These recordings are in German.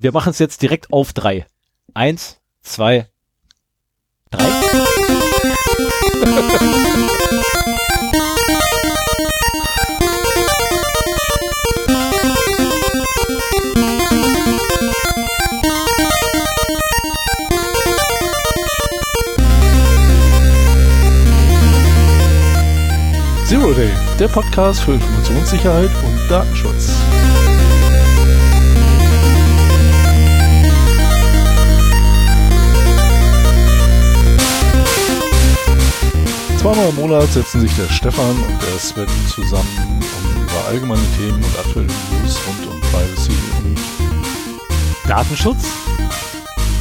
Wir machen es jetzt direkt auf drei. Eins, zwei, drei. Zero Day, der Podcast für Informationssicherheit und Datenschutz. Zweimal im Monat setzen sich der Stefan und der Sven zusammen, um über allgemeine Themen und aktuelle News rund um Privacy und Datenschutz.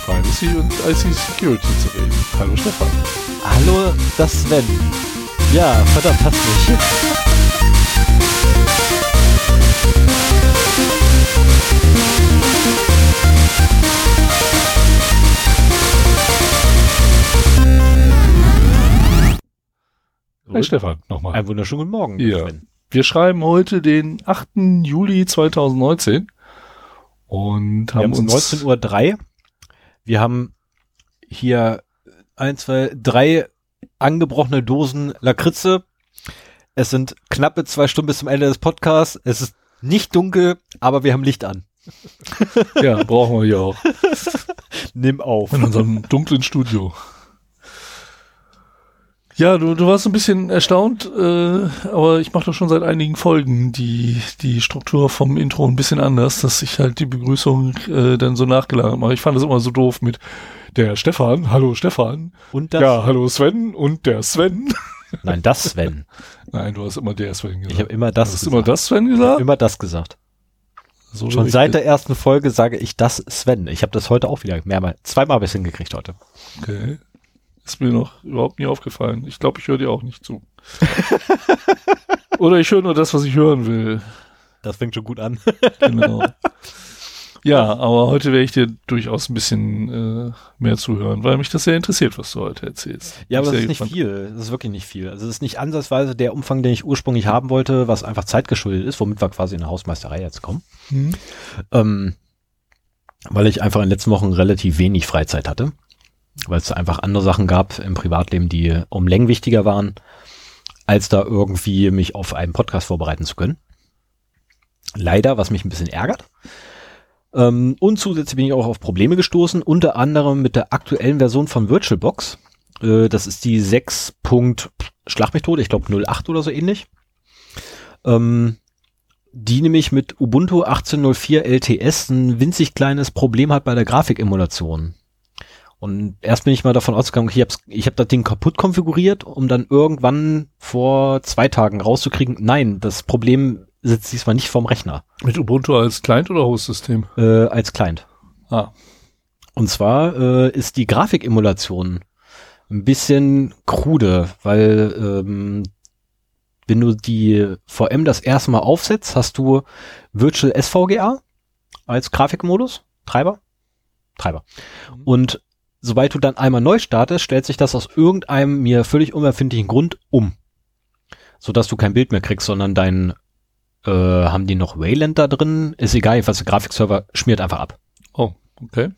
Privacy und IC Security zu reden. Hallo Stefan. Hallo, das Sven. Ja, verdammt, hast mich. Hey Stefan, nochmal. Einen wunderschönen guten Morgen. Ja. Sven. Wir schreiben heute den 8. Juli 2019 und haben uns 19.03 Uhr. Wir haben hier ein, zwei, drei angebrochene Dosen Lakritze. Es sind knappe zwei Stunden bis zum Ende des Podcasts. Es ist nicht dunkel, aber wir haben Licht an. ja, brauchen wir hier auch Nimm auf. in unserem dunklen Studio. Ja, du, du warst ein bisschen erstaunt, äh, aber ich mache doch schon seit einigen Folgen die, die Struktur vom Intro ein bisschen anders, dass ich halt die Begrüßung äh, dann so nachgelagert mache. Ich fand das immer so doof mit der Stefan, hallo Stefan, Und das? ja, hallo Sven und der Sven. Nein, das Sven. Nein, du hast immer der Sven gesagt. Ich habe immer das hast du gesagt. immer das Sven gesagt? immer das gesagt. So Schon seit der ersten Folge sage ich das Sven. Ich habe das heute auch wieder mehrmals, zweimal bis hingekriegt heute. Okay. Ist mir noch überhaupt nie aufgefallen. Ich glaube, ich höre dir auch nicht zu. Oder ich höre nur das, was ich hören will. Das fängt schon gut an. Genau. ja, aber heute werde ich dir durchaus ein bisschen äh, mehr zuhören, weil mich das sehr interessiert, was du heute erzählst. Ja, aber das ist sehr nicht gespannt. viel. Das ist wirklich nicht viel. Also es ist nicht ansatzweise der Umfang, den ich ursprünglich haben wollte, was einfach zeitgeschuldet ist, womit wir quasi in der Hausmeisterei jetzt kommen. Hm. Ähm, weil ich einfach in den letzten Wochen relativ wenig Freizeit hatte. Weil es einfach andere Sachen gab im Privatleben, die um Längen wichtiger waren, als da irgendwie mich auf einen Podcast vorbereiten zu können. Leider, was mich ein bisschen ärgert. Ähm, und zusätzlich bin ich auch auf Probleme gestoßen, unter anderem mit der aktuellen Version von VirtualBox. Äh, das ist die 6. Punkt Schlag mich tot, ich glaube 08 oder so ähnlich. Ähm, die nämlich mit Ubuntu 18.04 LTS ein winzig kleines Problem hat bei der Grafikemulation. Und erst bin ich mal davon ausgegangen, ich habe ich hab das Ding kaputt konfiguriert, um dann irgendwann vor zwei Tagen rauszukriegen, nein, das Problem sitzt diesmal nicht vom Rechner, Mit Ubuntu als Client oder Host-System? äh, als Client. Ah, Und zwar äh, ist die Grafikemulation ein bisschen krude, weil ähm, wenn du die VM das erste Mal aufsetzt, hast du Virtual SVGA als Grafikmodus, Treiber, Treiber. Mhm. Und sobald du dann einmal neu startest, stellt sich das aus irgendeinem mir völlig unerfindlichen Grund um, sodass du kein Bild mehr kriegst, sondern dein äh, haben die noch Wayland da drin, ist egal, was der Grafikserver schmiert einfach ab. oh, okay.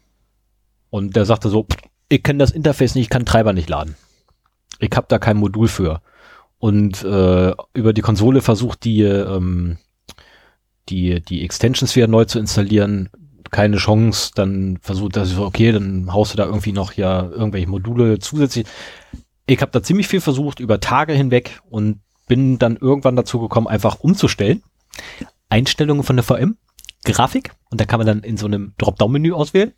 Und der sagte so, ich kenne das Interface nicht, ich kann Treiber nicht laden. Ich habe da kein Modul für. Und äh, über die Konsole versucht die, ähm, die, die Extensions wieder neu zu installieren. Keine Chance. Dann versucht er so, okay, dann haust du da irgendwie noch ja irgendwelche Module zusätzlich. Ich habe da ziemlich viel versucht, über Tage hinweg und bin dann irgendwann dazu gekommen, einfach umzustellen. Einstellungen von der VM, Grafik und da kann man dann in so einem Dropdown-Menü auswählen.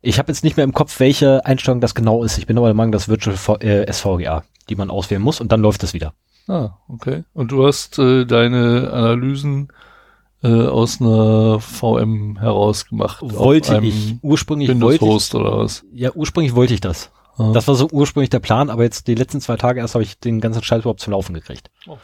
Ich habe jetzt nicht mehr im Kopf, welche Einstellung das genau ist. Ich bin aber der Meinung, das Virtual v äh, SVGA, die man auswählen muss und dann läuft es wieder. Ah, okay. Und du hast äh, deine Analysen äh, aus einer VM heraus gemacht. Wollte ich. Ursprünglich wollte ich, Windows-Host oder was? ja, ursprünglich wollte ich das. Ah. Das war so ursprünglich der Plan, aber jetzt die letzten zwei Tage erst habe ich den ganzen Scheiß überhaupt zum Laufen gekriegt. Oh.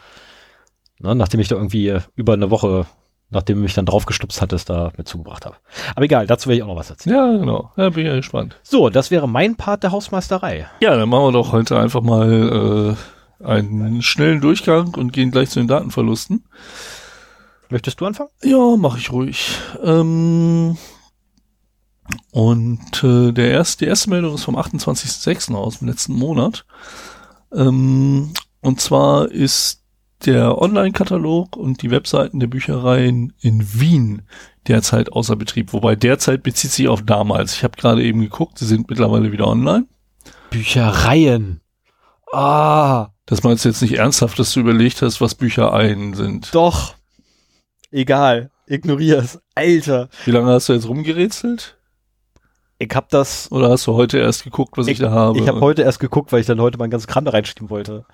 Na, nachdem ich da irgendwie äh, über eine Woche, nachdem du mich dann draufgestupst hattest, da mit zugebracht habe. Aber egal, dazu werde ich auch noch was erzählen. Ja, genau. Ja, bin ja gespannt. So, das wäre mein Part der Hausmeisterei. Ja, dann machen wir doch heute einfach mal äh, einen schnellen Durchgang und gehen gleich zu den Datenverlusten. Möchtest du anfangen? Ja, mache ich ruhig. Ähm, Und äh, der erste, die erste Meldung ist vom 28.06. aus dem letzten Monat. Ähm, und zwar ist der Online-Katalog und die Webseiten der Büchereien in Wien derzeit außer Betrieb. Wobei derzeit bezieht sich auf damals. Ich habe gerade eben geguckt, sie sind mittlerweile wieder online. Büchereien. Ah. Das meinst du jetzt nicht ernsthaft, dass du überlegt hast, was Büchereien sind? Doch. Egal. Ignorier's. Alter. Wie lange hast du jetzt rumgerätselt? Ich hab das. Oder hast du heute erst geguckt, was ich, ich da habe? Ich habe heute erst geguckt, weil ich dann heute meinen ganzen Kram da reinschieben wollte.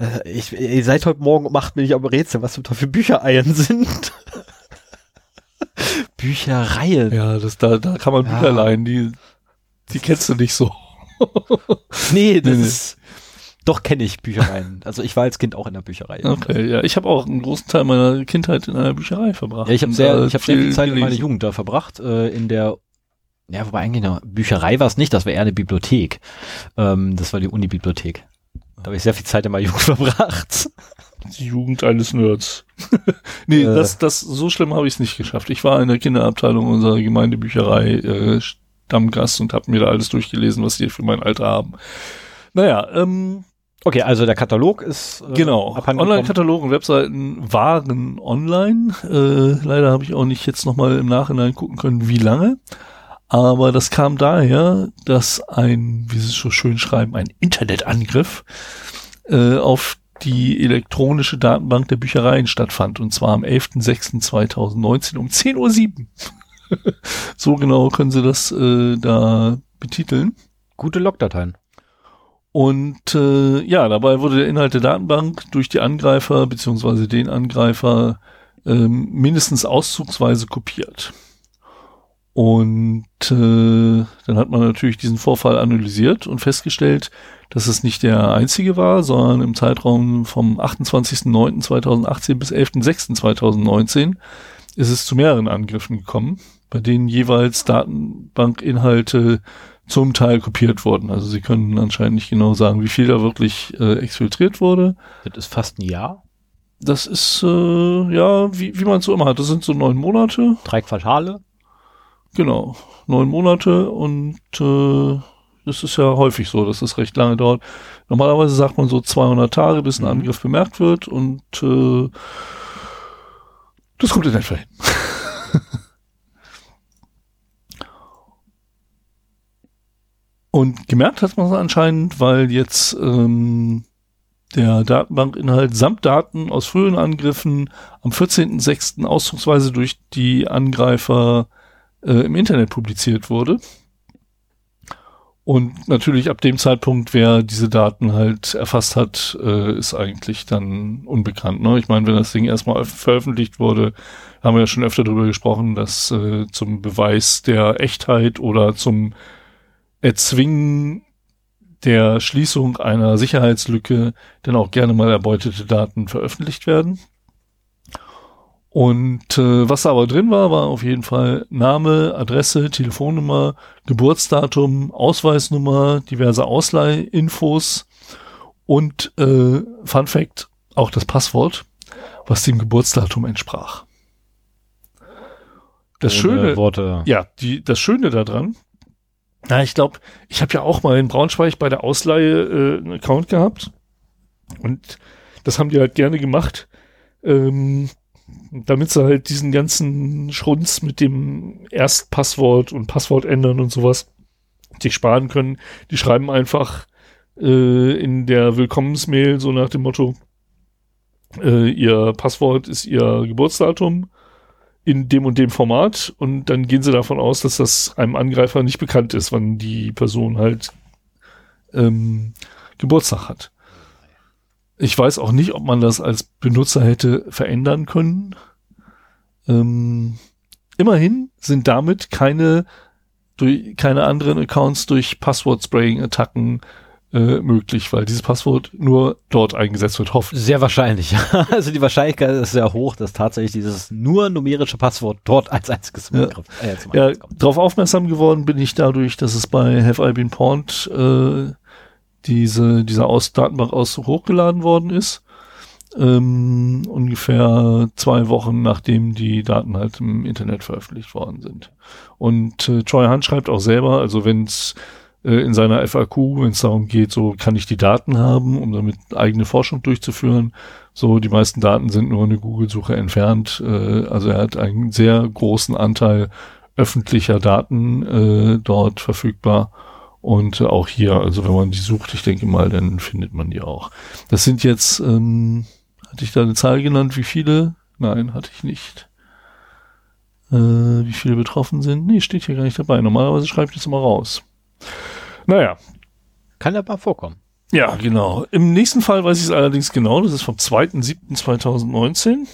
Äh, ich, ihr seid heute Morgen um acht mir nicht am Rätsel, was für Büchereien sind. Büchereien. Ja, das, da, da kann man ja. Bücher leihen, die, die kennst du nicht so. nee, das nee, ist, doch kenne ich Büchereien. Also ich war als Kind auch in der Bücherei. Okay, ja, ich habe auch einen großen Teil meiner Kindheit in einer Bücherei verbracht. Ja, ich habe sehr, ich habe sehr viel Zeit gelesen. in meiner Jugend da verbracht, äh, in der ja, wobei eigentlich eine Bücherei war es nicht, das war eher eine Bibliothek. Ähm, das war die Uni-Bibliothek. Da habe ich sehr viel Zeit in meiner Jugend verbracht. Die Jugend eines Nerds. nee, äh. das, das, so schlimm habe ich es nicht geschafft. Ich war in der Kinderabteilung unserer Gemeindebücherei äh, Stammgast und habe mir da alles durchgelesen, was die für mein Alter haben. Naja, ähm, Okay, also der Katalog ist äh, genau. Online-Katalog und Webseiten waren online. Äh, leider habe ich auch nicht jetzt nochmal im Nachhinein gucken können, wie lange. Aber das kam daher, dass ein, wie Sie es so schön schreiben, ein Internetangriff äh, auf die elektronische Datenbank der Büchereien stattfand. Und zwar am 11.06.2019 um 10.07 Uhr. so genau können Sie das äh, da betiteln. Gute Logdateien. Und äh, ja, dabei wurde der Inhalt der Datenbank durch die Angreifer beziehungsweise den Angreifer ähm, mindestens auszugsweise kopiert. Und äh, dann hat man natürlich diesen Vorfall analysiert und festgestellt, dass es nicht der einzige war, sondern im Zeitraum vom 28.09.2018 bis 11.06.2019 ist es zu mehreren Angriffen gekommen, bei denen jeweils Datenbankinhalte zum Teil kopiert wurden. Also sie können anscheinend nicht genau sagen, wie viel da wirklich äh, exfiltriert wurde. Das ist fast ein Jahr. Das ist, äh, ja, wie, wie man es so immer hat. Das sind so neun Monate. Drei Quartale. Genau, neun Monate und äh, das ist ja häufig so, dass es recht lange dauert. Normalerweise sagt man so 200 Tage, bis ein mhm. Angriff bemerkt wird und äh, das kommt in etwa hin. Und gemerkt hat man es anscheinend, weil jetzt ähm, der Datenbankinhalt samt Daten aus frühen Angriffen am 14.06. ausdrucksweise durch die Angreifer äh, im Internet publiziert wurde. Und natürlich ab dem Zeitpunkt, wer diese Daten halt erfasst hat, äh, ist eigentlich dann unbekannt. Ne? Ich meine, wenn das Ding erstmal veröffentlicht wurde, haben wir ja schon öfter darüber gesprochen, dass äh, zum Beweis der Echtheit oder zum Erzwingen der Schließung einer Sicherheitslücke dann auch gerne mal erbeutete Daten veröffentlicht werden. Und äh, was da aber drin war, war auf jeden Fall Name, Adresse, Telefonnummer, Geburtsdatum, Ausweisnummer, diverse Ausleihinfos und äh, Fun Fact, auch das Passwort, was dem Geburtsdatum entsprach. Das Ohne Schöne, Worte. ja, die, das Schöne daran, na, ich glaube, ich habe ja auch mal in Braunschweig bei der Ausleihe äh, einen Account gehabt. Und das haben die halt gerne gemacht, ähm, damit sie halt diesen ganzen Schrunz mit dem Erstpasswort und Passwort ändern und sowas sich sparen können. Die schreiben einfach äh, in der Willkommensmail so nach dem Motto, äh, ihr Passwort ist ihr Geburtsdatum in dem und dem Format und dann gehen sie davon aus, dass das einem Angreifer nicht bekannt ist, wann die Person halt ähm, Geburtstag hat. Ich weiß auch nicht, ob man das als Benutzer hätte verändern können. Ähm, immerhin sind damit keine durch keine anderen Accounts durch Passwort-Spraying-Attacken äh, möglich, weil dieses Passwort nur dort eingesetzt wird, hofft. Sehr wahrscheinlich. Also die Wahrscheinlichkeit ist sehr hoch, dass tatsächlich dieses nur numerische Passwort dort als einziges ja. Begriff, äh, ja, darauf aufmerksam geworden bin ich dadurch, dass es bei Have I Been Pawned äh, diese, dieser Aus Datenbank aus hochgeladen worden ist. ähm, ungefähr zwei Wochen nachdem die Daten halt im Internet veröffentlicht worden sind. Und äh, Troy Hunt schreibt auch selber, also wenn es äh, in seiner FAQ, wenn es darum geht, so kann ich die Daten haben, um damit eigene Forschung durchzuführen. So, die meisten Daten sind nur eine Google-Suche entfernt. Äh, also er hat einen sehr großen Anteil öffentlicher Daten äh, dort verfügbar. Und auch hier, also wenn man die sucht, ich denke mal, dann findet man die auch. Das sind jetzt, ähm, hatte ich da eine Zahl genannt, wie viele? Nein, hatte ich nicht. Äh, wie viele betroffen sind? Nee, steht hier gar nicht dabei. Normalerweise schreibe ich das immer raus. Naja. Kann mal vorkommen. Ja, genau. Im nächsten Fall weiß ich es allerdings genau. Das ist vom 2.7.2019.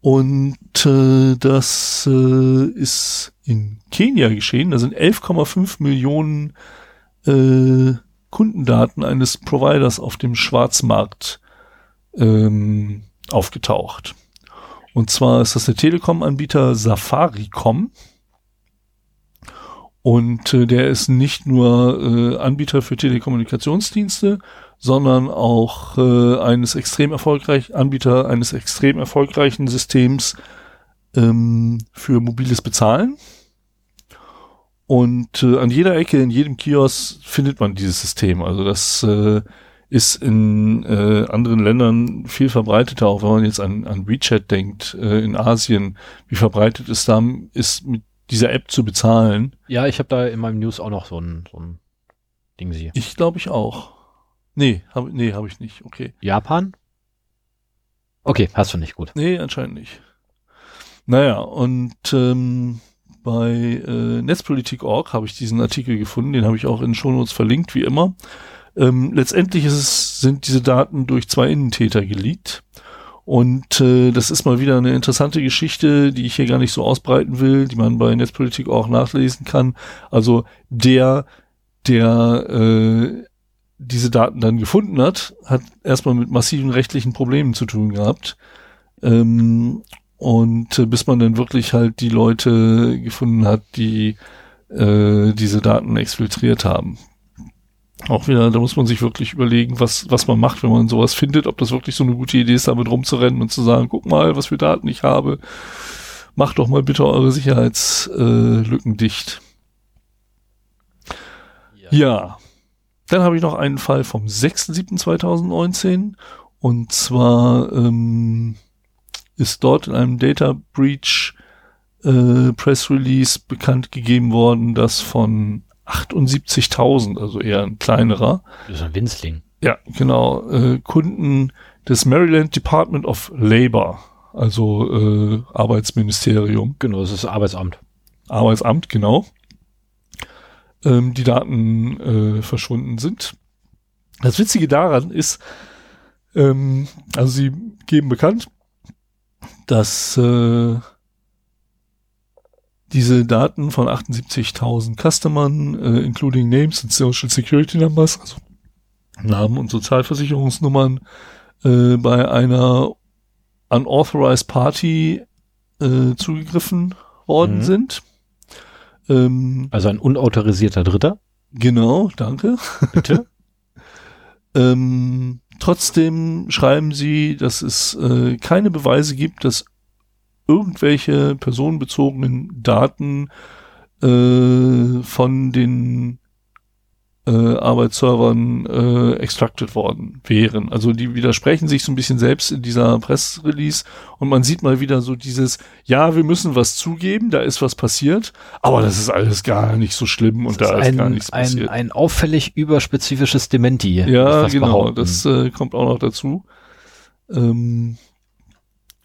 Und äh, das äh, ist in Kenia geschehen. Da sind 11,5 Millionen äh, Kundendaten eines Providers auf dem Schwarzmarkt ähm, aufgetaucht. Und zwar ist das der Telekom-Anbieter Safaricom. Und äh, der ist nicht nur äh, Anbieter für Telekommunikationsdienste, sondern auch äh, eines extrem erfolgreich Anbieter eines extrem erfolgreichen Systems ähm, für mobiles Bezahlen. Und äh, an jeder Ecke, in jedem Kiosk findet man dieses System. Also das äh, ist in äh, anderen Ländern viel verbreiteter, auch wenn man jetzt an, an WeChat denkt, äh, in Asien, wie verbreitet es da ist, mit dieser App zu bezahlen. Ja, ich habe da in meinem News auch noch so ein, so ein Ding sie. Ich glaube ich auch. Nee, habe nee, hab ich nicht. Okay. Japan? Okay, hast du nicht gut. Nee, anscheinend nicht. Naja, und ähm, bei äh, Netzpolitik.org habe ich diesen Artikel gefunden, den habe ich auch in den Shownotes verlinkt, wie immer. Ähm, letztendlich ist es, sind diese Daten durch zwei Innentäter geleakt. Und äh, das ist mal wieder eine interessante Geschichte, die ich hier gar nicht so ausbreiten will, die man bei Netzpolitik auch nachlesen kann. Also der, der äh, diese Daten dann gefunden hat, hat erstmal mit massiven rechtlichen Problemen zu tun gehabt. Ähm, und äh, bis man dann wirklich halt die Leute gefunden hat, die äh, diese Daten exfiltriert haben. Auch wieder, da muss man sich wirklich überlegen, was, was man macht, wenn man sowas findet, ob das wirklich so eine gute Idee ist, damit rumzurennen und zu sagen, guck mal, was für Daten ich habe. Macht doch mal bitte eure Sicherheitslücken äh, dicht. Ja. ja. Dann habe ich noch einen Fall vom 6.7.2019 und zwar ähm, ist dort in einem Data Breach äh, Press Release bekannt gegeben worden, dass von 78.000, also eher ein kleinerer. Das ist ein Winzling. Ja, genau. Äh, Kunden des Maryland Department of Labor, also äh, Arbeitsministerium. Genau, das ist Arbeitsamt. Arbeitsamt, genau. Ähm, die Daten äh, verschwunden sind. Das Witzige daran ist, ähm, also sie geben bekannt, dass äh, diese Daten von 78.000 Customern, äh, including Names and Social Security Numbers, also Namen und Sozialversicherungsnummern, äh, bei einer unauthorized Party äh, zugegriffen worden mhm. sind. Ähm, also ein unautorisierter Dritter? Genau, danke. Bitte. ähm, trotzdem schreiben sie, dass es äh, keine Beweise gibt, dass irgendwelche personenbezogenen Daten äh, von den äh, Arbeitsservern äh, extracted worden wären. Also die widersprechen sich so ein bisschen selbst in dieser Pressrelease und man sieht mal wieder so dieses, ja, wir müssen was zugeben, da ist was passiert, aber das ist alles gar nicht so schlimm und da ist ein, gar nichts ein, passiert. Ein auffällig überspezifisches Dementi. Ja, genau, behaupten. das äh, kommt auch noch dazu. Ähm,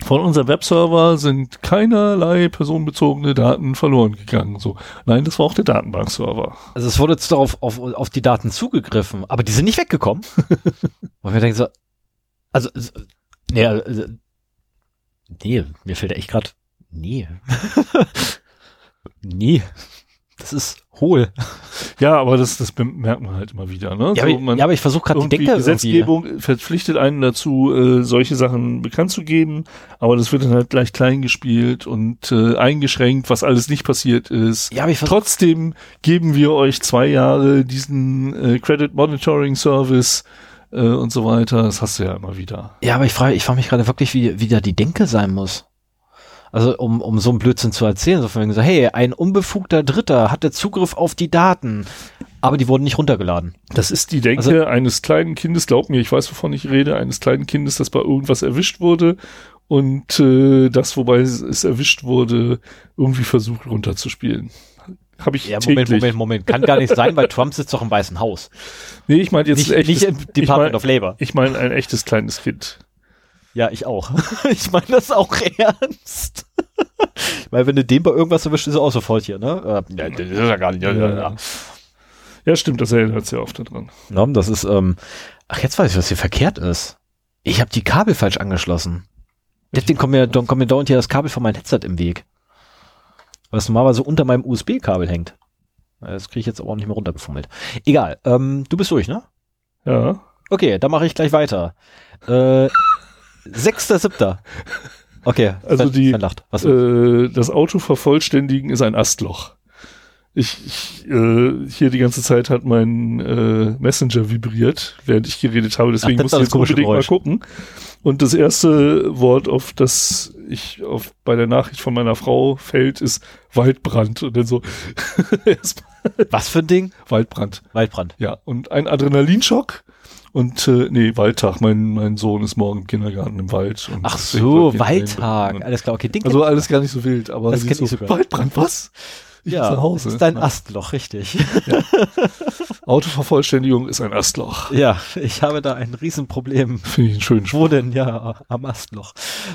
von unserem Webserver sind keinerlei personenbezogene Daten verloren gegangen. So, nein, das war auch der Datenbankserver. Also es wurde jetzt darauf auf, auf die Daten zugegriffen, aber die sind nicht weggekommen. Und wir denken so, also, nee, also, nee, mir fällt echt gerade, nee, nee, das ist hohl. Ja, aber das, das merkt man halt immer wieder. Ne? Ja, so, aber, ja, aber ich versuche gerade die Denker Gesetzgebung irgendwie. verpflichtet einen dazu, äh, solche Sachen bekannt zu geben, aber das wird dann halt gleich klein gespielt und äh, eingeschränkt, was alles nicht passiert ist. Ja, aber ich Trotzdem geben wir euch zwei Jahre diesen äh, Credit Monitoring Service äh, und so weiter. Das hast du ja immer wieder. Ja, aber ich frage, ich frage mich gerade wirklich, wie, wie da die Denke sein muss. Also um, um so einen Blödsinn zu erzählen, so von wegen so, hey, ein unbefugter Dritter hatte Zugriff auf die Daten, aber die wurden nicht runtergeladen. Das ist die Denke also, eines kleinen Kindes, glaub mir, ich weiß, wovon ich rede, eines kleinen Kindes, das bei irgendwas erwischt wurde und äh, das, wobei es, es erwischt wurde, irgendwie versucht runterzuspielen. Habe ich ja, Moment, Moment, Moment. Kann gar nicht sein, weil Trump sitzt doch im Weißen Haus. Nee, ich meine jetzt nicht, echtes, nicht im Department ich mein, of Labor. Ich meine ein echtes kleines Kind. Ja, ich auch. ich meine das auch ernst. Weil wenn du den bei irgendwas erwischt, ist er auch sofort hier, ne? Ja, das ist ja gar nicht. Ja, ja. ja stimmt, das erinnert sehr oft daran. Ja, das ist, ähm, ach, jetzt weiß ich, was hier verkehrt ist. Ich habe die Kabel falsch angeschlossen. Deswegen kommt mir, kommt mir dauernd hier das Kabel von meinem Headset im Weg. Was normalerweise unter meinem USB-Kabel hängt. Das kriege ich jetzt aber auch nicht mehr runtergefummelt. Egal, ähm, du bist durch, ne? Ja. Okay, dann mache ich gleich weiter. Äh, Sechster, siebter. Okay, also die, äh, das Auto vervollständigen ist ein Astloch. Ich, ich äh, hier die ganze Zeit hat mein äh, Messenger vibriert, während ich geredet habe, deswegen Ach, muss ich jetzt unbedingt Geräusch. mal gucken. Und das erste Wort, auf das ich auf bei der Nachricht von meiner Frau fällt, ist Waldbrand. Und dann so Was für ein Ding? Waldbrand. Waldbrand. Ja, und ein Adrenalinschock und äh, nee, Waldtag. Mein, mein Sohn ist morgen im Kindergarten im Wald. Ach so, Waldtag. Alles klar, okay. Ding also alles gar nicht so wild, aber das kennt so, sogar. Waldbrand, was? Ich ja, zu Hause. Das ist ein Astloch, richtig. Ja. Autovervollständigung ist ein Astloch. Ja, ich habe da ein Riesenproblem. Finde ich einen schönen Wo denn? Ja, am Astloch.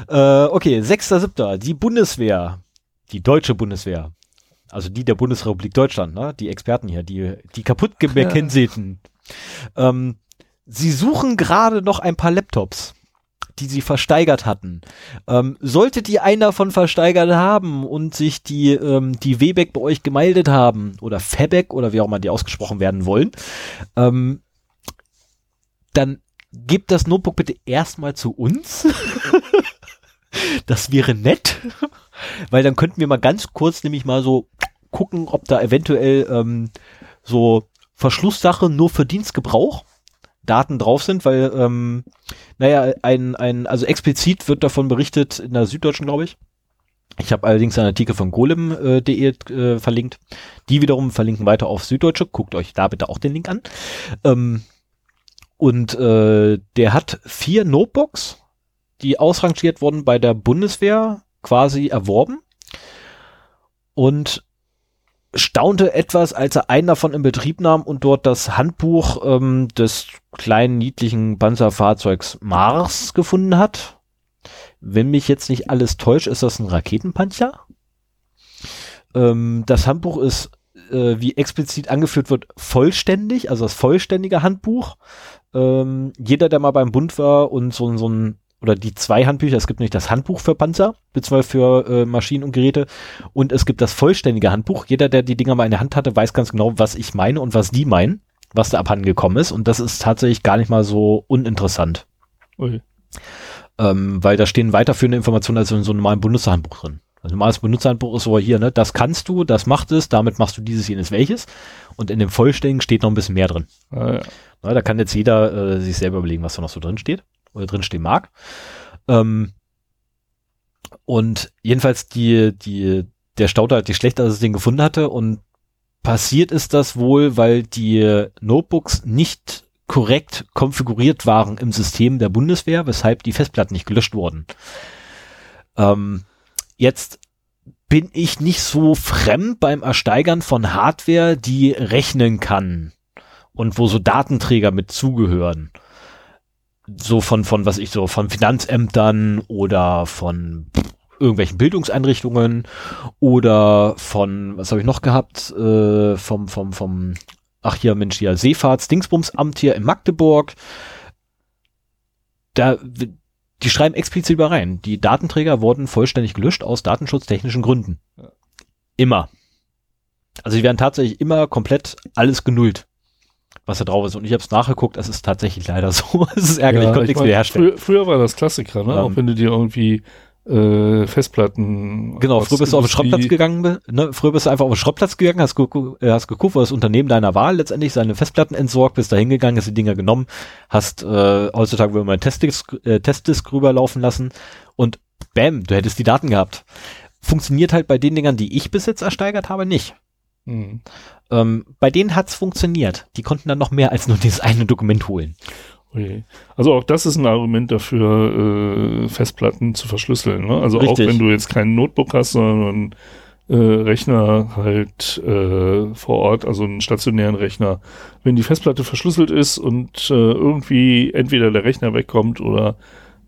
Äh, okay, 6.7. Die Bundeswehr, die deutsche Bundeswehr, also die der Bundesrepublik Deutschland, ne? die Experten hier, die, die kaputt ja. ähm, Sie suchen gerade noch ein paar Laptops, die sie versteigert hatten. Ähm, solltet ihr einer davon versteigert haben und sich die, ähm, die Webeck bei euch gemeldet haben oder Febeck oder wie auch immer die ausgesprochen werden wollen, ähm, dann gebt das Notebook bitte erstmal zu uns. das wäre nett, weil dann könnten wir mal ganz kurz nämlich mal so gucken, ob da eventuell ähm, so Verschlusssache nur für Dienstgebrauch Daten drauf sind, weil, ähm, naja, ein, ein, also explizit wird davon berichtet in der Süddeutschen, glaube ich. Ich habe allerdings einen Artikel von golem.de äh, äh, verlinkt. Die wiederum verlinken weiter auf Süddeutsche. Guckt euch da bitte auch den Link an. Ähm, und äh, der hat vier Notebooks, die ausrangiert wurden bei der Bundeswehr, quasi erworben. Und staunte etwas, als er einen davon in Betrieb nahm und dort das Handbuch ähm, des kleinen niedlichen Panzerfahrzeugs Mars gefunden hat. Wenn mich jetzt nicht alles täuscht, ist das ein Raketenpanzer. Ähm, das Handbuch ist, äh, wie explizit angeführt wird, vollständig, also das vollständige Handbuch. Ähm, jeder, der mal beim Bund war und so, so ein oder die zwei Handbücher. Es gibt nämlich das Handbuch für Panzer, beziehungsweise für äh, Maschinen und Geräte. Und es gibt das vollständige Handbuch. Jeder, der die Dinger mal in der Hand hatte, weiß ganz genau, was ich meine und was die meinen, was da abhanden gekommen ist. Und das ist tatsächlich gar nicht mal so uninteressant. Okay. Ähm, weil da stehen weiterführende Informationen als in so einem normalen Benutzerhandbuch drin. Also ein normales Benutzerhandbuch ist so hier, ne, das kannst du, das macht es, damit machst du dieses, jenes, welches. Und in dem Vollständigen steht noch ein bisschen mehr drin. Ah, ja. Na, da kann jetzt jeder äh, sich selber überlegen, was da noch so drin steht oder drinstehen mag. Ähm, und jedenfalls die, die, der Stauder hat die schlechter, als es den gefunden hatte und passiert ist das wohl, weil die Notebooks nicht korrekt konfiguriert waren im System der Bundeswehr, weshalb die Festplatten nicht gelöscht wurden. Ähm, jetzt bin ich nicht so fremd beim Ersteigern von Hardware, die rechnen kann und wo so Datenträger mit zugehören so von, von was ich so, von Finanzämtern oder von irgendwelchen Bildungseinrichtungen oder von, was habe ich noch gehabt, äh, vom, vom, vom, ach hier, Mensch, hier, Seefahrts-Dingsbumsamt hier in Magdeburg. Da, die schreiben explizit über rein. Die Datenträger wurden vollständig gelöscht aus datenschutztechnischen Gründen. Immer. Also die werden tatsächlich immer komplett alles genullt was da drauf ist. Und ich habe es nachgeguckt, es ist tatsächlich leider so. es ist ärgerlich, ja, ich konnte nichts mein, wiederherstellen. Früher, früher war das Klassiker, ne? Um, Auch ähm. wenn du dir irgendwie äh, Festplatten. Genau, früher bist du auf den Schrottplatz gegangen, ne? früher bist du einfach auf den Schrottplatz gegangen, hast, gu äh, hast geguckt, wo das Unternehmen deiner Wahl letztendlich seine Festplatten entsorgt, bist da hingegangen, hast die Dinger genommen, hast äh, heutzutage würde man einen Testdisk, äh, Testdisk rüberlaufen lassen und bam, du hättest die Daten gehabt. Funktioniert halt bei den Dingern, die ich bis jetzt ersteigert habe, nicht. Mhm. Ähm, bei denen hat's funktioniert. Die konnten dann noch mehr als nur dieses eine Dokument holen. Okay. Also auch das ist ein Argument dafür, äh, Festplatten zu verschlüsseln. Ne? Also Richtig. auch wenn du jetzt kein Notebook hast, sondern einen äh, Rechner halt äh, vor Ort, also einen stationären Rechner, wenn die Festplatte verschlüsselt ist und äh, irgendwie entweder der Rechner wegkommt oder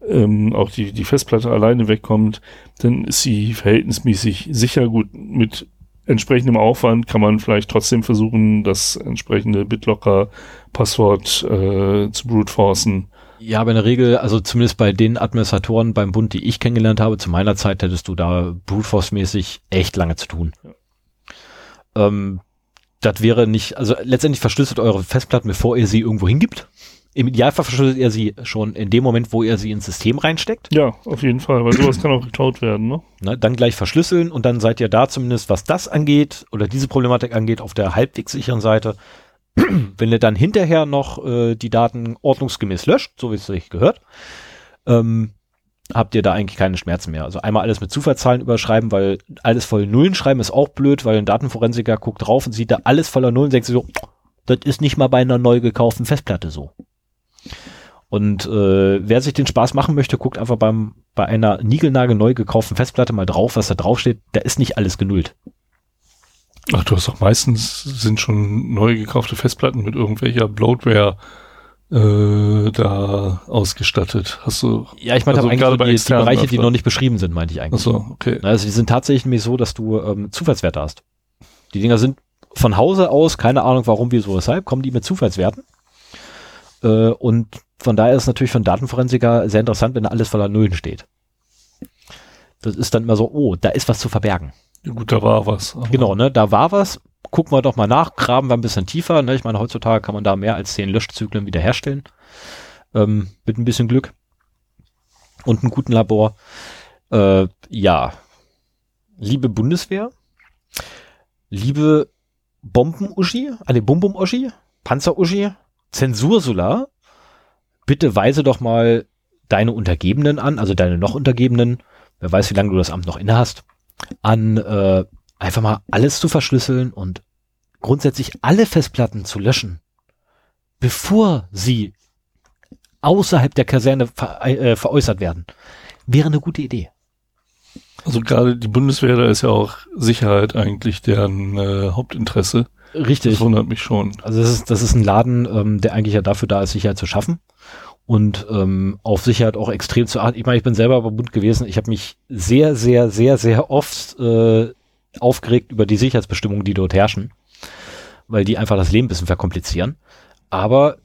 ähm, auch die, die Festplatte alleine wegkommt, dann ist sie verhältnismäßig sicher gut mit entsprechendem Aufwand kann man vielleicht trotzdem versuchen, das entsprechende BitLocker-Passwort äh, zu brute-forcen. Ja, aber in der Regel, also zumindest bei den Administratoren beim Bund, die ich kennengelernt habe, zu meiner Zeit hättest du da brute-force-mäßig echt lange zu tun. Ja. Ähm, das wäre nicht, also letztendlich verschlüsselt eure Festplatten, bevor ihr sie irgendwo hingibt. Im Idealfall verschlüsselt ihr sie schon in dem Moment, wo ihr sie ins System reinsteckt. Ja, auf jeden Fall, weil sowas kann auch geklaut werden, ne? Na, dann gleich verschlüsseln und dann seid ihr da zumindest, was das angeht oder diese Problematik angeht, auf der halbwegs sicheren Seite. Wenn ihr dann hinterher noch äh, die Daten ordnungsgemäß löscht, so wie es sich gehört, ähm, habt ihr da eigentlich keine Schmerzen mehr. Also einmal alles mit Zufallszahlen überschreiben, weil alles voll Nullen schreiben ist auch blöd, weil ein Datenforensiker guckt drauf und sieht da alles voller Nullen und denkt sich so, das ist nicht mal bei einer neu gekauften Festplatte so. Und äh, wer sich den Spaß machen möchte, guckt einfach beim bei einer niegelnagel neu gekauften Festplatte mal drauf, was da draufsteht. Da ist nicht alles genullt. Ach, du hast doch meistens sind schon neu gekaufte Festplatten mit irgendwelcher Bloatware äh, da ausgestattet. Hast du? Ja, ich meine also eigentlich so die, die Bereiche, öfter. die noch nicht beschrieben sind, meinte ich eigentlich. Ach so, okay. Also die sind tatsächlich nämlich so, dass du ähm, Zufallswerte hast. Die Dinger sind von Hause aus, keine Ahnung warum, wieso, weshalb, kommen die mit Zufallswerten. Äh, und von daher ist es natürlich für einen Datenforensiker sehr interessant, wenn da alles voller Nullen steht. Das ist dann immer so, oh, da ist was zu verbergen. Ja, gut, da war was. Genau, ne, da war was. Gucken wir doch mal nach, graben wir ein bisschen tiefer. Ne? Ich meine, heutzutage kann man da mehr als zehn Löschzyklen wiederherstellen. Ähm, mit ein bisschen Glück. Und einem guten Labor. Äh, ja. Liebe Bundeswehr, liebe Bomben-Uschi, eine Bum-Bum-Uschi, Panzer-Uschi, Zensursula, bitte weise doch mal deine Untergebenen an, also deine noch Untergebenen, wer weiß, wie lange du das Amt noch inne hast, an äh, einfach mal alles zu verschlüsseln und grundsätzlich alle Festplatten zu löschen, bevor sie außerhalb der Kaserne ver äh, veräußert werden, wäre eine gute Idee. Also gerade die Bundeswehr, da ist ja auch Sicherheit eigentlich deren äh, Hauptinteresse. Richtig. Das wundert mich schon. Also das ist, das ist ein Laden, ähm, der eigentlich ja dafür da ist, Sicherheit zu schaffen und ähm, auf Sicherheit auch extrem zu achten. Ich meine, ich bin selber beim Bund gewesen. Ich habe mich sehr, sehr, sehr, sehr oft äh, aufgeregt über die Sicherheitsbestimmungen, die dort herrschen, weil die einfach das Leben ein bisschen verkomplizieren. Aber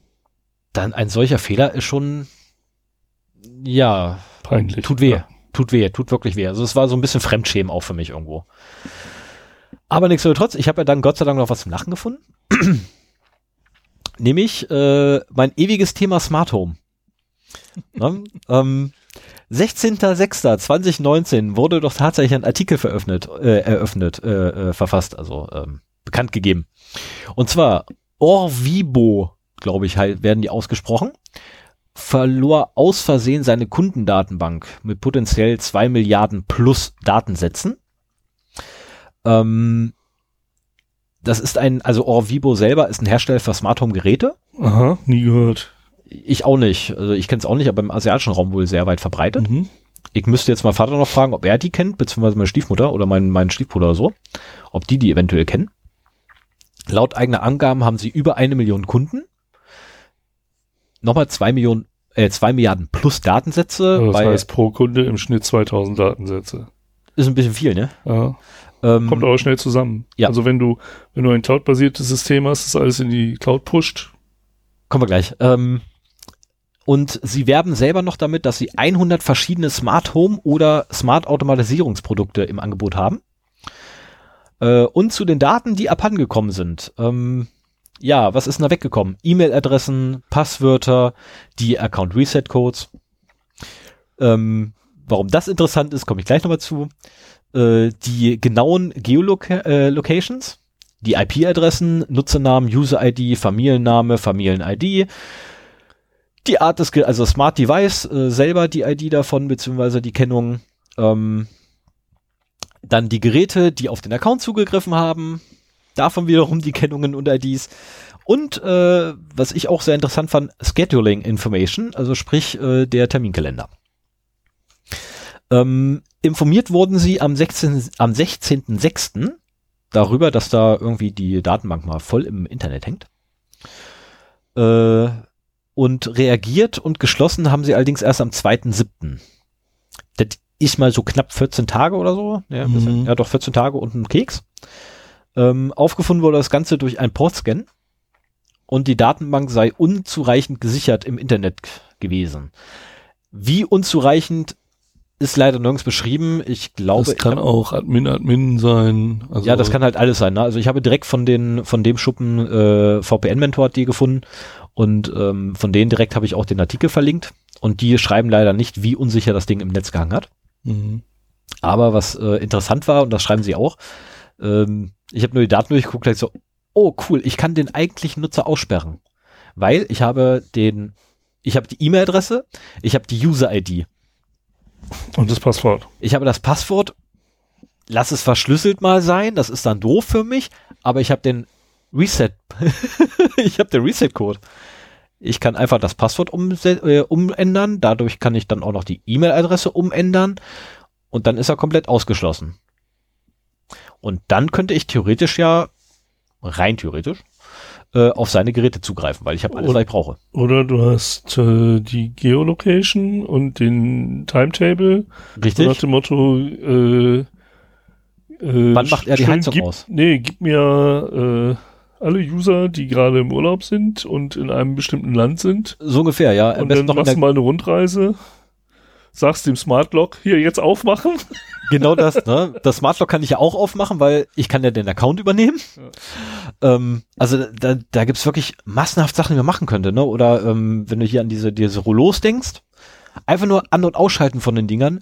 dann ein solcher Fehler ist schon, ja, peinlich. Tut weh. Ja. Tut weh, tut wirklich weh. Also es war so ein bisschen Fremdschämen auch für mich irgendwo. Aber nichtsdestotrotz, ich habe ja dann Gott sei Dank noch was zum Lachen gefunden. Nämlich äh, mein ewiges Thema Smart Home. ne? ähm, 16.06.2019 wurde doch tatsächlich ein Artikel veröffnet, äh, eröffnet, äh, äh, verfasst, also ähm, bekannt gegeben. Und zwar Orvibo, glaube ich, halt, werden die ausgesprochen, verlor aus Versehen seine Kundendatenbank mit potenziell zwei Milliarden plus Datensätzen. Ähm, das ist ein, also Orvibo selber ist ein Hersteller für Smart Home Geräte. Aha, nie gehört. Ich auch nicht. Also ich kenne es auch nicht, aber im asiatischen Raum wohl sehr weit verbreitet. Mhm. Ich müsste jetzt mal Vater noch fragen, ob er die kennt, beziehungsweise meine Stiefmutter oder mein, mein Stiefbruder oder so, ob die die eventuell kennen. Laut eigener Angaben haben sie über eine Million Kunden. Nochmal zwei Millionen, äh, zwei Milliarden plus Datensätze. Also das heißt pro Kunde im Schnitt 2000 Datensätze. Ist ein bisschen viel, ne? Ja. Ähm, Kommt aber schnell zusammen. Ja. Also wenn du, wenn du ein Cloud-basiertes System hast, das alles in die Cloud pusht. Kommen wir gleich. Ähm, und sie werben selber noch damit, dass sie 100 verschiedene Smart Home oder Smart Automatisierungsprodukte im Angebot haben. Äh, und zu den Daten, die abhandengekommen sind. Ähm, ja, was ist denn da weggekommen? E-Mail-Adressen, Passwörter, die Account Reset Codes. Ähm, warum das interessant ist, komme ich gleich nochmal zu. Äh, die genauen Geolocations, die IP-Adressen, Nutzernamen, User-ID, Familienname, Familien-ID, die Art des, also Smart Device äh, selber die ID davon, beziehungsweise die Kennung, ähm, dann die Geräte, die auf den Account zugegriffen haben, davon wiederum die Kennungen und IDs. Und äh, was ich auch sehr interessant fand, Scheduling Information, also sprich äh, der Terminkalender. Ähm, informiert wurden sie am 16. am 16.06. darüber, dass da irgendwie die Datenbank mal voll im Internet hängt. Äh, und reagiert und geschlossen haben sie allerdings erst am 2.07. Das ist mal so knapp 14 Tage oder so. Ja, mhm. ja doch 14 Tage und ein Keks. Ähm, aufgefunden wurde das Ganze durch ein Portscan und die Datenbank sei unzureichend gesichert im Internet gewesen. Wie unzureichend ist leider nirgends beschrieben. Ich glaube, das kann hab, auch Admin Admin sein. Also ja, das kann halt alles sein. Ne? Also ich habe direkt von den von dem Schuppen äh, VPN Mentor die gefunden und ähm, von denen direkt habe ich auch den Artikel verlinkt und die schreiben leider nicht, wie unsicher das Ding im Netz gehangen hat. Mhm. Aber was äh, interessant war und das schreiben sie auch. Ähm, ich habe nur die Daten durchgeguckt, und so, oh cool, ich kann den eigentlichen Nutzer aussperren, weil ich habe den, ich habe die E-Mail-Adresse, ich habe die User-ID und das Passwort. Ich habe das Passwort, lass es verschlüsselt mal sein, das ist dann doof für mich, aber ich habe den Reset, ich habe den Reset-Code. Ich kann einfach das Passwort äh, umändern, dadurch kann ich dann auch noch die E-Mail-Adresse umändern und dann ist er komplett ausgeschlossen. Und dann könnte ich theoretisch ja, rein theoretisch, äh, auf seine Geräte zugreifen, weil ich habe alles, was ich brauche. Oder du hast äh, die Geolocation und den Timetable. Richtig. Nach dem Motto, äh, äh, Wann macht er die Heizung gib, aus? Nee, gib mir äh, alle User, die gerade im Urlaub sind und in einem bestimmten Land sind. So ungefähr, ja. und dann machst du mal eine Rundreise, sagst dem Smart Lock, hier jetzt aufmachen. Genau das, ne? Das Smart Lock kann ich ja auch aufmachen, weil ich kann ja den Account übernehmen. Ja. Ähm, also da, da gibt's wirklich massenhaft Sachen, die man machen könnte, ne? Oder ähm, wenn du hier an diese, diese Rollos denkst, einfach nur an- und ausschalten von den Dingern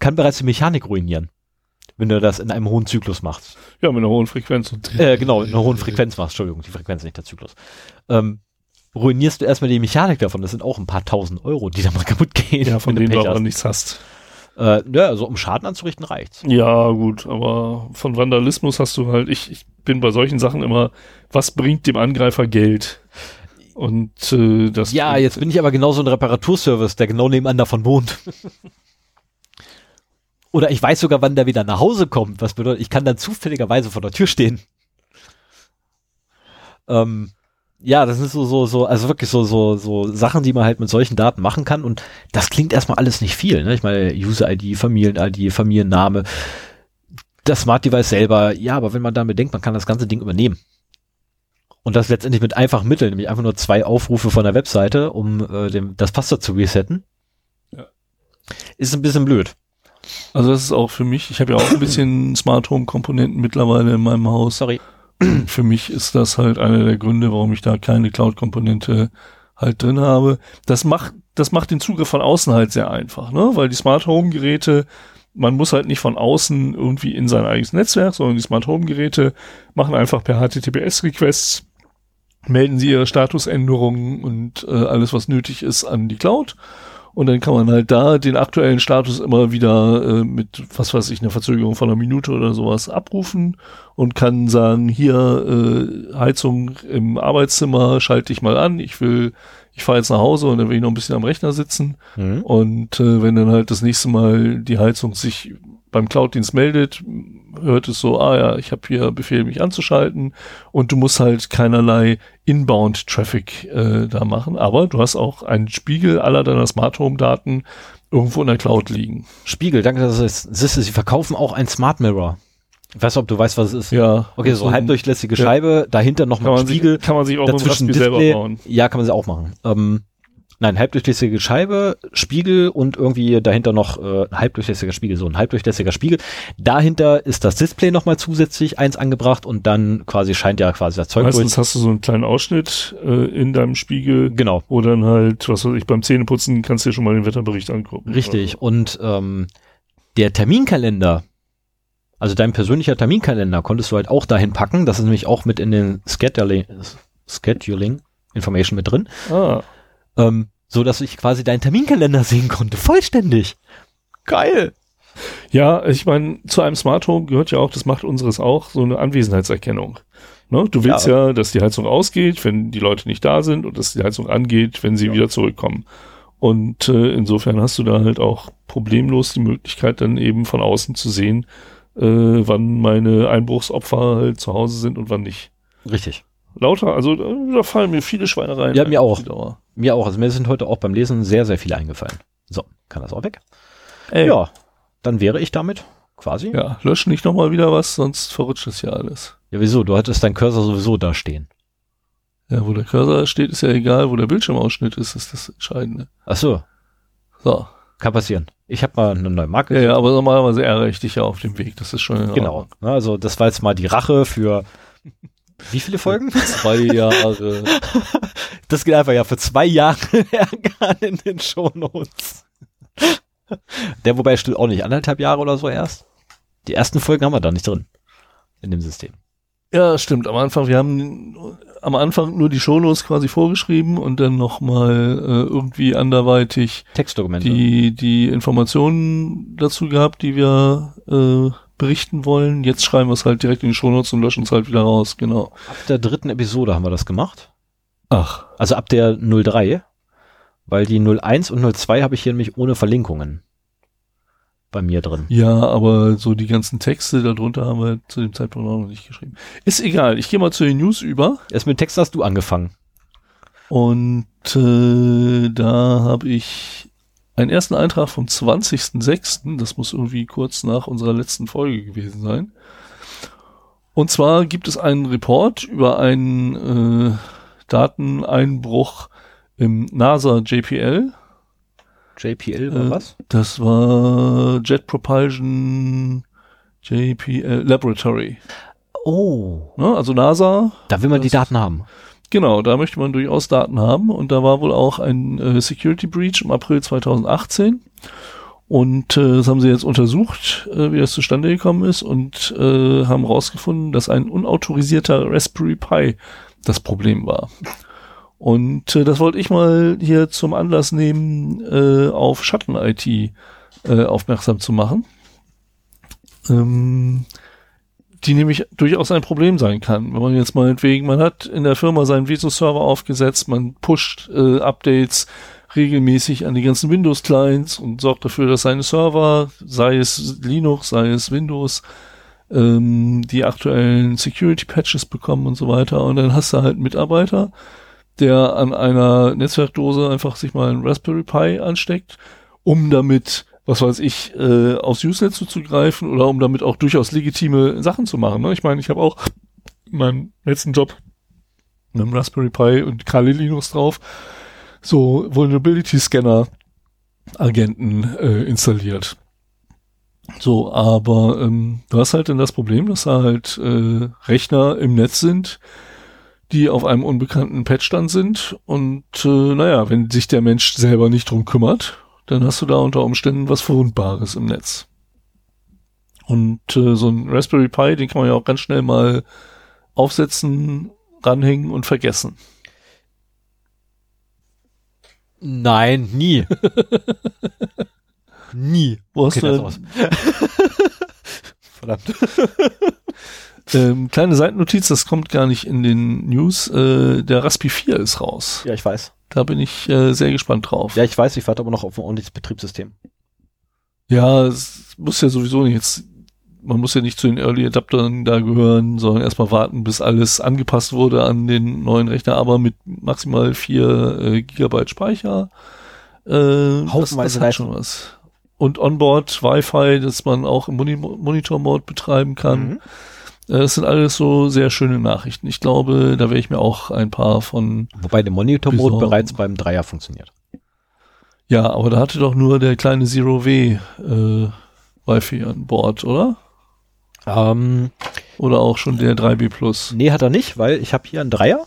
kann bereits die Mechanik ruinieren. Wenn du das in einem hohen Zyklus machst. Ja, mit einer hohen Frequenz. Äh, genau, mit einer hohen Frequenz machst. Entschuldigung, die Frequenz nicht der Zyklus. Ähm, ruinierst du erstmal die Mechanik davon. Das sind auch ein paar tausend Euro, die da mal kaputt gehen. Ja, von denen du aber nichts hast. Äh, ja, also um Schaden anzurichten reicht's. Ja, gut, aber von Vandalismus hast du halt, ich, ich bin bei solchen Sachen immer, was bringt dem Angreifer Geld? Und äh, das. Ja, jetzt bin ich aber genauso ein Reparaturservice, der genau nebenan davon wohnt. Oder ich weiß sogar, wann der wieder nach Hause kommt. Was bedeutet, ich kann dann zufälligerweise vor der Tür stehen. Ähm, ja, das ist so, so, so, also wirklich so, so, so Sachen, die man halt mit solchen Daten machen kann. Und das klingt erstmal alles nicht viel. Ne? Ich meine, User-ID, Familien-ID, Familienname, das Smart Device selber. Ja, aber wenn man damit denkt, man kann das ganze Ding übernehmen. Und das letztendlich mit einfachen Mitteln, nämlich einfach nur zwei Aufrufe von der Webseite, um äh, dem, das Passwort zu resetten. Ja. Ist ein bisschen blöd. Also das ist auch für mich, ich habe ja auch ein bisschen Smart Home Komponenten mittlerweile in meinem Haus. Sorry für mich ist das halt einer der Gründe, warum ich da keine Cloud-Komponente halt drin habe. Das macht, das macht den Zugriff von außen halt sehr einfach, ne? Weil die Smart Home Geräte, man muss halt nicht von außen irgendwie in sein eigenes Netzwerk, sondern die Smart Home Geräte machen einfach per HTTPS Requests, melden sie ihre Statusänderungen und äh, alles, was nötig ist, an die Cloud. Und dann kann man halt da den aktuellen Status immer wieder äh, mit, was weiß ich, einer Verzögerung von einer Minute oder sowas abrufen und kann sagen, hier äh, Heizung im Arbeitszimmer schalte ich mal an, ich will, ich fahre jetzt nach Hause und dann will ich noch ein bisschen am Rechner sitzen. Mhm. Und äh, wenn dann halt das nächste Mal die Heizung sich beim Cloud-Dienst meldet, hört es so, ah ja, ich habe hier Befehl, mich anzuschalten und du musst halt keinerlei Inbound-Traffic äh, da machen, aber du hast auch einen Spiegel aller deiner Smart Home-Daten irgendwo in der Cloud liegen. Spiegel, danke, dass es ist. Sie verkaufen auch ein Smart Mirror. Ich weiß nicht, ob du weißt, was es ist. Ja. Okay, so, so halbdurchlässige ja. Scheibe, dahinter noch mal Spiegel. Sich, kann man sich auch dazwischen Display, selber bauen. Ja, kann man sie auch machen. Ähm, Nein, halbdurchlässige Scheibe, Spiegel und irgendwie dahinter noch äh, ein halbdurchlässiger Spiegel, so ein halbdurchlässiger Spiegel. Dahinter ist das Display nochmal zusätzlich eins angebracht und dann quasi scheint ja quasi das Zeug Meistens hast du so einen kleinen Ausschnitt äh, in deinem Spiegel, Genau, wo dann halt, was weiß ich, beim Zähneputzen kannst du dir schon mal den Wetterbericht angucken. richtig. Also, Und ähm, der Terminkalender, also dein persönlicher Terminkalender, konntest du halt auch dahin packen. Das ist nämlich auch mit in den Scheduling, Scheduling Information mit drin. ah, Ähm, so dass ich quasi deinen Terminkalender sehen konnte. Vollständig. Geil. ja, ich meine, zu einem Smart Home gehört ja auch, das macht unseres auch, so eine Anwesenheitserkennung. Ne? Du willst ja. dass die Heizung ausgeht, wenn die Leute nicht da sind und dass die Heizung angeht, wenn sie Ja. wieder zurückkommen. Und äh, insofern hast du da halt auch problemlos die Möglichkeit, dann eben von außen zu sehen, äh, wann meine Einbruchsopfer halt zu Hause sind und wann nicht. Richtig. Lauter, also äh, da fallen mir viele Schweinereien. Ja, mir auch. Mir auch. Also mir sind heute auch beim Lesen sehr, sehr viele eingefallen. So, kann das auch weg. Ey, Ja, dann wäre ich damit quasi. Ja, ja, lösch nicht nochmal wieder was, sonst verrutscht das ja alles. wieso? Du hattest dein Cursor sowieso da stehen. Ja, wo der Cursor steht, ist ja egal, wo der Bildschirmausschnitt ist, ist das Entscheidende. Ach so, So. kann passieren. Ich habe mal eine neue Marke. Ja, ja, aber normalerweise ärgere ich dich ja auf dem Weg. Das ist schon Genau. Also das war jetzt mal die Rache für wie viele Folgen? Zwei Jahre. Das geht einfach ja für zwei Jahre Ärger in den Shownotes. Der wobei stimmt auch nicht anderthalb Jahre oder so erst. Die ersten Folgen haben wir da nicht drin. In dem System. Ja, stimmt. Am Anfang, wir haben am Anfang nur die Shownotes quasi vorgeschrieben und dann nochmal äh, irgendwie anderweitig Textdokumente. die, die Informationen dazu gehabt, die wir äh, berichten wollen. Jetzt schreiben wir es halt direkt in die Shownotes und löschen es halt wieder raus. Genau. Ab der dritten Episode haben wir das gemacht. Ach. Also ab der 03. Weil die 01 und 02 habe ich hier nämlich ohne Verlinkungen bei mir drin. Ja, aber so die ganzen Texte darunter haben wir zu dem Zeitpunkt auch noch nicht geschrieben. Ist egal. Ich gehe mal zu den News über. Erst mit Text hast du angefangen. Und äh, da habe ich einen ersten Eintrag vom 20.06., das muss irgendwie kurz nach unserer letzten Folge gewesen sein. Und zwar gibt es einen Report über einen äh, Dateneinbruch im NASA JPL. JPL war Äh, was? Das war Jet Propulsion JPL Laboratory. Oh. Ne? Also NASA Da will man die Daten haben. Genau, da möchte man durchaus Daten haben und da war wohl auch ein äh, Security Breach im April 2018 und äh, das haben sie jetzt untersucht, äh, wie das zustande gekommen ist und äh, haben rausgefunden, dass ein unautorisierter Raspberry Pi das Problem war. Und äh, das wollte ich mal hier zum Anlass nehmen, äh, auf Schatten-IT äh, aufmerksam zu machen. Ähm, die nämlich durchaus ein Problem sein kann. Wenn man jetzt meinetwegen, man hat in der Firma seinen Viso-Server aufgesetzt, man pusht äh, Updates regelmäßig an die ganzen Windows-Clients und sorgt dafür, dass seine Server, sei es Linux, sei es Windows, ähm, die aktuellen Security-Patches bekommen und so weiter. Und dann hast du halt einen Mitarbeiter, der an einer Netzwerkdose einfach sich mal einen Raspberry Pi ansteckt, um damit was weiß ich, äh, aufs Usenet zuzugreifen oder um damit auch durchaus legitime Sachen zu machen. Ne? Ich meine, ich habe auch in meinem letzten Job einen Raspberry Pi und Kali Linux drauf so Vulnerability Scanner Agenten äh, installiert. So, aber ähm, du hast halt dann das Problem, dass da halt äh, Rechner im Netz sind, die auf einem unbekannten Patchstand sind und äh, naja, wenn sich der Mensch selber nicht drum kümmert, dann hast du da unter Umständen was Verwundbares im Netz. Und äh, so ein Raspberry Pi, den kann man ja auch ganz schnell mal aufsetzen, ranhängen und vergessen. Nein, nie. nie. Wo hast Okay, du das denn- Verdammt. ähm, kleine Seitennotiz, das kommt gar nicht in den News. Äh, der Raspi 4 ist raus. Ja, ich weiß. Da bin ich äh, sehr gespannt drauf. Ja, ich weiß, ich warte aber noch auf ein ordentliches Betriebssystem. Ja, es muss ja sowieso nicht jetzt, man muss ja nicht zu den Early Adaptern da gehören, sondern erstmal warten, bis alles angepasst wurde an den neuen Rechner, aber mit maximal 4 äh, Gigabyte Speicher. Äh, das, Haufenweise das hat schon was. Und Onboard Wi-Fi, das man auch im Moni Monitor-Mode betreiben kann. Mhm. Äh, Das sind alles so sehr schöne Nachrichten. Ich glaube, da werde ich mir auch ein paar von Wobei der Monitor-Mode bereits beim Dreier funktioniert. Ja, aber da hatte doch nur der kleine Zero W äh, Wi-Fi an Bord, oder? Ähm, Oder auch schon der 3B Plus? nee, hat er nicht, weil ich habe hier einen Dreier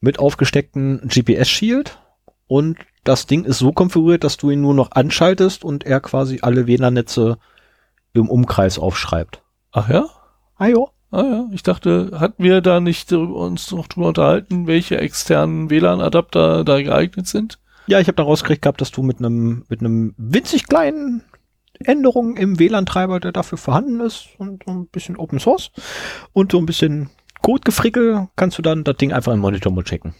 mit aufgesteckten GPS-Shield und das Ding ist so konfiguriert, dass du ihn nur noch anschaltest und er quasi alle WLAN-Netze im Umkreis aufschreibt. Ach ja? Ah jo. Ah ja, ich dachte, hatten wir da nicht drüber- uns noch drüber unterhalten, welche externen WLAN-Adapter da geeignet sind? Ja, ich habe da rausgekriegt gehabt, dass du mit einem mit einem winzig kleinen Änderung im WLAN-Treiber, der dafür vorhanden ist und so ein bisschen Open Source und so ein bisschen Code-Gefrickel, kannst du dann das Ding einfach im Monitor mal checken.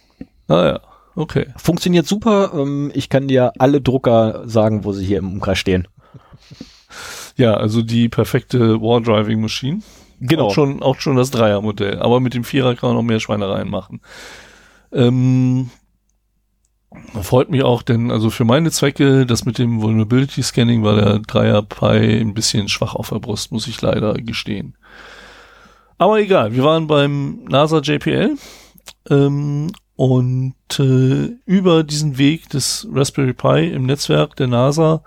Ah ja, okay. Funktioniert super. Ähm, ich kann dir alle Drucker sagen, wo sie hier im Umkreis stehen. Ja, also die perfekte War-Driving-Maschine. Auch schon, auch schon das Dreier-Modell. Aber mit dem Vierer kann man noch mehr Schweinereien machen. Ähm, freut mich auch, denn also für meine Zwecke, das mit dem Vulnerability Scanning war der Dreier Pi ein bisschen schwach auf der Brust, muss ich leider gestehen. Aber egal, wir waren beim NASA JPL ähm, und äh, über diesen Weg des Raspberry Pi im Netzwerk der NASA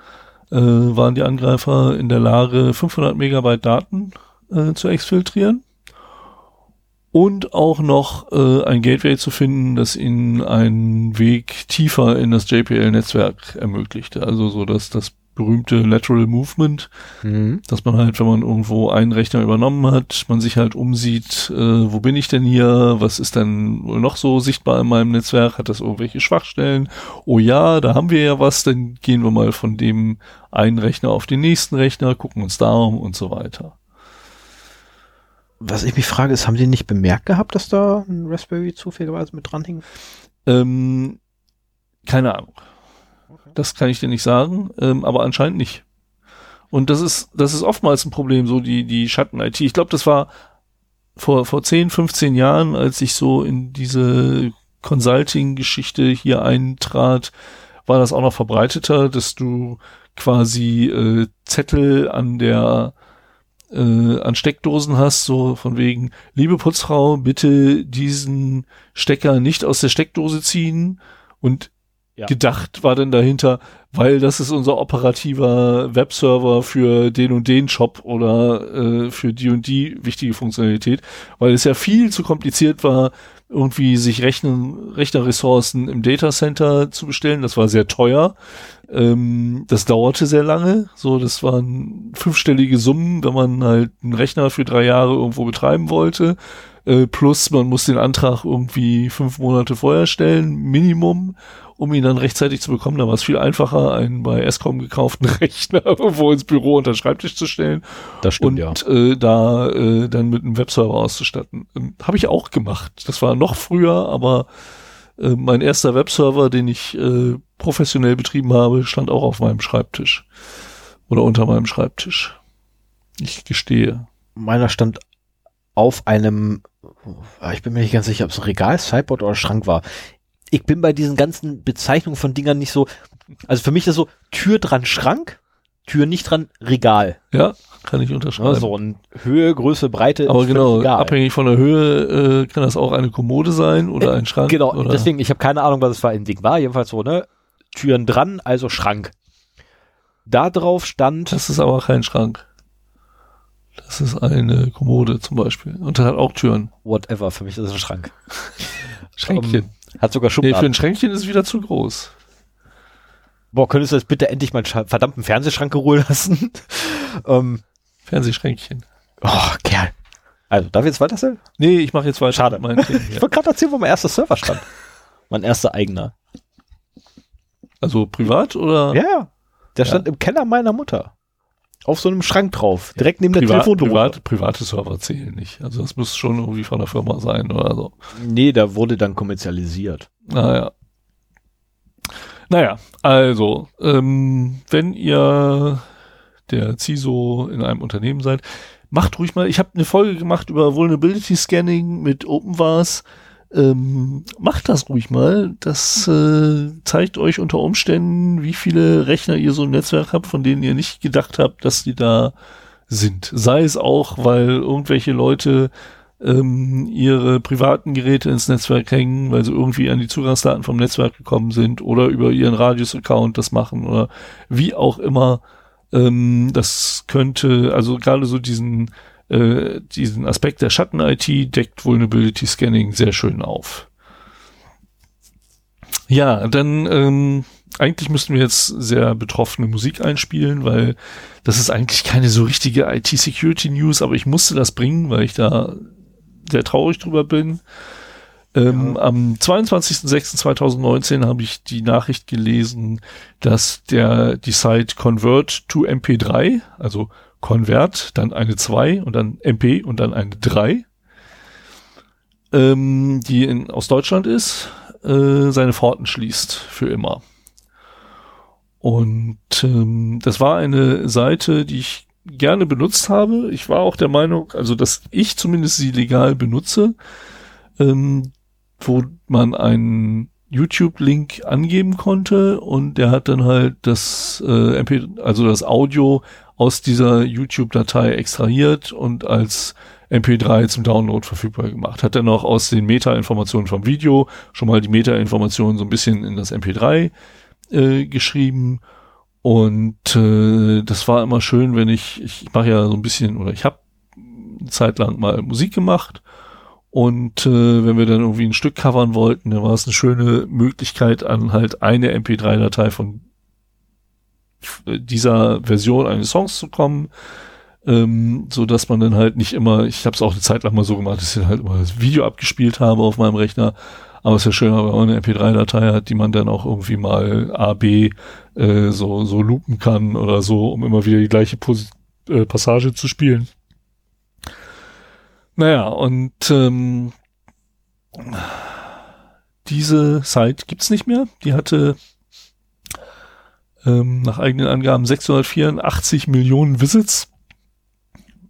äh, waren die Angreifer in der Lage, 500 Megabyte Daten äh, zu exfiltrieren und auch noch äh, ein Gateway zu finden, das ihnen einen Weg tiefer in das JPL-Netzwerk ermöglichte. Also so dass das berühmte Lateral Movement, Mhm. dass man halt, wenn man irgendwo einen Rechner übernommen hat, man sich halt umsieht, äh, wo bin ich denn hier, was ist denn wohl noch so sichtbar in meinem Netzwerk, hat das irgendwelche Schwachstellen? Oh ja, da haben wir ja was, dann gehen wir mal von dem einen Rechner auf den nächsten Rechner, gucken uns da um und so weiter. Was ich mich frage, ist, haben die nicht bemerkt gehabt, dass da ein Raspberry zufälligerweise mit dran hing? Ähm, keine Ahnung. Das kann ich dir nicht sagen, ähm, aber anscheinend nicht. Und das ist, das ist oftmals ein Problem, so die, die Schatten-IT. Ich glaube, das war vor, vor 10, 15 Jahren, als ich so in diese Consulting-Geschichte hier eintrat, war das auch noch verbreiteter, dass du quasi äh, Zettel an der äh, an Steckdosen hast, so von wegen, liebe Putzfrau, bitte diesen Stecker nicht aus der Steckdose ziehen und Ja. gedacht war dann dahinter, weil das ist unser operativer Webserver für den und den Shop oder äh, für die und die wichtige Funktionalität, weil es ja viel zu kompliziert war, irgendwie sich Rechnen, Rechnerressourcen im Datacenter zu bestellen. Das war sehr teuer. Ähm, das dauerte sehr lange. So, das waren fünfstellige Summen, wenn man halt einen Rechner für drei Jahre irgendwo betreiben wollte. Äh, plus man muss den Antrag irgendwie fünf Monate vorher stellen, Minimum, um ihn dann rechtzeitig zu bekommen. Da war es viel einfacher, einen bei Escom gekauften Rechner irgendwo ins Büro unter den Schreibtisch zu stellen Das und äh, da äh, dann mit einem Webserver auszustatten. Ähm, Habe ich auch gemacht. Das war noch früher, aber äh, mein erster Webserver, den ich äh, professionell betrieben habe, stand auch auf meinem Schreibtisch oder unter meinem Schreibtisch. Ich gestehe. Meiner stand auf einem, ich bin mir nicht ganz sicher, ob es ein Regal, Sideboard oder Schrank war. Ich bin bei diesen ganzen Bezeichnungen von Dingern nicht so, also für mich ist so Tür dran Schrank, Tür nicht dran Regal. Ja, kann ich unterschreiben. Ja, so und Höhe, Größe, Breite. aber ist genau, völlig egal. abhängig von der Höhe äh, kann das auch eine Kommode sein oder Äh, ein Schrank. Genau, oder deswegen, ich habe keine Ahnung, was es für ein Ding war. Jedenfalls so, ne? Türen dran, also Schrank. Da drauf stand, Das ist aber kein Schrank. Das ist eine Kommode zum Beispiel. Und hat auch Türen. whatever, für mich ist es ein Schrank. Schränkchen. Ähm, hat sogar nee, für Schubladen. ein Schränkchen ist es wieder zu groß. Boah, könntest du jetzt bitte endlich meinen verdammten Fernsehschrank geholt lassen? ähm, Fernsehschränkchen. oh, Kerl. Also, darf ich jetzt weiter erzählen? Nee, ich mache jetzt weiter Schade. Ich wollte gerade erzählen, wo mein erster Server stand. mein erster eigener. Also privat oder Ja, ja. Der Ja. stand im Keller meiner Mutter. Auf so einem Schrank drauf. Direkt neben der privat, Telefondose. privat, private Server zählen nicht. Also das muss schon irgendwie von der Firma sein oder so. Nee, der wurde dann kommerzialisiert. Naja. Naja, also, ähm, wenn ihr der CISO in einem Unternehmen seid, macht ruhig mal, ich habe eine Folge gemacht über Vulnerability Scanning mit OpenVAS. Ähm, macht das ruhig mal. Das äh, zeigt euch unter Umständen, wie viele Rechner ihr so im Netzwerk habt, von denen ihr nicht gedacht habt, dass die da sind. Sei es auch, weil irgendwelche Leute ähm, ihre privaten Geräte ins Netzwerk hängen, weil sie irgendwie an die Zugangsdaten vom Netzwerk gekommen sind oder über ihren Radius-Account das machen oder wie auch immer. Ähm, das könnte, also gerade so diesen, äh, diesen Aspekt der Schatten-IT deckt Vulnerability Scanning sehr schön auf. Ja, dann ähm, eigentlich müssten wir jetzt sehr betroffene Musik einspielen, weil das ist eigentlich keine so richtige IT-Security-News, aber ich musste das bringen, weil ich da sehr traurig drüber bin. Ähm, ja. Am 22.06.2019 habe ich die Nachricht gelesen, dass der die Site Convert to MP3, also Convert, dann eine 2 und dann MP und dann eine 3, ähm, die in, aus Deutschland ist, äh, seine Pforten schließt für immer. Und ähm, das war eine Seite, die ich gerne benutzt habe. Ich war auch der Meinung, also dass ich zumindest sie legal benutze, ähm, wo man einen YouTube-Link angeben konnte und der hat dann halt das äh, MP, also das Audio aus dieser YouTube-Datei extrahiert und als MP3 zum Download verfügbar gemacht. Hat dann auch aus den Meta-Informationen vom Video schon mal die Meta-Informationen so ein bisschen in das MP3 äh, geschrieben. Und äh, das war immer schön, wenn ich, ich mache ja so ein bisschen, oder ich habe eine Zeit lang mal Musik gemacht. Und äh, wenn wir dann irgendwie ein Stück covern wollten, dann war es eine schöne Möglichkeit, an halt eine MP3-Datei von dieser Version eines Songs zu kommen ähm, so dass man dann halt nicht immer, ich habe es auch eine Zeit lang mal so gemacht, dass ich halt immer das Video abgespielt habe auf meinem Rechner, aber es ist ja schön, wenn man eine MP3-Datei hat, die man dann auch irgendwie mal A, B äh, so, so loopen kann oder so, um immer wieder die gleiche Pos äh, Passage zu spielen. Naja, und ähm, diese Site gibt's nicht mehr. Die hatte ähm, nach eigenen Angaben 684 Millionen Visits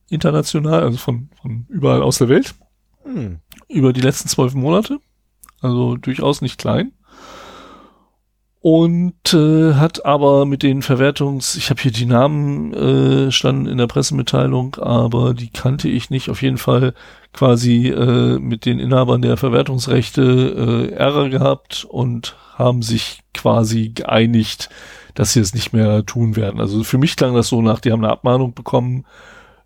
international, also von, von überall aus der Welt. Hm. Über die letzten zwölf Monate. Also durchaus nicht klein. Und äh, hat aber mit den Verwertungs, ich habe hier die Namen äh, standen in der Pressemitteilung, aber die kannte ich nicht. Auf jeden Fall quasi äh, mit den Inhabern der Verwertungsrechte äh, Ärger gehabt und haben sich quasi geeinigt, dass sie es nicht mehr tun werden. Also für mich klang das so nach, die haben eine Abmahnung bekommen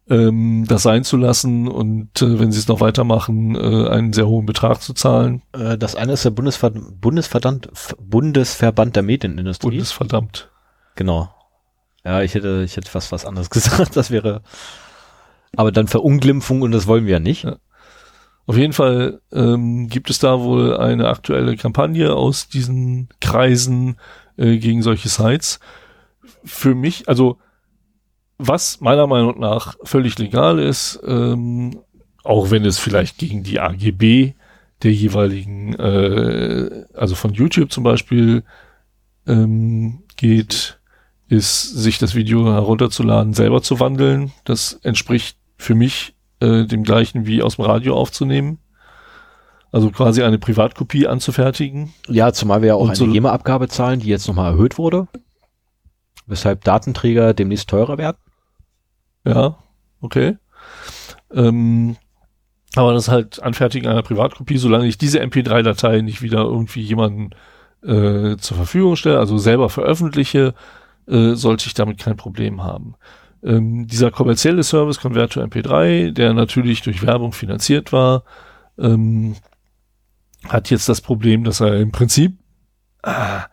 ähm, das sein zu lassen und äh, wenn sie es noch weitermachen, äh, einen sehr hohen Betrag zu zahlen. Äh, das eine ist der Bundesver Bundesverband, Bundesverband der Medienindustrie. Bundesverdammt. Genau. Ja, ich hätte, ich hätte fast was anderes gesagt. Das wäre aber dann Verunglimpfung und das wollen wir ja nicht. Ja. Auf jeden Fall ähm, gibt es da wohl eine aktuelle Kampagne aus diesen Kreisen äh, gegen solche Sites. Für mich, also was meiner Meinung nach völlig legal ist, ähm, auch wenn es vielleicht gegen die AGB der jeweiligen, äh, also von YouTube zum Beispiel ähm, geht, ist sich das Video herunterzuladen, selber zu wandeln. Das entspricht für mich äh, dem gleichen wie aus dem Radio aufzunehmen. Also quasi eine Privatkopie anzufertigen. Ja, zumal wir ja auch Und eine GEMA-Abgabe zahlen, die jetzt nochmal erhöht wurde. Weshalb Datenträger demnächst teurer werden. Ja, okay. Ähm, aber das ist halt Anfertigen einer Privatkopie, solange ich diese MP3-Datei nicht wieder irgendwie jemanden äh, zur Verfügung stelle, also selber veröffentliche, äh, sollte ich damit kein Problem haben. Ähm, dieser kommerzielle Service Converto MP3, der natürlich durch Werbung finanziert war, ähm, hat jetzt das Problem, dass er im Prinzip ah,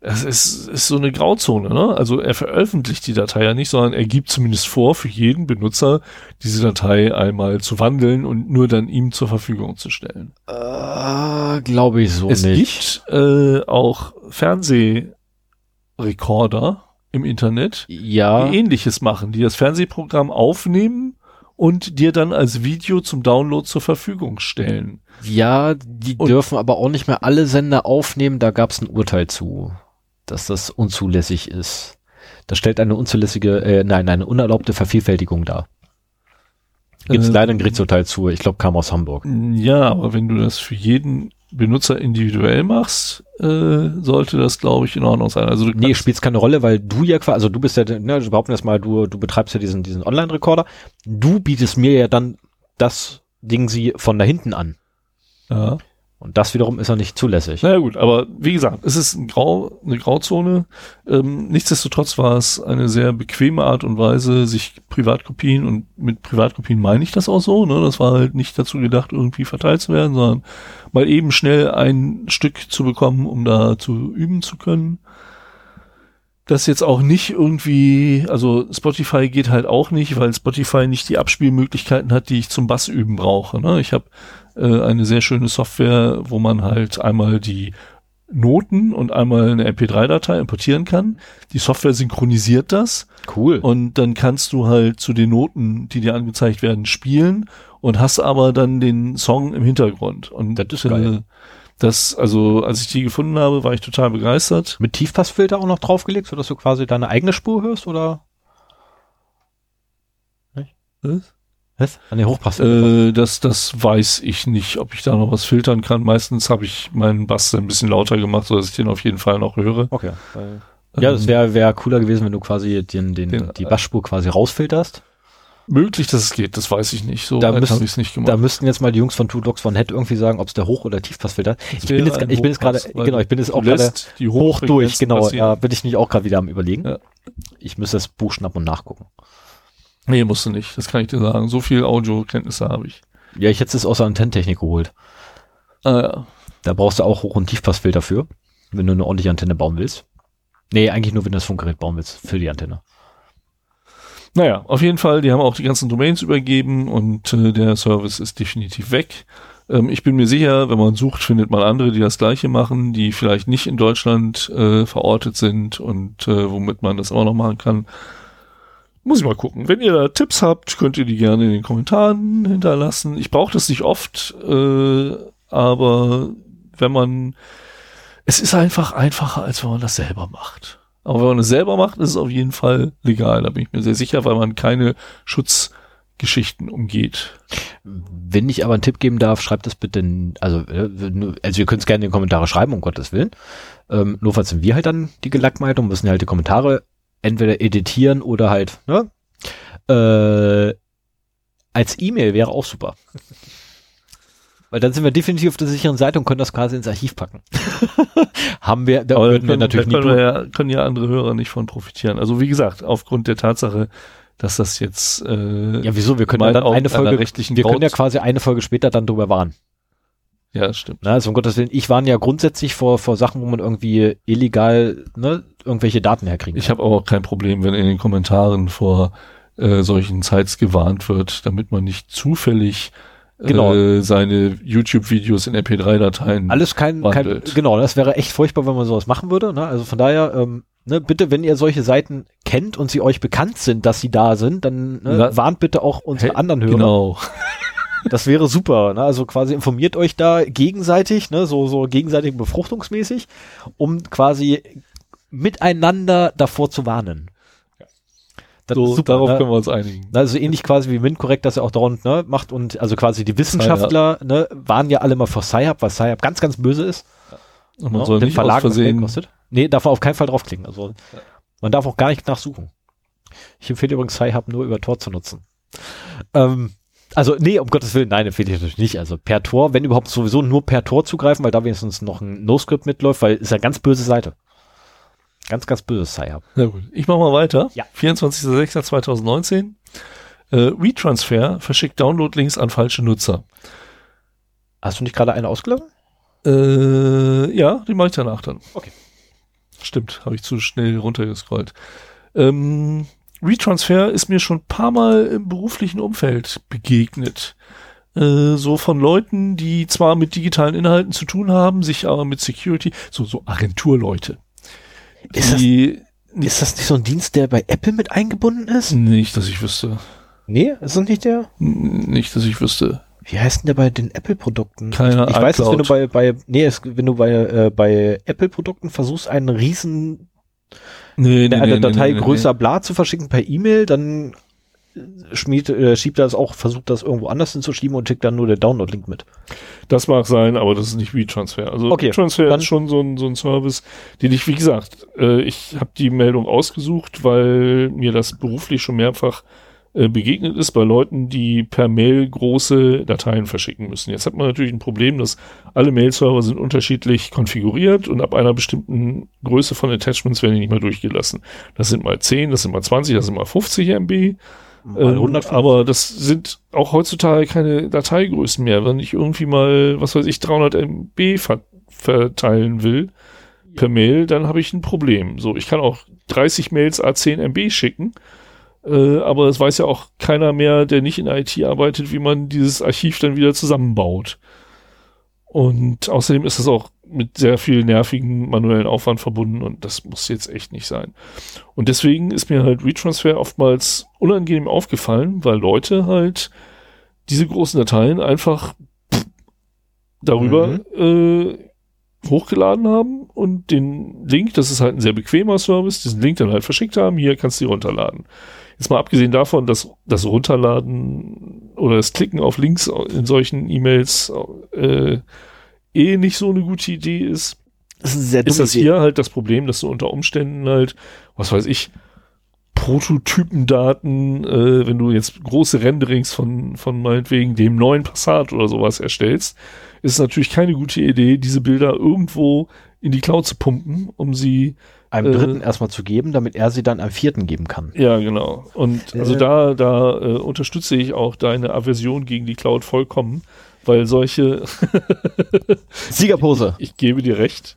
es ist, ist so eine Grauzone, ne? Also er veröffentlicht die Datei ja nicht, sondern er gibt zumindest vor, für jeden Benutzer diese Datei einmal zu wandeln und nur dann ihm zur Verfügung zu stellen. Äh, Glaube ich so es nicht. Es gibt äh, auch Fernsehrekorder im Internet, ja. die ähnliches machen, die das Fernsehprogramm aufnehmen und dir dann als Video zum Download zur Verfügung stellen. Ja, die und dürfen aber auch nicht mehr alle Sender aufnehmen, da gab es ein Urteil zu dass das unzulässig ist. Das stellt eine unzulässige, äh, nein, eine unerlaubte Vervielfältigung dar. Gibt es äh, leider ein Gerichtsurteil zu, ich glaube, kam aus Hamburg. Ja, aber wenn du das für jeden Benutzer individuell machst, äh, sollte das, glaube ich, in Ordnung sein. Also du nee, spielt keine Rolle, weil du ja quasi, also du bist ja, ne, behaupten wir mal, du, du betreibst ja diesen, diesen Online-Recorder. Du bietest mir ja dann das Ding sie von da hinten an. Ja. Und das wiederum ist ja nicht zulässig. Naja gut, aber wie gesagt, es ist ein Grau, eine Grauzone. Ähm, nichtsdestotrotz war es eine sehr bequeme Art und Weise, sich Privatkopien und mit Privatkopien meine ich das auch so. Ne? Das war halt nicht dazu gedacht, irgendwie verteilt zu werden, sondern mal eben schnell ein Stück zu bekommen, um da zu üben zu können. Das jetzt auch nicht irgendwie, also Spotify geht halt auch nicht, weil Spotify nicht die Abspielmöglichkeiten hat, die ich zum Bass üben brauche. Ne? Ich habe äh, eine sehr schöne Software, wo man halt einmal die Noten und einmal eine MP3-Datei importieren kann. Die Software synchronisiert das. Cool. Und dann kannst du halt zu den Noten, die dir angezeigt werden, spielen und hast aber dann den Song im Hintergrund. Und Das ist geil. Äh, das, also, als ich die gefunden habe, war ich total begeistert. Mit Tiefpassfilter auch noch draufgelegt, sodass du quasi deine eigene Spur hörst oder? Was? Was? An den Hochpassfilter. Äh, das, das weiß ich nicht, ob ich da noch was filtern kann. Meistens habe ich meinen Bass ein bisschen lauter gemacht, sodass ich den auf jeden Fall noch höre. okay. Weil, ja, das wäre wär cooler gewesen, wenn du quasi den, den, Den, die Bassspur quasi rausfilterst. Möglich, dass es geht, das weiß ich nicht. So Da weit müssen- habe ich es nicht gemacht. Da müssten jetzt mal die Jungs von Two Dogs One Head irgendwie sagen, ob es der Hoch- oder Tiefpassfilter ist. Ich bin jetzt, ich bin jetzt gerade, Hochpass, genau, ich bin jetzt auch gerade hoch durch, genau. Ja, bin ich nicht auch gerade wieder am überlegen. Ja. Ich müsste das Buch schnappen und nachgucken. Nee, musst du nicht, das kann ich dir sagen. So viel Audiokenntnisse habe ich. Ja, ich hätte es aus der Antennentechnik geholt. Ah, ja. Da brauchst du auch Hoch- und Tiefpassfilter für, wenn du eine ordentliche Antenne bauen willst. Nee, eigentlich nur, wenn du das Funkgerät bauen willst, für die Antenne. Naja, auf jeden Fall, die haben auch die ganzen Domains übergeben und äh, der Service ist definitiv weg. Ähm, ich bin mir sicher, wenn man sucht, findet man andere, die das gleiche machen, die vielleicht nicht in Deutschland äh, verortet sind und äh, womit man das auch noch machen kann. Muss ich mal gucken. Wenn ihr da Tipps habt, könnt ihr die gerne in den Kommentaren hinterlassen. Ich brauche das nicht oft, äh, aber wenn man, es ist einfach einfacher, als wenn man das selber macht. Aber wenn man es selber macht, ist es auf jeden Fall legal. Da bin ich mir sehr sicher, weil man keine Schutzgeschichten umgeht. Wenn ich aber einen Tipp geben darf, schreibt das bitte, also, äh, also ihr könnt es gerne in die Kommentare schreiben, um Gottes Willen. Ähm, nur falls sind wir halt dann die Gelackmeitung, und müssen halt die Kommentare entweder editieren oder halt, ne? Äh, als E-Mail wäre auch super. Weil dann sind wir definitiv auf der sicheren Seite und können das quasi ins Archiv packen. Haben wir, da Aber würden wir können, natürlich da nie können, wir ja, können ja andere Hörer nicht von profitieren. Also wie gesagt, aufgrund der Tatsache, dass das jetzt äh, Ja, wieso? Wir können ja dann eine Folge, wir können ja quasi eine Folge später dann drüber warnen. Ja, stimmt. Ne, also um Gottes Willen, ich warne ja grundsätzlich vor, vor Sachen, wo man irgendwie illegal ne, irgendwelche Daten herkriegen Ich habe auch kein Problem, wenn in den Kommentaren vor äh, solchen Sites gewarnt wird, damit man nicht zufällig Genau. äh, seine YouTube-Videos in MP3-Dateien. Alles kein, kein, genau, das wäre echt furchtbar, wenn man sowas machen würde. Ne? Also von daher, ähm, ne, bitte, wenn ihr solche Seiten kennt und sie euch bekannt sind, dass sie da sind, dann ne, Na- warnt bitte auch unsere Hey, anderen Hörer. Genau. Das wäre super. Ne? Also quasi informiert euch da gegenseitig, ne? so, so gegenseitig befruchtungsmäßig, um quasi miteinander davor zu warnen. So, super, darauf ne? können wir uns einigen. Also ähnlich quasi wie MINT-Korrekt, dass er auch dauernd ne, macht und also quasi die Wissenschaftler ne, waren ja alle mal vor Sci-Hub, weil Sci-Hub ganz, ganz böse ist. Und man ne, soll nicht Verlag aus was Versehen kostet. Nee, darf man auf keinen Fall draufklicken. Also man darf auch gar nicht nachsuchen. Ich empfehle übrigens Sci-Hub nur über Tor zu nutzen. Ähm, also, nee, um Gottes Willen, nein, empfehle ich natürlich nicht. Also per Tor, wenn überhaupt sowieso nur per Tor zugreifen, weil da wenigstens noch ein No-Script mitläuft, weil ist ja ganz böse Seite. Ganz, ganz böses Sci-Hub. Na gut, ich mache mal weiter. Ja. 24.06.2019. Äh, WeTransfer verschickt Download-Links an falsche Nutzer. Hast du nicht gerade eine ausgelassen? Äh, ja, die mache ich danach dann. Okay. Stimmt, habe ich zu schnell runtergescrollt. Ähm, WeTransfer ist mir schon ein paar Mal im beruflichen Umfeld begegnet. Äh, so von Leuten, die zwar mit digitalen Inhalten zu tun haben, sich aber mit Security, so, so Agenturleute. Ist das- die, Ist das nicht so ein Dienst, der bei Apple mit eingebunden ist? nicht, dass ich wüsste. Nee, ist das nicht der? Nicht, dass ich wüsste. Wie heißt denn der bei den Apple-Produkten? Keine Ich weiß, dass wenn du bei, bei, nee, es, wenn du bei, äh, bei Apple-Produkten versuchst, einen riesen, Nee, eine, eine Datei größer bla zu verschicken per E-Mail, dann schmied, äh, schiebt er das auch, versucht das irgendwo anders hinzuschieben und schickt dann nur der Download-Link mit. Das mag sein, aber das ist nicht WeTransfer. Also Okay, WeTransfer dann- ist schon so ein, so ein Service, den ich, wie gesagt, äh, ich habe die Meldung ausgesucht, weil mir das beruflich schon mehrfach äh, begegnet ist bei Leuten, die per Mail große Dateien verschicken müssen. Jetzt hat man natürlich ein Problem, dass alle Mail-Server sind unterschiedlich konfiguriert und ab einer bestimmten Größe von Attachments werden die nicht mehr durchgelassen. Das sind mal 10, das sind mal 20, das sind mal 50 MB. Ähm, aber das sind auch heutzutage keine Dateigrößen mehr. Wenn ich irgendwie mal, was weiß ich, 300 MB ver verteilen will per Mail, dann habe ich ein Problem. So, ich kann auch 30 Mails A10 MB schicken, äh, aber es weiß ja auch keiner mehr, der nicht in IT arbeitet, wie man dieses Archiv dann wieder zusammenbaut. Und außerdem ist es auch mit sehr viel nervigen manuellen Aufwand verbunden und das muss jetzt echt nicht sein. Und deswegen ist mir halt Retransfer oftmals unangenehm aufgefallen, weil Leute halt diese großen Dateien einfach darüber mhm. äh, hochgeladen haben und den Link, das ist halt ein sehr bequemer Service, diesen Link dann halt verschickt haben, hier kannst du die runterladen. Jetzt mal abgesehen davon, dass das Runterladen oder das Klicken auf Links in solchen E-Mails äh, eh nicht so eine gute Idee ist, das ist, sehr ist das hier halt das Problem, dass du unter Umständen halt, was weiß ich, Prototypendaten, äh, wenn du jetzt große Renderings von, von meinetwegen dem neuen Passat oder sowas erstellst, ist es natürlich keine gute Idee, diese Bilder irgendwo in die Cloud zu pumpen, um sie einem Dritten äh, erstmal zu geben, damit er sie dann einem Vierten geben kann. Ja, genau. Und also äh, da, da äh, unterstütze ich auch deine Aversion gegen die Cloud vollkommen, weil solche Siegerpose. ich, ich, gebe dir recht,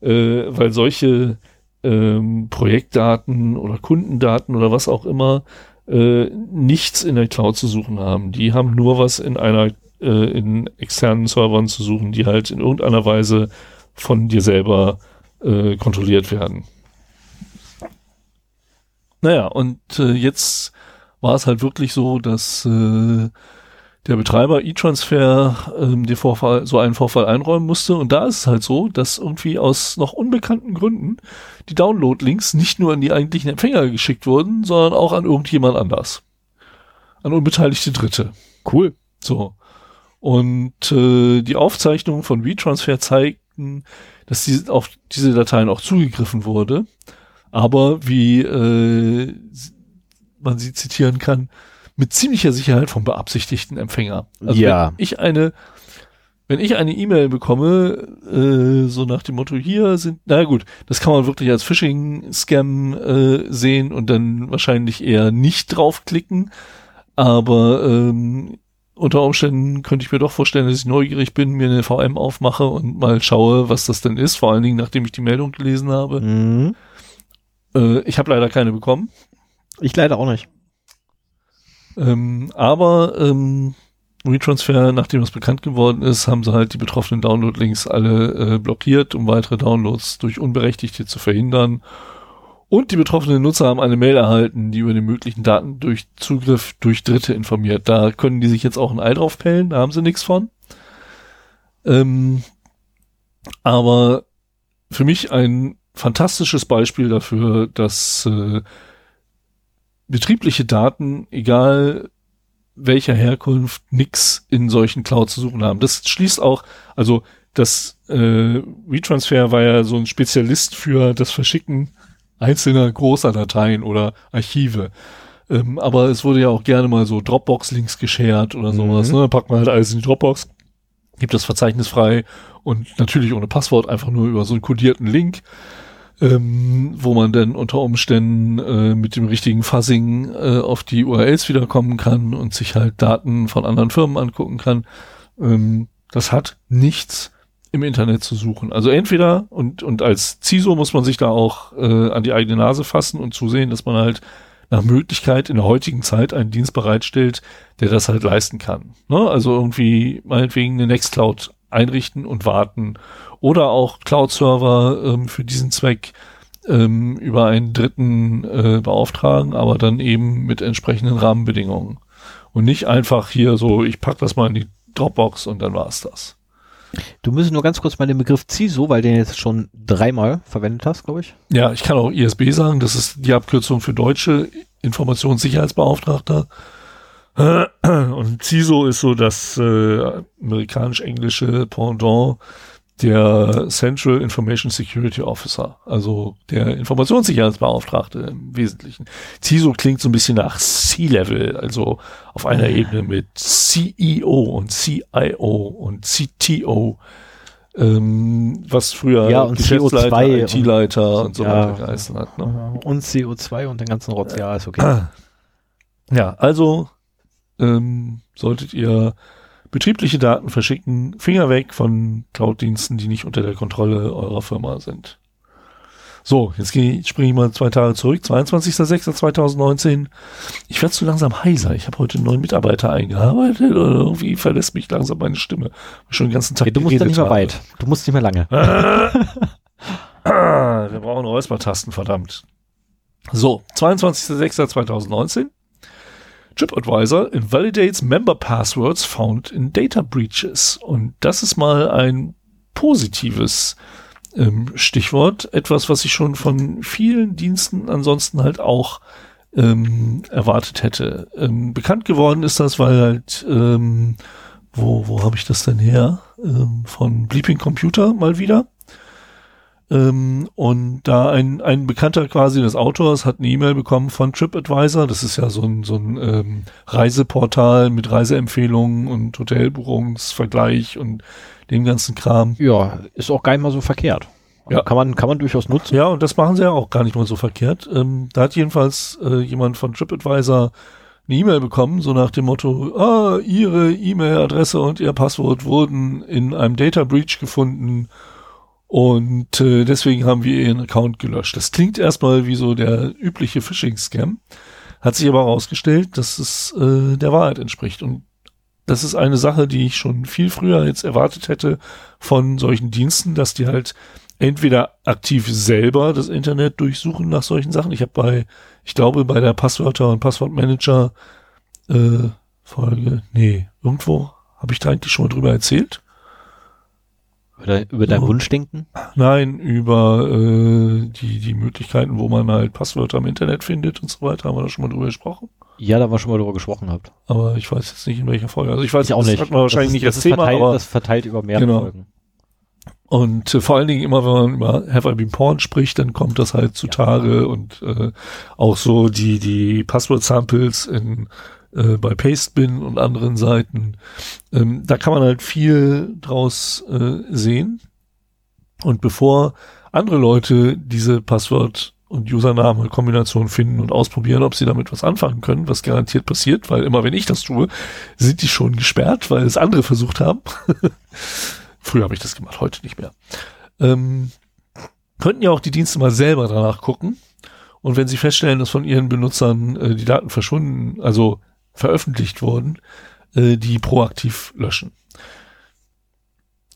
äh, weil solche ähm, Projektdaten oder Kundendaten oder was auch immer äh, nichts in der Cloud zu suchen haben. Die haben nur was in einer äh, in externen Servern zu suchen, die halt in irgendeiner Weise von dir selber äh, kontrolliert werden. Naja, und äh, jetzt war es halt wirklich so, dass äh, der Betreiber eTransfer ähm, den Vorfall, so einen Vorfall einräumen musste. Und da ist es halt so, dass irgendwie aus noch unbekannten Gründen die Download-Links nicht nur an die eigentlichen Empfänger geschickt wurden, sondern auch an irgendjemand anders. An unbeteiligte Dritte. Cool. So. Und äh, die Aufzeichnungen von WeTransfer zeigten, dass die, auf diese Dateien auch zugegriffen wurde. Aber wie äh, man sie zitieren kann, mit ziemlicher Sicherheit vom beabsichtigten Empfänger. Also ja. wenn ich eine, wenn ich eine E-Mail bekomme, äh, so nach dem Motto, hier sind, na gut, das kann man wirklich als Phishing-Scam äh, sehen und dann wahrscheinlich eher nicht draufklicken. Aber ähm, unter Umständen könnte ich mir doch vorstellen, dass ich neugierig bin, mir eine VM aufmache und mal schaue, was das denn ist, vor allen Dingen nachdem ich die Meldung gelesen habe. Mhm. Äh, ich habe leider keine bekommen. Ich leider auch nicht. Ähm, aber ähm, Retransfer, nachdem das bekannt geworden ist, haben sie halt die betroffenen Download-Links alle äh, blockiert, um weitere Downloads durch Unberechtigte zu verhindern. Und die betroffenen Nutzer haben eine Mail erhalten, die über den möglichen Daten durch Zugriff durch Dritte informiert. Da können die sich jetzt auch ein Ei drauf pellen, da haben sie nichts von. Ähm, aber für mich ein fantastisches Beispiel dafür, dass äh, betriebliche Daten, egal welcher Herkunft, nix in solchen Clouds zu suchen haben. Das schließt auch, also das äh, WeTransfer war ja so ein Spezialist für das Verschicken einzelner großer Dateien oder Archive. Ähm, aber es wurde ja auch gerne mal so Dropbox-Links geshared oder sowas. Mhm. Ne? Packt man halt alles in die Dropbox, gibt das Verzeichnis frei und natürlich ohne Passwort, einfach nur über so einen kodierten Link, ähm, wo man dann unter Umständen äh, mit dem richtigen Fuzzing äh, auf die URLs wiederkommen kann und sich halt Daten von anderen Firmen angucken kann. Ähm, das hat nichts im Internet zu suchen. Also entweder und, und als CISO muss man sich da auch äh, an die eigene Nase fassen und zusehen, dass man halt nach Möglichkeit in der heutigen Zeit einen Dienst bereitstellt, der das halt leisten kann. Ne? Also irgendwie meinetwegen eine Nextcloud einrichten und warten oder auch Cloud-Server ähm, für diesen Zweck ähm, über einen Dritten äh, beauftragen, aber dann eben mit entsprechenden Rahmenbedingungen. Und nicht einfach hier so, ich pack das mal in die Dropbox und dann war's das. Du müsstest nur ganz kurz mal den Begriff CISO, weil den jetzt schon dreimal verwendet hast, glaube ich. Ja, ich kann auch ISB sagen, das ist die Abkürzung für deutsche Informationssicherheitsbeauftragter. Und CISO ist so das äh, amerikanisch-englische Pendant der Central Information Security Officer, also der Informationssicherheitsbeauftragte im Wesentlichen. CISO klingt so ein bisschen nach C-Level, also auf einer Ebene mit CEO und CIO und CTO, ähm, was früher Ja, und Geschäftsleiter, CO2 IT-Leiter und, so ja. weiter geheißen hat. Ne? Und CO2 und den ganzen Rotz, ja, ist okay. Ja, also ähm, solltet ihr betriebliche Daten verschicken, Finger weg von Cloud-Diensten, die nicht unter der Kontrolle eurer Firma sind. So, jetzt springe ich mal zwei Tage zurück, 22.06.2019. Ich werde zu langsam heiser. Ich habe heute einen neuen Mitarbeiter eingearbeitet und irgendwie verlässt mich langsam meine Stimme. Schon den ganzen Tag Okay, du musst ja nicht mehr habe. weit. Du musst nicht mehr lange. Ah, wir brauchen Räuspertasten, verdammt. So, 22.06.2019. TripAdvisor invalidates member passwords found in data breaches. Und das ist mal ein positives ähm, Stichwort. Etwas, was ich schon von vielen Diensten ansonsten halt auch ähm, erwartet hätte. Ähm, bekannt geworden ist das, weil halt, ähm, wo, wo habe ich das denn her? Ähm, von Bleeping Computer mal wieder. Ähm, und da ein, ein Bekannter quasi des Autors hat eine E-Mail bekommen von TripAdvisor. Das ist ja so ein, so ein ähm, Reiseportal mit Reiseempfehlungen und Hotelbuchungsvergleich und dem ganzen Kram. Ja, ist auch gar nicht mal so verkehrt. Ja. Kann man, kann man durchaus nutzen. Ja, und das machen sie ja auch gar nicht mal so verkehrt. Ähm, da hat jedenfalls äh, jemand von TripAdvisor eine E-Mail bekommen, so nach dem Motto, ah, Ihre E-Mail-Adresse und Ihr Passwort wurden in einem Data Breach gefunden und äh, deswegen haben wir Ihren Account gelöscht. Das klingt erstmal wie so der übliche Phishing-Scam, hat sich aber herausgestellt, dass es äh, der Wahrheit entspricht und das ist eine Sache, die ich schon viel früher jetzt erwartet hätte von solchen Diensten, dass die halt entweder aktiv selber das Internet durchsuchen nach solchen Sachen. Ich habe bei, ich glaube, bei der Passwörter und Passwortmanager äh, Folge, nee, irgendwo habe ich da eigentlich schon mal drüber erzählt. Über, über dein. Wunschdenken. Nein, über äh, die, die Möglichkeiten, wo man halt Passwörter im Internet findet und so weiter, haben wir da schon mal drüber gesprochen. Ja, da wir schon mal drüber gesprochen habt. Aber ich weiß jetzt nicht, in welcher Folge. Also ich weiß Ich auch das nicht. hat man wahrscheinlich das nicht ist, als das ist Thema, verteilt, aber das verteilt über mehrere Genau. Folgen. Und äh, vor allen Dingen immer, wenn man über Have I Been Porn spricht, dann kommt das halt zutage und äh, auch so die die Passwort-Samples in äh, bei Pastebin und anderen Seiten. Ähm, da kann man halt viel draus äh, sehen. Und bevor andere Leute diese Passwort- und Username-Kombination finden und ausprobieren, ob sie damit was anfangen können, was garantiert passiert, weil immer wenn ich das tue, sind die schon gesperrt, weil es andere versucht haben. Früher habe ich das gemacht, heute nicht mehr. Ähm, könnten ja auch die Dienste mal selber danach gucken. Und wenn sie feststellen, dass von ihren Benutzern äh, die Daten verschwunden, also veröffentlicht wurden, äh, die proaktiv löschen.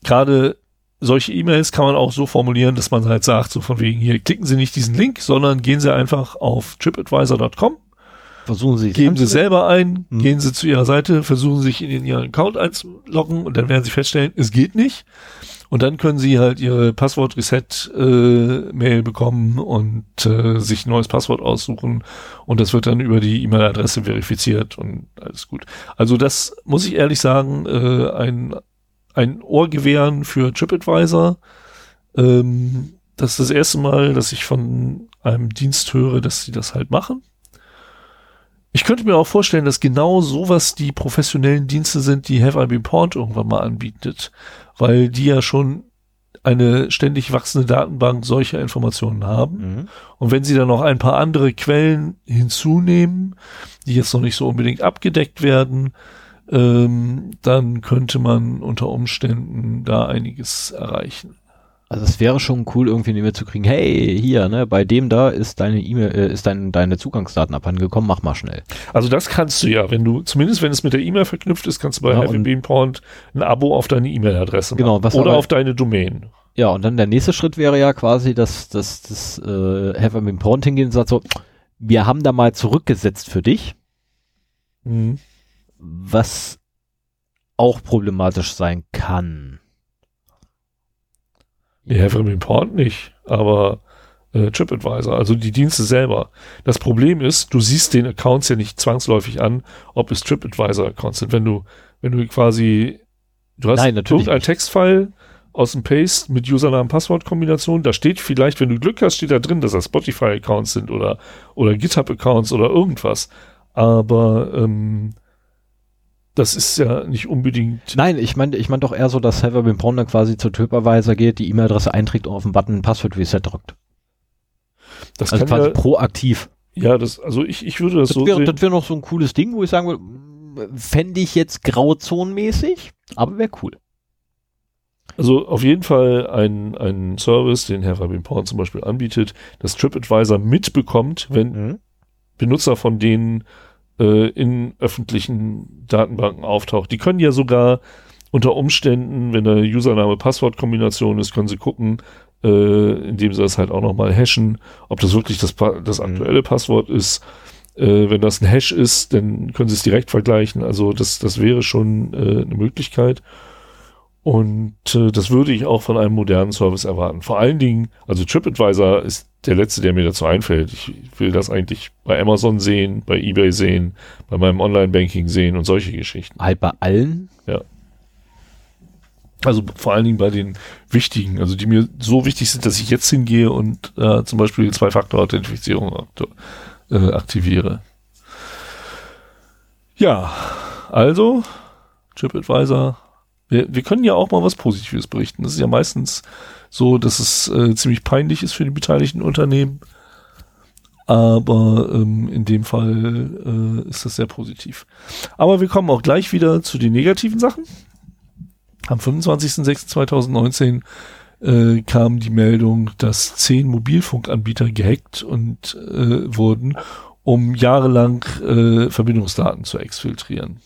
Gerade solche E-Mails kann man auch so formulieren, dass man halt sagt, so von wegen hier, klicken Sie nicht diesen Link, sondern gehen Sie einfach auf tripadvisor.com Versuchen Sie Geben Sie selber ein, Mhm. gehen Sie zu Ihrer Seite, versuchen sich in Ihren Account einzuloggen und dann werden Sie feststellen, es geht nicht. Und dann können Sie halt Ihre Passwort-Reset-Mail bekommen und äh, sich ein neues Passwort aussuchen und das wird dann über die E-Mail-Adresse verifiziert und alles gut. Also das muss ich ehrlich sagen, äh, ein, ein Ohr gewähren für TripAdvisor. Ähm, das ist das erste Mal, dass ich von einem Dienst höre, dass sie das halt machen. Ich könnte mir auch vorstellen, dass genau sowas die professionellen Dienste sind, die Have I Been Pawned irgendwann mal anbietet, weil die ja schon eine ständig wachsende Datenbank solcher Informationen haben. Mhm. Und wenn sie dann noch ein paar andere Quellen hinzunehmen, die jetzt noch nicht so unbedingt abgedeckt werden, ähm, dann könnte man unter Umständen da einiges erreichen. Also es wäre schon cool, irgendwie eine E-Mail zu kriegen, hey, hier, ne, bei dem da ist deine E-Mail, äh, ist dein, deine Zugangsdaten abhandengekommen, mach mal schnell. Also das kannst du ja, wenn du, zumindest wenn es mit der E-Mail verknüpft ist, kannst du bei Ja, und- Been Pawned ein Abo auf deine E-Mail-Adresse Genau, machen. was Oder aber- auf deine Domain. Ja, und dann der nächste Schritt wäre ja quasi, dass dass das äh, Have I Been Pawned hingehen und sagt so, wir haben da mal zurückgesetzt für dich, Mhm. was auch problematisch sein kann. Nee, Have I Been Pawned nicht, aber äh, TripAdvisor, also die Dienste selber. Das Problem ist, du siehst den Accounts ja nicht zwangsläufig an, ob es TripAdvisor-Accounts sind. Wenn du, wenn du quasi, du hast Nein, irgendein nicht. Textfile aus dem Paste mit Username-Passwort-Kombination. Da steht vielleicht, wenn du Glück hast, steht da drin, dass das Spotify-Accounts sind oder, oder GitHub-Accounts oder irgendwas. Aber ähm, das ist ja nicht unbedingt. Nein, ich meine ich mein doch eher so, dass Server Been dann quasi zur TripAdvisor geht, die E-Mail-Adresse einträgt und auf den Button Passwort Reset drückt. Das also quasi ja, proaktiv. Ja, das, also ich, ich würde das, Das so wäre sehen. das wär noch so ein cooles Ding, wo ich sagen würde, fände ich jetzt grauzonenmäßig, aber wäre cool. Also auf jeden Fall ein, ein Service, den Herr Rabin Porn zum Beispiel anbietet, dass TripAdvisor mitbekommt, wenn Mhm. Benutzer von denen äh, in öffentlichen Datenbanken auftaucht. Die können ja sogar unter Umständen, wenn da Username-Passwort-Kombination ist, können sie gucken, äh, indem sie das halt auch nochmal hashen, ob das wirklich das, Pa- das Mhm. aktuelle Passwort ist. Äh, wenn das ein Hash ist, dann können sie es direkt vergleichen. Also das, das wäre schon äh, eine Möglichkeit. Und äh, das würde ich auch von einem modernen Service erwarten. Vor allen Dingen, also TripAdvisor ist der letzte, der mir dazu einfällt. Ich will das eigentlich bei Amazon sehen, bei eBay sehen, bei meinem Online-Banking sehen und solche Geschichten. Halt bei allen. Also vor allen Dingen bei den wichtigen, also die mir so wichtig sind, dass ich jetzt hingehe und äh, zum Beispiel Zwei-Faktor-Authentifizierung äh, aktiviere. Ja, also TripAdvisor. Wir, können ja auch mal was Positives berichten. Das ist ja meistens so, dass es äh, ziemlich peinlich ist für die beteiligten Unternehmen. Aber ähm, in dem Fall äh, ist das sehr positiv. Aber wir kommen auch gleich wieder zu den negativen Sachen. Am 25.06.2019 äh, kam die Meldung, dass zehn Mobilfunkanbieter gehackt und äh, wurden, um jahrelang äh, Verbindungsdaten zu exfiltrieren.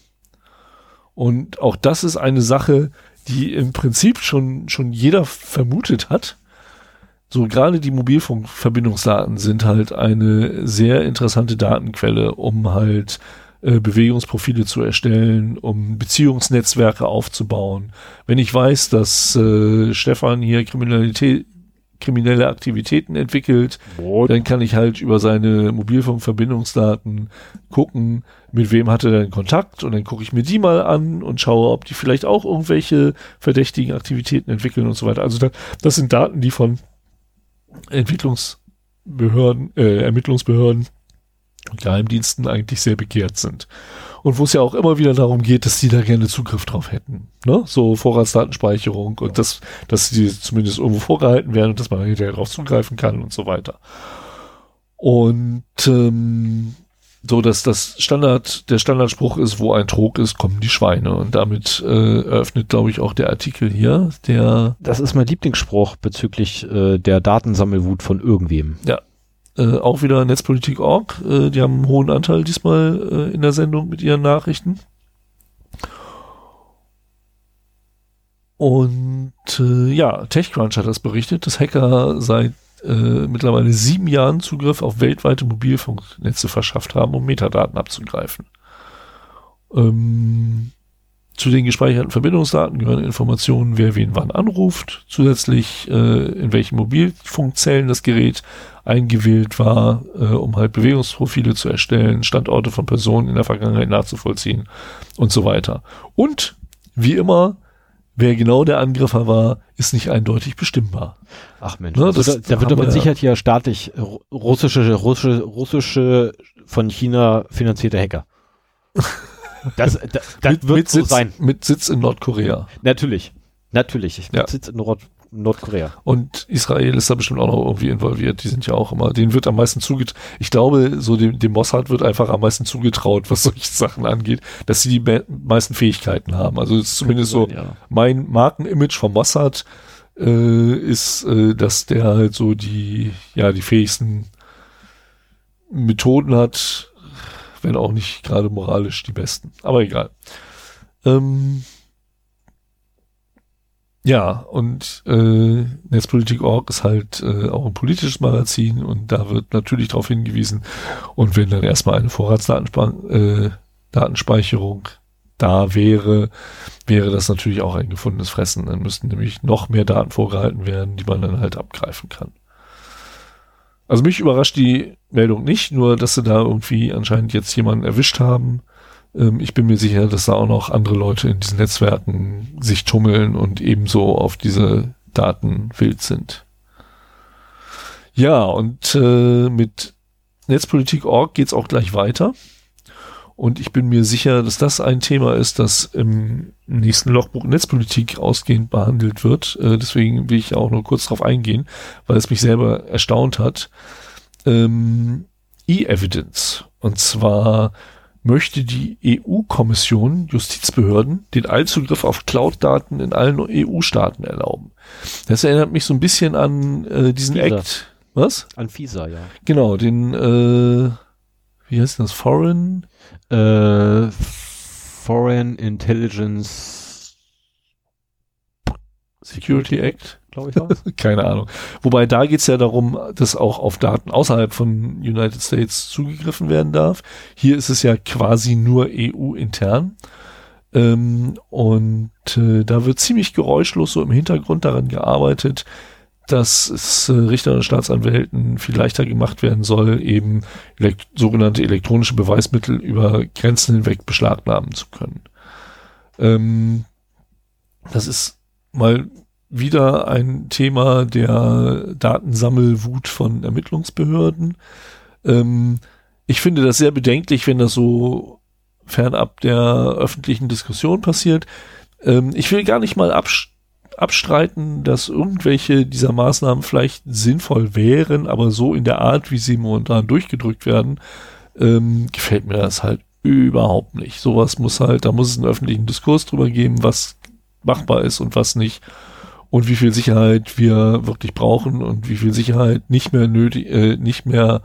Und auch das ist eine Sache, die im Prinzip schon, schon jeder vermutet hat. So gerade die Mobilfunkverbindungsdaten sind halt eine sehr interessante Datenquelle, um halt äh, Bewegungsprofile zu erstellen, um Beziehungsnetzwerke aufzubauen. Wenn ich weiß, dass äh, Stefan hier Kriminalität, kriminelle Aktivitäten entwickelt, dann kann ich halt über seine Mobilfunkverbindungsdaten gucken, mit wem hat er denn Kontakt und dann gucke ich mir die mal an und schaue, ob die vielleicht auch irgendwelche verdächtigen Aktivitäten entwickeln und so weiter. Also da, das sind Daten, die von Entwicklungsbehörden, äh, Ermittlungsbehörden und Geheimdiensten eigentlich sehr begehrt sind. Und wo es ja auch immer wieder darum geht, dass die da gerne Zugriff drauf hätten. Ne? So Vorratsdatenspeicherung und das, dass die zumindest irgendwo vorgehalten werden und dass man hinterher darauf zugreifen kann und so weiter. Und ähm, so, dass das Standard, der Standardspruch ist, wo ein Trog ist, kommen die Schweine. Und damit äh, eröffnet, glaube ich, auch der Artikel hier, der Das ist mein Lieblingsspruch bezüglich äh, der Datensammelwut von irgendwem. Äh, auch wieder Netzpolitik.org. Äh, die haben einen hohen Anteil diesmal äh, in der Sendung mit ihren Nachrichten. Und äh, ja, TechCrunch hat das berichtet, dass Hacker seit äh, mittlerweile sieben Jahren Zugriff auf weltweite Mobilfunknetze verschafft haben, um Metadaten abzugreifen. Ähm, zu den gespeicherten Verbindungsdaten gehören Informationen, wer wen wann anruft, zusätzlich äh, in welchen Mobilfunkzellen das Gerät eingewählt war, äh, um halt Bewegungsprofile zu erstellen, Standorte von Personen in der Vergangenheit nachzuvollziehen und so weiter. Und wie immer, wer genau der Angreifer war, ist nicht eindeutig bestimmbar. Ach Mensch, Ne, also das da, da wird doch mit. Sicherheit hier staatlich ru- russische, russische, russische von China finanzierte Hacker. Das, das, das mit, wird mit so Sitz, sein. Mit Sitz in Nordkorea. Natürlich. Natürlich. Ich Ja. sitze in Nord Nordkorea. Und Israel ist da bestimmt auch noch irgendwie involviert. Die sind ja auch immer, denen wird am meisten zugetraut. Ich glaube, so dem, dem Mossad wird einfach am meisten zugetraut, was solche Sachen angeht, dass sie die me meisten Fähigkeiten haben. Also ist zumindest so Ja. mein Markenimage vom Mossad äh, ist, äh, dass der halt so die, ja, die fähigsten Methoden hat, wenn auch nicht gerade moralisch die besten. Aber egal. Ähm, ja, und äh, Netzpolitik.org ist halt äh, auch ein politisches Magazin und da wird natürlich darauf hingewiesen. Und wenn dann erstmal eine Vorratsdatenspeicherung äh, da wäre, wäre das natürlich auch ein gefundenes Fressen. Dann müssten nämlich noch mehr Daten vorgehalten werden, die man dann halt abgreifen kann. Also mich überrascht die Meldung nicht, nur dass sie da irgendwie anscheinend jetzt jemanden erwischt haben, Ähm, ich bin mir sicher, dass da auch noch andere Leute in diesen Netzwerken sich tummeln und ebenso auf diese Daten wild sind. Ja, und äh, mit Netzpolitik.org geht's auch gleich weiter. Und ich bin mir sicher, dass das ein Thema ist, das im nächsten Logbuch Netzpolitik ausgehend behandelt wird. Äh, deswegen will ich auch nur kurz darauf eingehen, weil es mich selber erstaunt hat. Ähm, E-Evidence. Und zwar möchte die EU-Kommission Justizbehörden den Allzugriff auf Cloud-Daten in allen EU-Staaten erlauben. Das erinnert mich so ein bisschen an äh, diesen FISA. Act. Was? An FISA, ja. Genau, den, äh, wie heißt das? Foreign? Äh, Foreign Intelligence Security Act? glaube ich war's. Keine Ahnung. Wobei da geht's ja darum, dass auch auf Daten außerhalb von United States zugegriffen werden darf. Hier ist es ja quasi nur EU-intern. Ähm, und äh, da wird ziemlich geräuschlos so im Hintergrund daran gearbeitet, dass es äh, Richtern und Staatsanwälten viel leichter gemacht werden soll, eben elekt sogenannte elektronische Beweismittel über Grenzen hinweg beschlagnahmen zu können. Ähm, das ist mal wieder ein Thema der Datensammelwut von Ermittlungsbehörden. Ähm, ich finde das sehr bedenklich, wenn das so fernab der öffentlichen Diskussion passiert. Ähm, ich will gar nicht mal absch abstreiten, dass irgendwelche dieser Maßnahmen vielleicht sinnvoll wären, aber so in der Art, wie sie momentan durchgedrückt werden, ähm, gefällt mir das halt überhaupt nicht. Sowas muss halt, da muss es einen öffentlichen Diskurs drüber geben, was machbar ist und was nicht und wie viel Sicherheit wir wirklich brauchen und wie viel Sicherheit nicht mehr nötig, äh, nicht mehr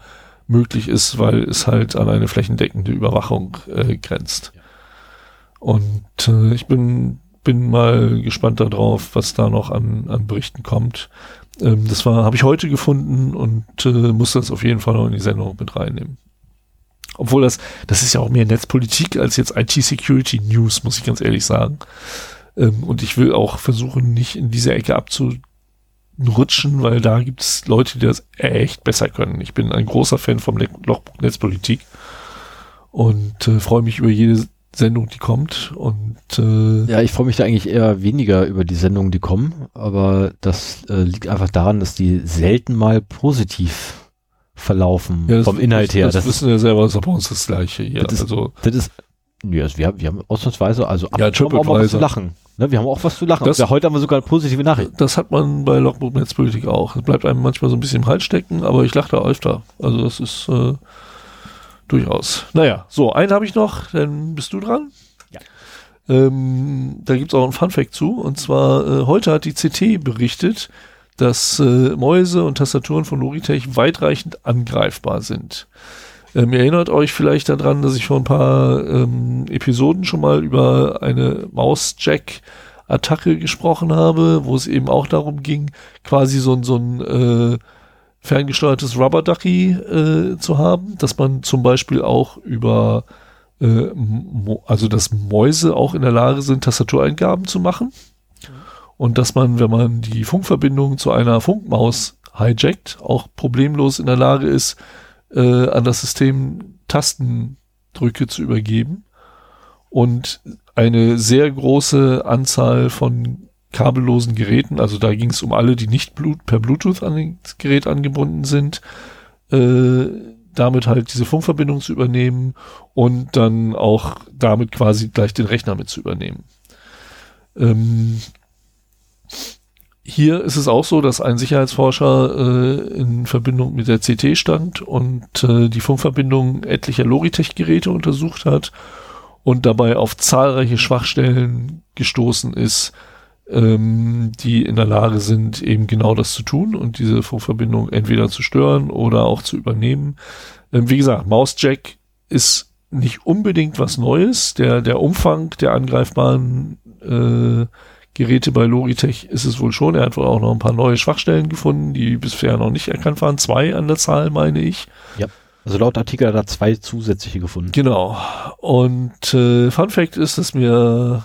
möglich ist, weil es halt an eine flächendeckende Überwachung äh, grenzt. Und äh, ich bin bin mal gespannt darauf, was da noch an, an Berichten kommt. Ähm, das war habe ich heute gefunden und äh, muss das auf jeden Fall noch in die Sendung mit reinnehmen. Obwohl das das ist ja auch mehr Netzpolitik als jetzt IT-Security News, muss ich ganz ehrlich sagen. Ähm, und ich will auch versuchen, nicht in diese Ecke abzurutschen, weil da gibt es Leute, die das echt besser können. Ich bin ein großer Fan vom Lochbuch Netzpolitik und äh, freue mich über jede Sendung, die kommt. Und äh, Ja, ich freue mich da eigentlich eher weniger über die Sendungen, die kommen, aber das äh, liegt einfach daran, dass die selten mal positiv verlaufen ja, das- vom Inhalt her. Das, Das, wissen wir selber, das ist bei uns das Gleiche hier. Das ist- also das ist, also wir, haben- wir haben ausnahmsweise, also ab Ja, haben wir auch mal was zu lachen. Ne, wir haben auch was zu lachen. Das- ja, heute haben wir sogar eine positive Nachricht. das hat man bei Logbuch Netzpolitik auch. Es bleibt einem manchmal so ein bisschen im Hals stecken, aber ich lache da öfter. Also das ist äh, durchaus. Naja, so, einen habe ich noch, dann bist du dran. Ja. Ähm, da gibt's auch einen Funfact zu. Und zwar, äh, heute hat die CT berichtet, dass äh, Mäuse und Tastaturen von Logitech weitreichend angreifbar sind. Ähm, ihr erinnert euch vielleicht daran, dass ich vor ein paar ähm, Episoden schon mal über eine Mausjack-Attacke gesprochen habe, wo es eben auch darum ging, quasi so, ein so ein äh, ferngesteuertes Rubber Ducky äh, zu haben, dass man zum Beispiel auch über äh, also dass Mäuse auch in der Lage sind, Tastatureingaben zu machen. Und dass man, wenn man die Funkverbindung zu einer Funkmaus hijackt, auch problemlos in der Lage ist, äh, an das System Tastendrücke zu übergeben und eine sehr große Anzahl von kabellosen Geräten, also da ging es um alle, die nicht per Bluetooth an das Gerät angebunden sind, äh, damit halt diese Funkverbindung zu übernehmen und dann auch damit quasi gleich den Rechner mit zu übernehmen. Ähm, hier ist es auch so, dass ein Sicherheitsforscher äh, in Verbindung mit der CT stand und äh, die Funkverbindung etlicher Logitech-Geräte untersucht hat und dabei auf zahlreiche Schwachstellen gestoßen ist, ähm, die in der Lage sind, eben genau das zu tun und diese Funkverbindung entweder zu stören oder auch zu übernehmen. Ähm, wie gesagt, Mausjack ist nicht unbedingt was Neues. Der, der Umfang der angreifbaren äh, Geräte bei Logitech ist es wohl schon. Er hat wohl auch noch ein paar neue Schwachstellen gefunden, die bisher noch nicht erkannt waren. Zwei an der Zahl, meine ich. Also laut Artikel hat er zwei zusätzliche gefunden. Genau. Und äh, Fun Fact ist, dass mir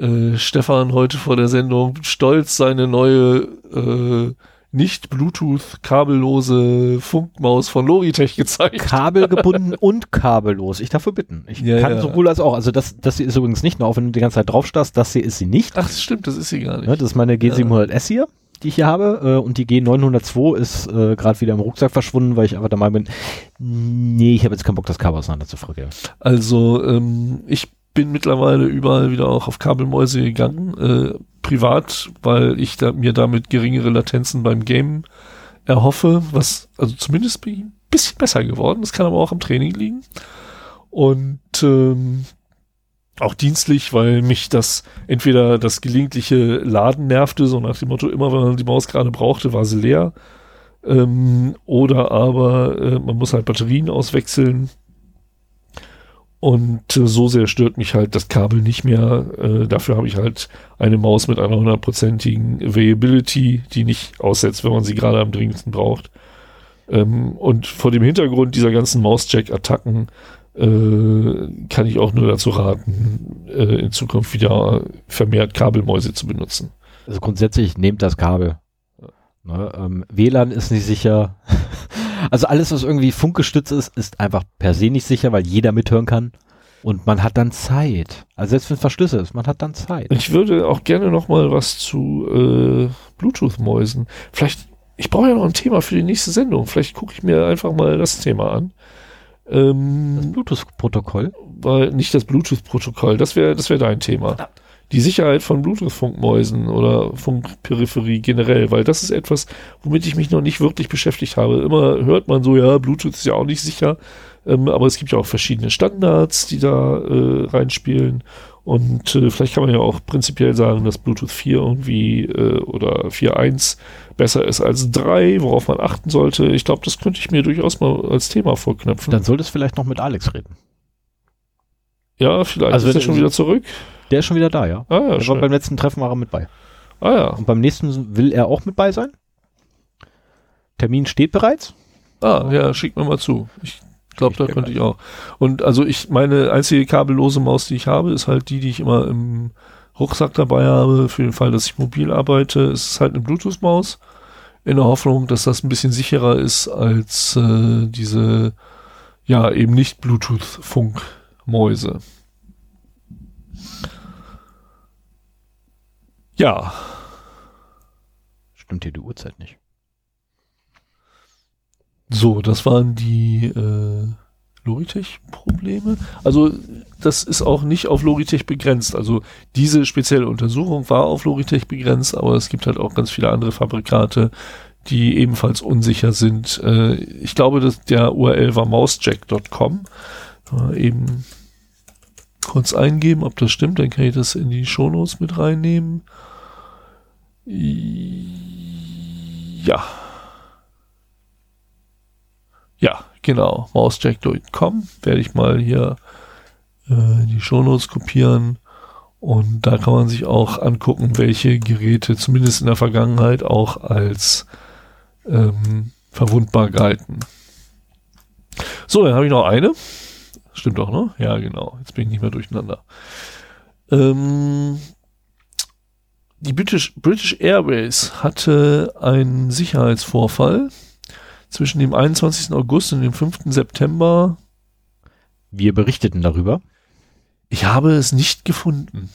äh, Stefan heute vor der Sendung stolz seine neue äh, nicht Bluetooth kabellose Funkmaus von Logitech gezeigt. Kabelgebunden und kabellos. Ich darf bitten. Ich Ja, kann ja. sowohl als auch. Also das, das hier ist übrigens nicht, nur auch wenn du die ganze Zeit drauf starrst, das hier ist sie nicht. Ach, das stimmt, das ist sie gar Ne, nicht. das ist meine G700S hier, die ich hier habe. Äh, und die G902 ist äh, gerade wieder im Rucksack verschwunden, weil ich einfach der Meinung bin, nee, ich habe jetzt keinen Bock, das Kabel auseinander zu frickeln. Also ähm, ich bin mittlerweile überall wieder auch auf Kabelmäuse gegangen, äh, privat, weil ich da, mir damit geringere Latenzen beim Game erhoffe, was also zumindest bin ich ein bisschen besser geworden. Das kann aber auch am Training liegen. Und ähm, auch dienstlich, weil mich das entweder das gelegentliche Laden nervte, so nach dem Motto, immer wenn man die Maus gerade brauchte, war sie leer. Ähm, oder aber äh, man muss halt Batterien auswechseln. Und äh, so sehr stört mich halt das Kabel nicht mehr. Äh, dafür habe ich halt eine Maus mit einer hundertprozentigen Availability, die nicht aussetzt, wenn man sie gerade am dringendsten braucht. Ähm, und vor dem Hintergrund dieser ganzen Mausjack-Attacken äh, kann ich auch nur dazu raten, äh, in Zukunft wieder vermehrt Kabelmäuse zu benutzen. Also grundsätzlich nehmt das Kabel. Ne, ähm, WLAN ist nicht sicher. Also alles, was irgendwie funkgestützt ist, ist einfach per se nicht sicher, weil jeder mithören kann. Und man hat dann Zeit. Also selbst wenn es Verschlüsse ist, man hat dann Zeit. Ich würde auch gerne noch mal was zu äh, Bluetooth-Mäusen. Vielleicht, ich brauche ja noch ein Thema für die nächste Sendung. Vielleicht gucke ich mir einfach mal das Thema an. Das Ähm, Bluetooth-Protokoll. weil nicht das Bluetooth-Protokoll, das wäre das wäre dein Thema. Die Sicherheit von Bluetooth-Funkmäusen oder Funkperipherie generell, weil das ist etwas, womit ich mich noch nicht wirklich beschäftigt habe. Immer hört man so, ja, Bluetooth ist ja auch nicht sicher, ähm, aber es gibt ja auch verschiedene Standards, die da äh, reinspielen. Und äh, vielleicht kann man ja auch prinzipiell sagen, dass Bluetooth 4 irgendwie äh, oder 4.1 besser ist als 3, worauf man achten sollte. Ich glaube, das könnte ich mir durchaus mal als Thema vorknöpfen. Dann solltest du vielleicht noch mit Alex reden. ja, vielleicht Also ist er schon wieder zurück. Der ist schon wieder da, ja. Ah ja, Der war schön. beim letzten Treffen war er mit bei. Ah ja. Und beim nächsten will er auch mit bei sein. Termin steht bereits. Ah, ja, schick mir mal zu. Ich glaube, da könnte ich auch. Und also ich, meine einzige kabellose Maus, die ich habe, ist halt die, die ich immer im Rucksack dabei habe, für den Fall, dass ich mobil arbeite. Es ist halt eine Bluetooth-Maus, in der Hoffnung, dass das ein bisschen sicherer ist als äh, diese, ja, eben nicht Bluetooth-Funkmäuse. Ja, Stimmt hier die Uhrzeit nicht. So, das waren die äh, Logitech-Probleme. Also das ist auch nicht auf Logitech begrenzt. Also diese spezielle Untersuchung war auf Logitech begrenzt, aber es gibt halt auch ganz viele andere Fabrikate, die ebenfalls unsicher sind. Äh, ich glaube, dass der URL war mousejack.com. Mal eben kurz eingeben, ob das stimmt, dann kann ich das in die Shownotes mit reinnehmen. Ja. Ja, genau. Mousejack.com werde ich mal hier äh, die Shownotes kopieren. Und da kann man sich auch angucken, welche Geräte zumindest in der Vergangenheit auch als ähm, verwundbar galten. So, dann habe ich noch eine. Stimmt doch, ne? Ja, genau. Jetzt bin ich nicht mehr durcheinander. Ähm, die British, British Airways hatte einen Sicherheitsvorfall zwischen dem 21. August und dem 5. September. Wir berichteten darüber. Ich habe es nicht gefunden.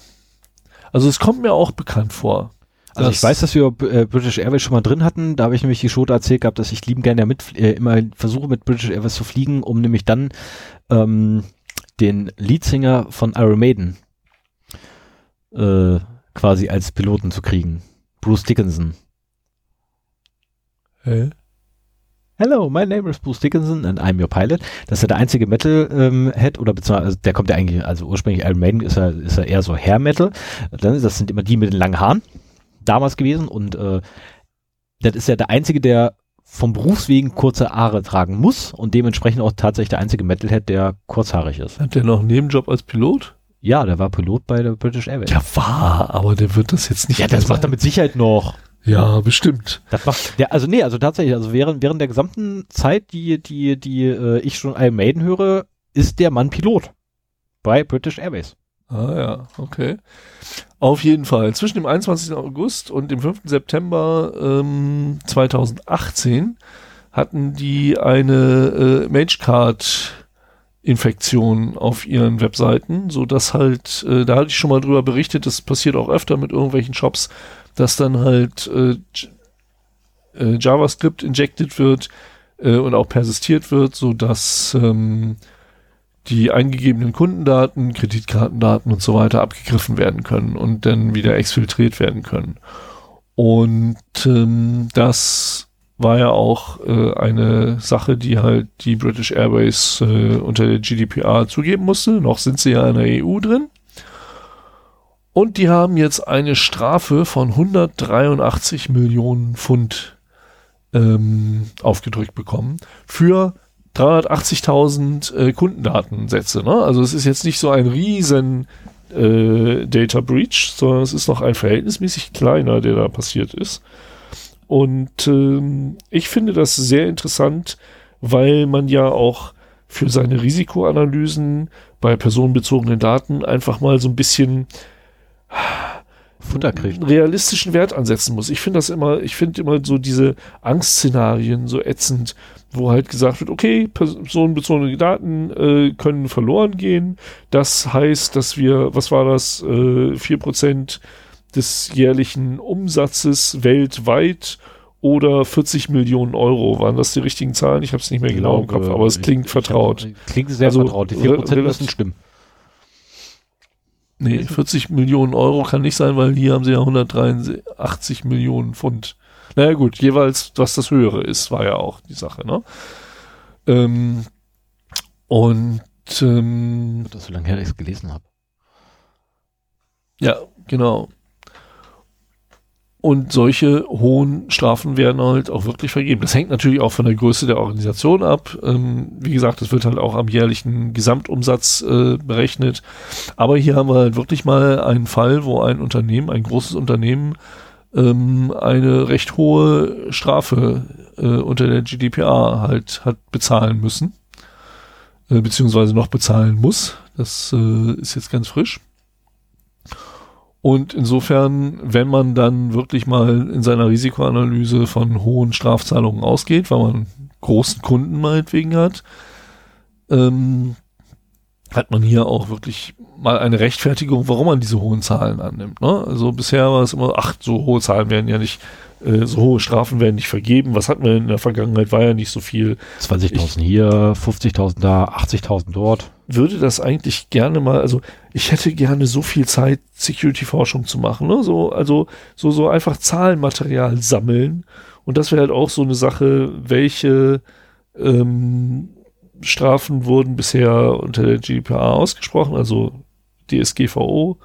Also es kommt mir auch bekannt vor. Also ich weiß, dass wir äh, British Airways schon mal drin hatten. Da habe ich nämlich die Schote erzählt gehabt, dass ich lieben gerne ja mit, äh, immer versuche mit British Airways zu fliegen, um nämlich dann ähm, den Leadsinger von Iron Maiden äh, quasi als Piloten zu kriegen. Bruce Dickinson. Hä? Hello, my name is Bruce Dickinson and I'm your pilot. Das ist ja der einzige Metal-Head oder beziehungsweise also der kommt ja eigentlich, also ursprünglich Iron Maiden ist er, ist er eher so Hair Metal. Das sind immer die mit den langen Haaren damals gewesen und äh, das ist ja der einzige, der vom Berufswegen kurze Haare tragen muss und dementsprechend auch tatsächlich der einzige Metalhead, der kurzhaarig ist. Hat der noch einen Nebenjob als Pilot? Ja, der war Pilot bei der British Airways. Ja, war, aber der wird das jetzt nicht. ja das macht er mit Sicherheit noch. Ja, bestimmt. Das macht der, also nee, also tatsächlich, also während, während der gesamten Zeit, die, die, die äh, ich schon Iron Maiden höre, ist der Mann Pilot bei British Airways. Ah ja, okay. Auf jeden Fall. Zwischen dem 21. August und dem 5. September ähm, 2018 hatten die eine äh, Magecard Infektion auf ihren Webseiten, so dass halt, äh, da hatte ich schon mal drüber berichtet, das passiert auch öfter mit irgendwelchen Shops, dass dann halt äh, äh, JavaScript injected wird äh, und auch persistiert wird, so dass ähm, die eingegebenen Kundendaten, Kreditkartendaten und so weiter abgegriffen werden können und dann wieder exfiltriert werden können. Und ähm, das war ja auch äh, eine Sache, die halt die British Airways äh, unter der GDPR zugeben musste. Noch sind sie ja in der EU drin. Und die haben jetzt eine Strafe von 183 Millionen Pfund ähm, aufgedrückt bekommen für 380.000 äh, Kundendatensätze. Ne? Also es ist jetzt nicht so ein riesen äh, Data Breach, sondern es ist noch ein verhältnismäßig kleiner, der da passiert ist. Und ähm, ich finde das sehr interessant, weil man ja auch für seine Risikoanalysen bei personenbezogenen Daten einfach mal so ein bisschen Futter kriegt. einen realistischen Wert ansetzen muss. Ich finde das immer, ich finde immer so diese Angstszenarien so ätzend, wo halt gesagt wird, okay, personenbezogene Daten äh, können verloren gehen. Das heißt, dass wir, was war das, äh, vier äh, Prozent des jährlichen Umsatzes weltweit oder 40 Millionen Euro. Waren das die richtigen Zahlen? Ich habe es nicht mehr genau, im Kopf, aber es klingt vertraut. Ich, klingt sehr also, vertraut. Die 4% müssen stimmen. Nee, 40 Millionen Euro kann nicht sein, weil hier haben sie ja 183 Millionen Pfund. Naja gut, jeweils, was das höhere ist, war ja auch die Sache, ne? Ähm, und ähm, das so lange her, dass ich es gelesen habe. Ja, genau. Und solche hohen Strafen werden halt auch wirklich vergeben. Das hängt natürlich auch von der Größe der Organisation ab. Ähm, wie gesagt, das wird halt auch am jährlichen Gesamtumsatz äh, berechnet. Aber hier haben wir halt wirklich mal einen Fall, wo ein Unternehmen, ein großes Unternehmen, ähm, eine recht hohe Strafe äh, unter der GDPR halt hat bezahlen müssen. Äh, beziehungsweise noch bezahlen muss. Das äh, ist jetzt ganz frisch. Und insofern, wenn man dann wirklich mal in seiner Risikoanalyse von hohen Strafzahlungen ausgeht, weil man großen Kunden meinetwegen hat, ähm, hat man hier auch wirklich mal eine Rechtfertigung, warum man diese hohen Zahlen annimmt. Ne? Also bisher war es immer, ach, so hohe Zahlen werden ja nicht, äh, so hohe Strafen werden nicht vergeben. Was hatten wir in der Vergangenheit? War ja nicht so viel. 20.000 hier, 50.000 da, 80.000 dort würde das eigentlich gerne mal, also ich hätte gerne so viel Zeit, Security-Forschung zu machen, ne? So, also so, so einfach Zahlenmaterial sammeln. Und das wäre halt auch so eine Sache, welche ähm, Strafen wurden bisher unter der GDPR ausgesprochen, also DSGVO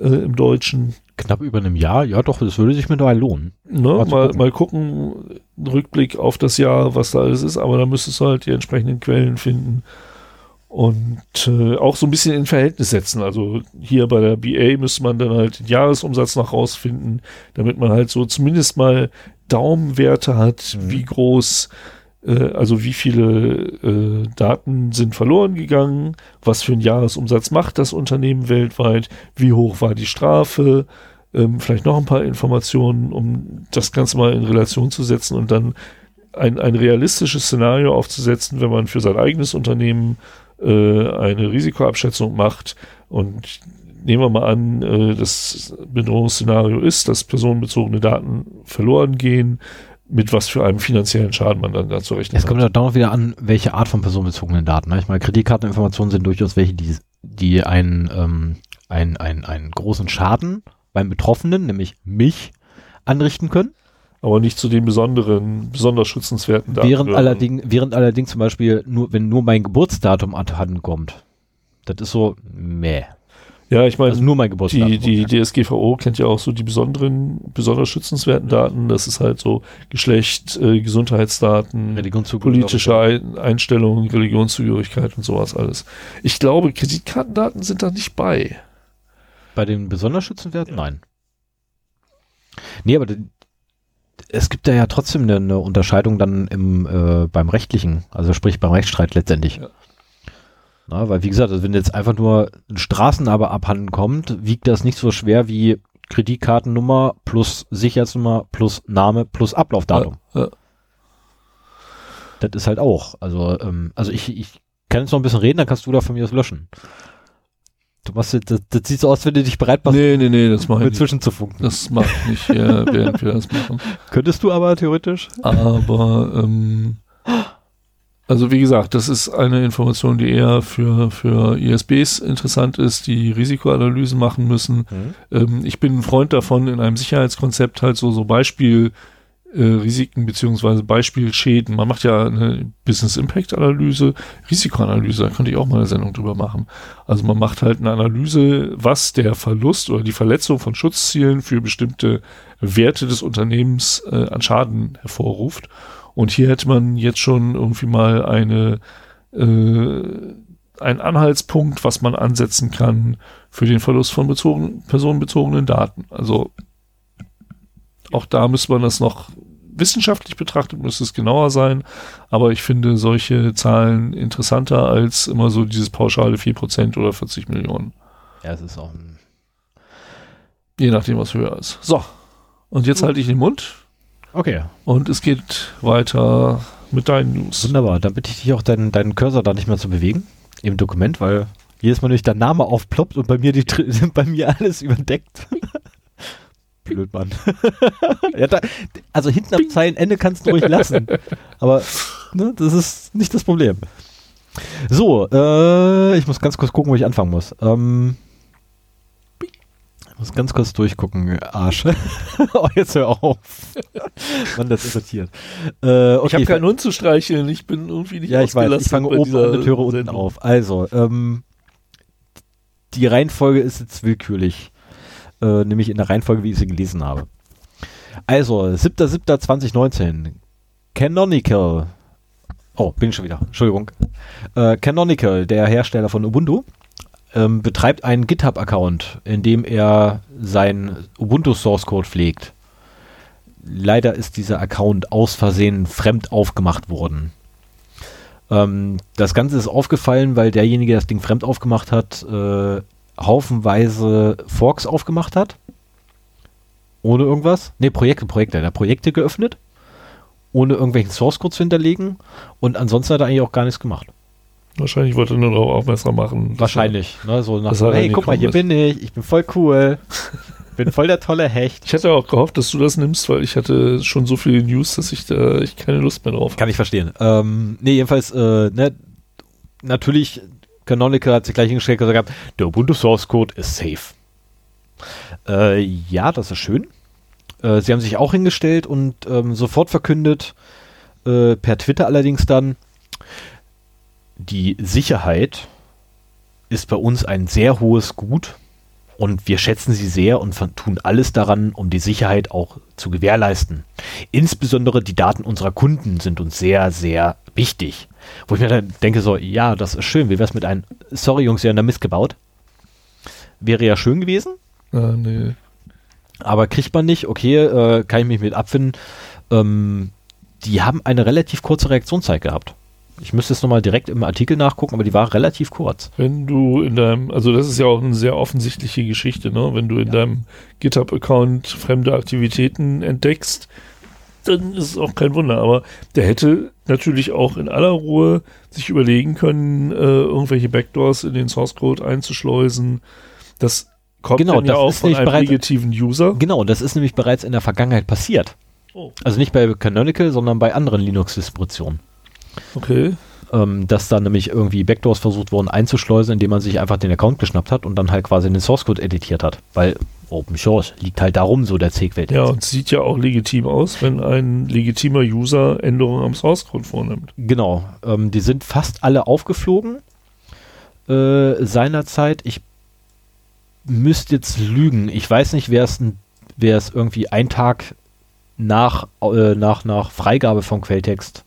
äh, im Deutschen. Knapp über einem Jahr, ja doch, das würde sich mir da lohnen. Ne? Mal, gucken. mal gucken, Rückblick auf das Jahr, was da alles ist, aber da müsstest du halt die entsprechenden Quellen finden und äh, auch so ein bisschen in Verhältnis setzen. Also hier bei der BA müsste man dann halt den Jahresumsatz noch rausfinden, damit man halt so zumindest mal Daumenwerte hat, mhm. wie groß, äh, also wie viele äh, Daten sind verloren gegangen, was für einen Jahresumsatz macht das Unternehmen weltweit, wie hoch war die Strafe, ähm, vielleicht noch ein paar Informationen, um das Ganze mal in Relation zu setzen und dann ein, ein realistisches Szenario aufzusetzen, wenn man für sein eigenes Unternehmen äh, eine Risikoabschätzung macht und nehmen wir mal an, äh, das Bedrohungsszenario ist, dass personenbezogene Daten verloren gehen, mit was für einem finanziellen Schaden man dann dazu rechnet. Es kommt ja darauf wieder an, welche Art von personenbezogenen Daten. Ne? Ich meine, Kreditkarteninformationen sind durchaus welche, die, die einen, ähm, einen, einen, einen großen Schaden beim Betroffenen, nämlich mich, anrichten können aber nicht zu den besonderen, besonders schützenswerten Daten. Während allerdings, während allerdings zum Beispiel nur, wenn nur mein Geburtsdatum anhanden kommt, das ist so, meh. Ja, ich meine, also nur mein Geburtsdatum. Die, die DSGVO kennt ja auch so die besonderen, besonders schützenswerten Daten. Das ist halt so Geschlecht, äh, Gesundheitsdaten, politische Ein Einstellungen, Religionszugehörigkeit und sowas alles. Ich glaube, Kreditkartendaten sind da nicht bei. Bei den besonders schützenswerten? Ja. Nein. Nee, aber es gibt da ja trotzdem eine, eine Unterscheidung dann im, äh, beim rechtlichen, also sprich beim Rechtsstreit letztendlich. Ja. Na, weil wie gesagt, also wenn jetzt einfach nur ein Straßenname abhanden kommt, wiegt das nicht so schwer wie Kreditkartennummer plus Sicherheitsnummer plus Name plus Ablaufdatum. Ja, ja. Das ist halt auch. Also, ähm, also ich, ich kann jetzt noch ein bisschen reden, dann kannst du da von mir aus löschen. Du machst jetzt, das, das sieht so aus, wenn du dich bereit machst, Nee, nee, nee, das mache ich mit nicht. zwischenzufunken. Das mache ich nicht, äh, während wir das machen. Könntest du aber theoretisch. Aber ähm, also wie gesagt, das ist eine Information, die eher für, für ISBs interessant ist, die Risikoanalysen machen müssen. Ähm, ich bin ein Freund davon, in einem Sicherheitskonzept halt so, so Beispiel äh, Risiken beziehungsweise Beispielschäden. Man macht ja eine Business Impact Analyse, Risikoanalyse, da könnte ich auch mal eine Sendung drüber machen. Also man macht halt eine Analyse, was der Verlust oder die Verletzung von Schutzzielen für bestimmte Werte des Unternehmens äh, an Schaden hervorruft. Und hier hätte man jetzt schon irgendwie mal eine äh, einen Anhaltspunkt, was man ansetzen kann für den Verlust von bezogen, personenbezogenen Daten. Also auch da müsste man das noch wissenschaftlich betrachtet, müsste es genauer sein. Aber ich finde solche Zahlen interessanter als immer so dieses pauschale 4% oder 40 Millionen. Ja, es ist auch ein Je nachdem, was höher ist. So. Und jetzt halte ich den Mund Okay, und es geht weiter mit deinen News. wunderbar. Dann bitte ich dich auch, deinen, deinen Cursor da nicht mehr zu bewegen im Dokument, weil jedes Mal nämlich dein Name aufploppt und bei mir die bei mir alles überdeckt. Blöd, Mann. ja, da, also hinten am Zeilenende kannst du ruhig lassen. Aber ne, das ist nicht das Problem. So, äh, ich muss ganz kurz gucken, wo ich anfangen muss. Ähm, ich muss ganz kurz durchgucken, Arsch. oh, jetzt hör auf. Mann, das irritiert. Äh, okay, ich habe keinen Hund zu streicheln, ich bin irgendwie nicht ja, ich weiß. Ich fange oben an der Türe unten Sendung. auf. Also, ähm, die Reihenfolge ist jetzt willkürlich. Äh, nämlich in der Reihenfolge, wie ich sie gelesen habe. Also, 7.7.2019. Canonical. Oh, bin ich schon wieder. Entschuldigung. Äh, Canonical, der Hersteller von Ubuntu, ähm, betreibt einen GitHub-Account, in dem er sein Ubuntu-Source-Code pflegt. Leider ist dieser Account aus Versehen fremd aufgemacht worden. Ähm, das Ganze ist aufgefallen, weil derjenige, der das Ding fremd aufgemacht hat, äh, haufenweise Forks aufgemacht hat. Ohne irgendwas. Ne, Projekte, Projekte. Er hat Projekte geöffnet, ohne irgendwelchen Source Code zu hinterlegen. Und ansonsten hat er eigentlich auch gar nichts gemacht. Wahrscheinlich wollte er nur darauf aufmerksam machen. Wahrscheinlich. Ne, so nach, er hey, guck mal, hier ist. bin ich. Ich bin voll cool. bin voll der tolle Hecht. Ich hätte auch gehofft, dass du das nimmst, weil ich hatte schon so viele News, dass ich da ich keine Lust mehr drauf habe. Kann ich verstehen. Ähm, nee, jedenfalls, äh, ne, natürlich, Canonical hat sich gleich hingestellt und gesagt, der Ubuntu Source Code ist safe. Äh, ja, das ist schön. Äh, sie haben sich auch hingestellt und ähm, sofort verkündet, äh, per Twitter allerdings dann, die Sicherheit ist bei uns ein sehr hohes Gut und wir schätzen sie sehr und tun alles daran, um die Sicherheit auch zu gewährleisten. Insbesondere die Daten unserer Kunden sind uns sehr, sehr wichtig. Wo ich mir dann denke so, ja, das ist schön. Wie wär's mit einem, sorry Jungs, ihr habt da Mist gebaut. Wäre ja schön gewesen, Ah, nee. aber kriegt man nicht. Okay, äh, kann ich mich mit abfinden. Ähm, die haben eine relativ kurze Reaktionszeit gehabt. Ich müsste es nochmal direkt im Artikel nachgucken, aber die war relativ kurz. Wenn du in deinem, also das ist ja auch eine sehr offensichtliche Geschichte, ne? Wenn du in deinem GitHub-Account fremde Aktivitäten entdeckst, dann ist es auch kein Wunder. Aber der hätte natürlich auch in aller Ruhe sich überlegen können, äh, irgendwelche Backdoors in den Source Code einzuschleusen. Das kommt Genau, ja das auch von einem bereits- legitimen User. Genau, das ist nämlich bereits in der Vergangenheit passiert. Oh, Also nicht bei Canonical, sondern bei anderen Linux-Distributionen. Okay. ähm, dass da nämlich irgendwie Backdoors versucht wurden einzuschleusen, indem man sich einfach den Account geschnappt hat und dann halt quasi den Source Code editiert hat. Weil Open Source liegt halt darum, so der Segwelt. Ja, und sieht ja auch legitim aus, wenn ein legitimer User Änderungen am Source Code vornimmt. Genau. Ähm, die sind fast alle aufgeflogen äh, seinerzeit. Ich müsste jetzt lügen. Ich weiß nicht, wer es irgendwie einen Tag nach, äh, nach, nach Freigabe vom Quelltext,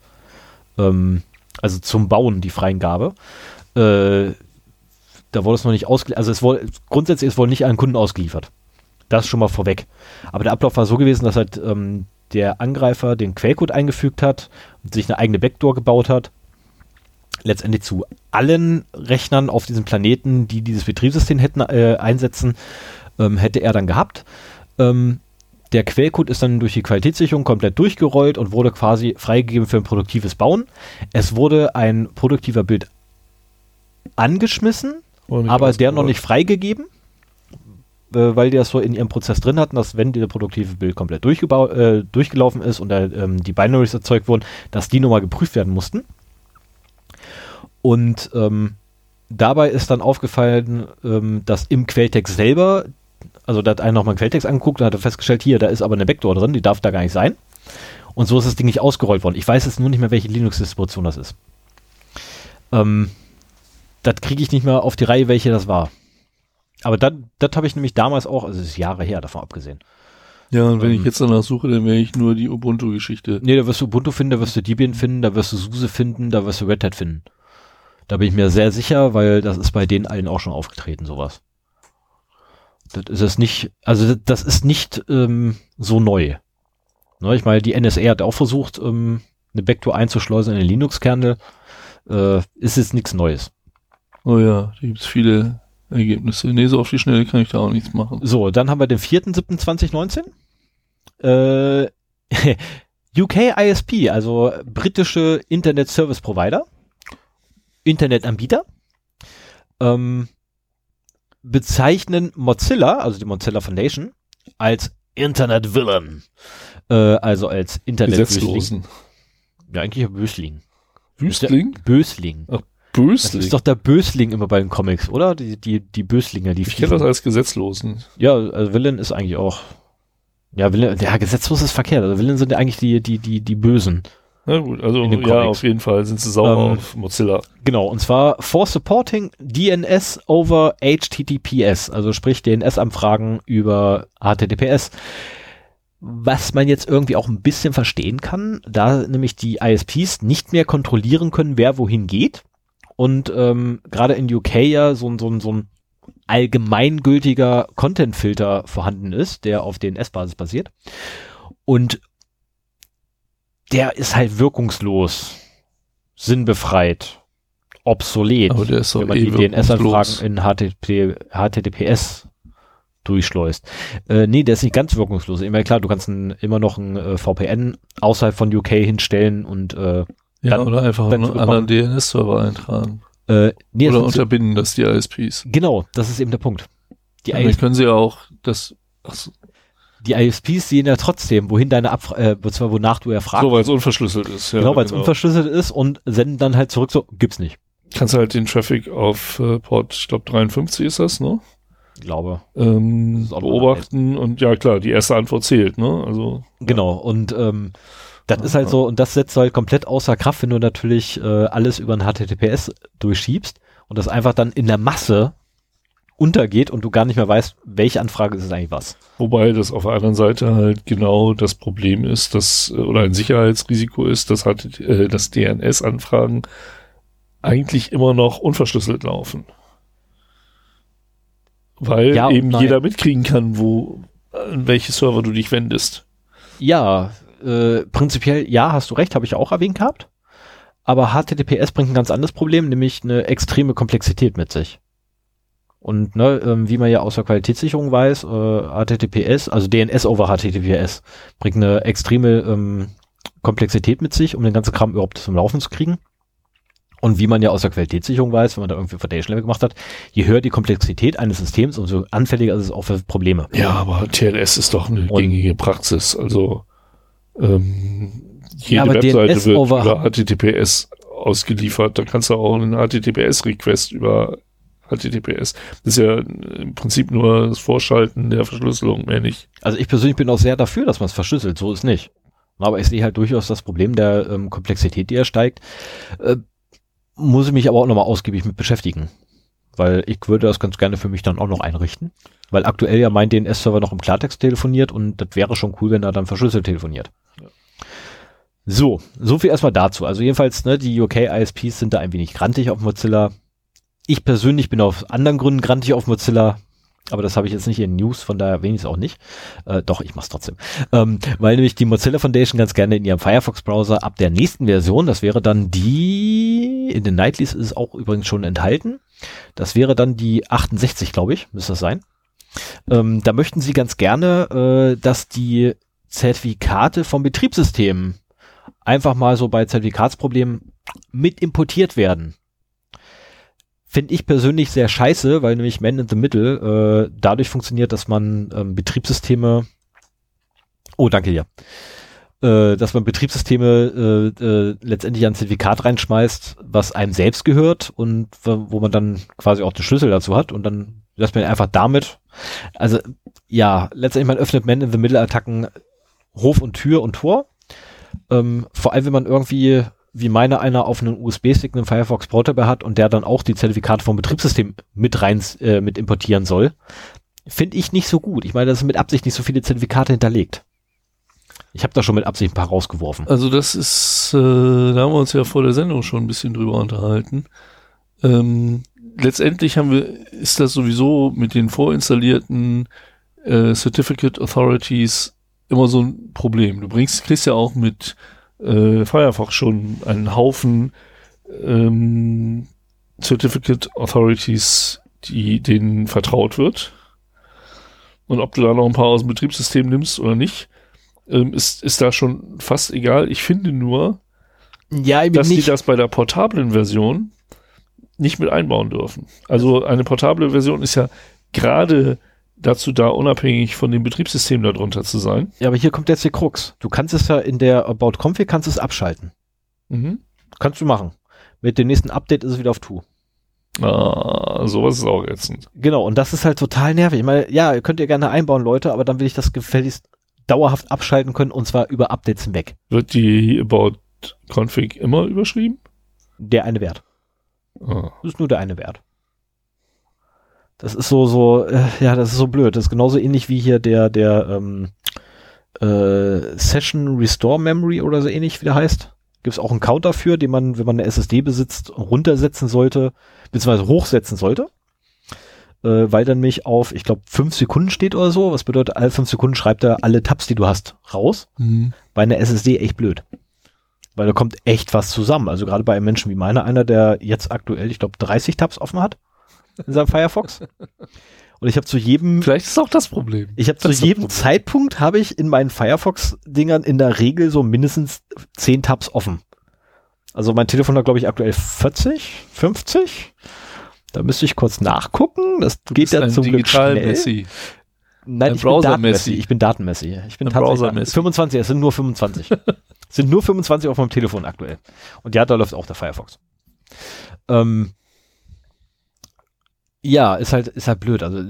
ähm, also zum Bauen die Freigabe, äh, da wurde es noch nicht ausgeliefert. Also es wurde grundsätzlich ist wohl nicht an den Kunden ausgeliefert. Das schon mal vorweg. Aber der Ablauf war so gewesen, dass halt ähm, der Angreifer den Quellcode eingefügt hat und sich eine eigene Backdoor gebaut hat, letztendlich zu allen Rechnern auf diesem Planeten, die dieses Betriebssystem hätten äh, einsetzen, ähm, hätte er dann gehabt. Ähm, der Quellcode ist dann durch die Qualitätssicherung komplett durchgerollt und wurde quasi freigegeben für ein produktives Bauen. Es wurde ein produktiver Bild angeschmissen, aber der noch nicht freigegeben, äh, weil die das so in ihrem Prozess drin hatten, dass wenn der produktive Bild komplett äh, durchgelaufen ist und da, ähm, die Binaries erzeugt wurden, dass die nochmal geprüft werden mussten. Und ähm, dabei ist dann aufgefallen, ähm, dass im Quelltext selber also da hat einer nochmal einen Quelltext angeguckt und hat festgestellt, hier, da ist aber eine Backdoor drin, die darf da gar nicht sein. Und so ist das Ding nicht ausgerollt worden. Ich weiß jetzt nur nicht mehr, welche Linux-Distribution das ist. Ähm, das kriege ich nicht mehr auf die Reihe, welche das war. Aber das habe ich nämlich damals auch, also es ist Jahre her, davon abgesehen. Ja, und wenn ähm, ich jetzt danach suche, dann wäre ich nur die Ubuntu-Geschichte. Nee, da wirst du Ubuntu finden, da wirst du Debian finden, da wirst du SUSE finden, da wirst du Red Hat finden. Da bin ich mir sehr sicher, weil das ist bei denen allen auch schon aufgetreten, sowas. Das ist nicht, also das ist nicht ähm, so neu. Ne, ich meine, die NSA hat auch versucht, ähm, eine Backdoor einzuschleusen in den Linux-Kernel. Äh, ist jetzt nichts Neues. Oh ja, da gibt es viele Ergebnisse. Nee, so auf die Schnelle kann ich da auch nichts machen. So, dann haben wir den 4.7.2019. Äh, UK ISP, also britische Internet Service Provider, Internetanbieter. Ähm, bezeichnen Mozilla, also die Mozilla Foundation, als Internet Villain. Äh, also als Internet Gesetzlosen. Ja, eigentlich Bösling. Wüstling? Bösling. Ach, Bösling. Das ist doch der Bösling immer bei den Comics, oder? Die, die, die Böslinge, die Ich kenne das als Gesetzlosen. Ja, also Villain ist eigentlich auch. Ja, Villain, ja, gesetzlos ist verkehrt. Also Villain sind ja eigentlich die, die, die, die Bösen. Na gut, also ja, auf jeden Fall sind sie sauer ähm, auf Mozilla. Genau, und zwar for supporting DNS over HTTPS, also sprich DNS-Anfragen über HTTPS. Was man jetzt irgendwie auch ein bisschen verstehen kann, da nämlich die ISPs nicht mehr kontrollieren können, wer wohin geht. Und ähm, gerade in UK ja so, so, so ein allgemeingültiger Content-Filter vorhanden ist, der auf DNS-Basis basiert. Und der ist halt wirkungslos, sinnbefreit, obsolet. Aber der ist wenn man eh die DNS-Anfragen in HTTP, HTTPS durchschleust. Äh, nee, der ist nicht ganz wirkungslos. Immer klar, du kannst ein, immer noch ein äh, VPN außerhalb von UK hinstellen und äh, ja, dann, oder einfach einen anderen DNS-Server eintragen. Äh, nee, oder unterbinden das die ISPs. Genau, das ist eben der Punkt. Die ja, dann können sie ja auch das, ach, die ISPs sehen ja trotzdem, wohin deine Abfrage, äh, zwar wonach du erfragst. So, weil es unverschlüsselt ist. Ja, genau, weil es genau. unverschlüsselt ist und senden dann halt zurück, so, gibt's nicht. Kannst halt den Traffic auf äh, Port, ich glaube 53 ist das, ne? Ich glaube. Ähm, beobachten und ja klar, die erste Antwort zählt, ne? Also. Genau, und ähm, das Aha. ist halt so, und das setzt halt komplett außer Kraft, wenn du natürlich äh, alles über ein HTTPS durchschiebst und das einfach dann in der Masse untergeht und du gar nicht mehr weißt, welche Anfrage ist es eigentlich was. Wobei das auf der anderen Seite halt genau das Problem ist, dass, oder ein Sicherheitsrisiko ist, dass halt, äh, dass DNS-Anfragen eigentlich immer noch unverschlüsselt laufen. Weil ja eben jeder mitkriegen kann, wo, an welche Server du dich wendest. Ja, äh, prinzipiell, ja, hast du recht, habe ich auch erwähnt gehabt. Aber HTTPS bringt ein ganz anderes Problem, nämlich eine extreme Komplexität mit sich. Und ne, ähm, wie man ja aus der Qualitätssicherung weiß, äh, HTTPS, also DNS over HTTPS, bringt eine extreme ähm, Komplexität mit sich, um den ganzen Kram überhaupt zum Laufen zu kriegen. Und wie man ja aus der Qualitätssicherung weiß, wenn man da irgendwie Foundation Level gemacht hat, je höher die Komplexität eines Systems, umso anfälliger ist es auch für Probleme. Ja, aber TLS ist doch eine Und gängige Praxis. Also ähm, jede ja, Webseite DNS wird über HTTPS ausgeliefert. Da kannst du auch einen HTTPS-Request über HTTPS. Das ist ja im Prinzip nur das Vorschalten der Verschlüsselung, mehr nicht. Also ich persönlich bin auch sehr dafür, dass man es verschlüsselt. So ist nicht. Aber ich sehe halt durchaus das Problem der ähm, Komplexität, die er steigt. Äh, muss ich mich aber auch nochmal ausgiebig mit beschäftigen. Weil ich würde das ganz gerne für mich dann auch noch einrichten. Weil aktuell ja mein DNS-Server noch im Klartext telefoniert und das wäre schon cool, wenn er dann verschlüsselt telefoniert. Ja. So, so viel erstmal dazu. Also jedenfalls, ne, die UK ISPs sind da ein wenig grantig auf Mozilla ich persönlich bin aus anderen Gründen grantig auf Mozilla. aber das habe ich jetzt nicht in News, von daher wenigstens auch nicht. Äh, doch, ich mach's trotzdem. Ähm, weil nämlich die Mozilla Foundation ganz gerne in ihrem Firefox-Browser ab der nächsten Version, das wäre dann die, in den Nightlies ist es auch übrigens schon enthalten, das wäre dann die 68, glaube ich, müsste das sein. Ähm, da möchten sie ganz gerne, äh, dass die Zertifikate vom Betriebssystem einfach mal so bei Zertifikatsproblemen mit importiert werden finde ich persönlich sehr scheiße, weil nämlich Man in the Middle äh, dadurch funktioniert, dass man ähm, Betriebssysteme, oh danke dir, äh, dass man Betriebssysteme äh, äh, letztendlich ein Zertifikat reinschmeißt, was einem selbst gehört und wo man dann quasi auch den Schlüssel dazu hat und dann lässt man einfach damit, also ja, letztendlich man öffnet Man in the Middle Attacken Hof und Tür und Tor. Ähm, vor allem, wenn man irgendwie wie meine einer auf einen USB-Stick einen Firefox Portable hat und der dann auch die Zertifikate vom Betriebssystem mit rein äh, mit importieren soll, finde ich nicht so gut. Ich meine, das ist mit Absicht nicht so viele Zertifikate hinterlegt. Ich habe da schon mit Absicht ein paar rausgeworfen. Also das ist, äh, da haben wir uns ja vor der Sendung schon ein bisschen drüber unterhalten. Ähm, letztendlich haben wir, ist das sowieso mit den vorinstallierten äh, Certificate Authorities immer so ein Problem. Du bringst, kriegst ja auch mit äh, Firefox schon einen Haufen ähm, Certificate Authorities, die denen vertraut wird. Und ob du da noch ein paar aus dem Betriebssystem nimmst oder nicht, ähm, ist, ist da schon fast egal. Ich finde nur, ja, dass nicht. die das bei der portablen Version nicht mit einbauen dürfen. Also eine portable Version ist ja gerade dazu da, unabhängig von dem Betriebssystem darunter zu sein. Ja, aber hier kommt jetzt die Krux. Du kannst es ja in der About Config kannst es abschalten. Mhm. Kannst du machen. Mit dem nächsten Update ist es wieder auf Tu. Ah, sowas ist auch ätzend. Genau, und das ist halt total nervig. Ich meine, ja, könnt ihr gerne einbauen, Leute, aber dann will ich das gefälligst dauerhaft abschalten können und zwar über Updates hinweg. Wird die About Config immer überschrieben? Der eine Wert. Ah. Das ist nur der eine Wert. Das ist so, so, äh, ja, das ist so blöd. Das ist genauso ähnlich wie hier der, der ähm, äh, Session Restore Memory oder so ähnlich, wie der heißt. Gibt es auch einen Counter für, den man, wenn man eine SSD besitzt, runtersetzen sollte, beziehungsweise hochsetzen sollte. Äh, weil dann mich auf, ich glaube, fünf Sekunden steht oder so. Was bedeutet, alle fünf Sekunden schreibt er alle Tabs, die du hast, raus. Mhm. Bei einer SSD echt blöd. Weil da kommt echt was zusammen. Also gerade bei einem Menschen wie meiner, einer, der jetzt aktuell, ich glaube, 30 Tabs offen hat in seinem Firefox. Und ich habe zu jedem. Vielleicht ist auch das Problem. Ich habe zu jedem Zeitpunkt habe ich in meinen Firefox-Dingern in der Regel so mindestens 10 Tabs offen. Also mein Telefon hat, glaube ich, aktuell 40, 50. Da müsste ich kurz nachgucken. Das du geht ja zum Glück schnell. Messi. Nein, ein ich bin Datenmessi. Ich bin Datenmessi. Ich bin tatsächlich 25, es sind nur 25. es sind nur 25 auf meinem Telefon aktuell. Und ja, da läuft auch der Firefox. Ähm, ja, ist halt, ist halt blöd. Also,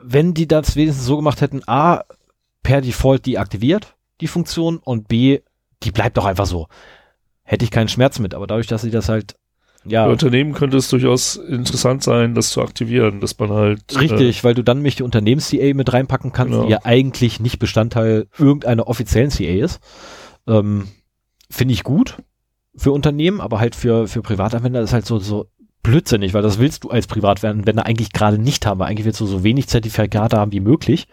wenn die das wenigstens so gemacht hätten, A, per Default deaktiviert, die Funktion, und B, die bleibt doch einfach so. Hätte ich keinen Schmerz mit, aber dadurch, dass sie das halt, ja. Bei Unternehmen könnte es durchaus interessant sein, das zu aktivieren, dass man halt. Richtig, äh, weil du dann nämlich die Unternehmens-CA mit reinpacken kannst, genau. die ja eigentlich nicht Bestandteil irgendeiner offiziellen CA ist. Ähm, Finde ich gut für Unternehmen, aber halt für, für Privatanwender ist halt so, so blödsinnig, weil das willst du als Privatwender eigentlich gerade nicht haben. Weil eigentlich willst du so wenig Zertifikate haben wie möglich,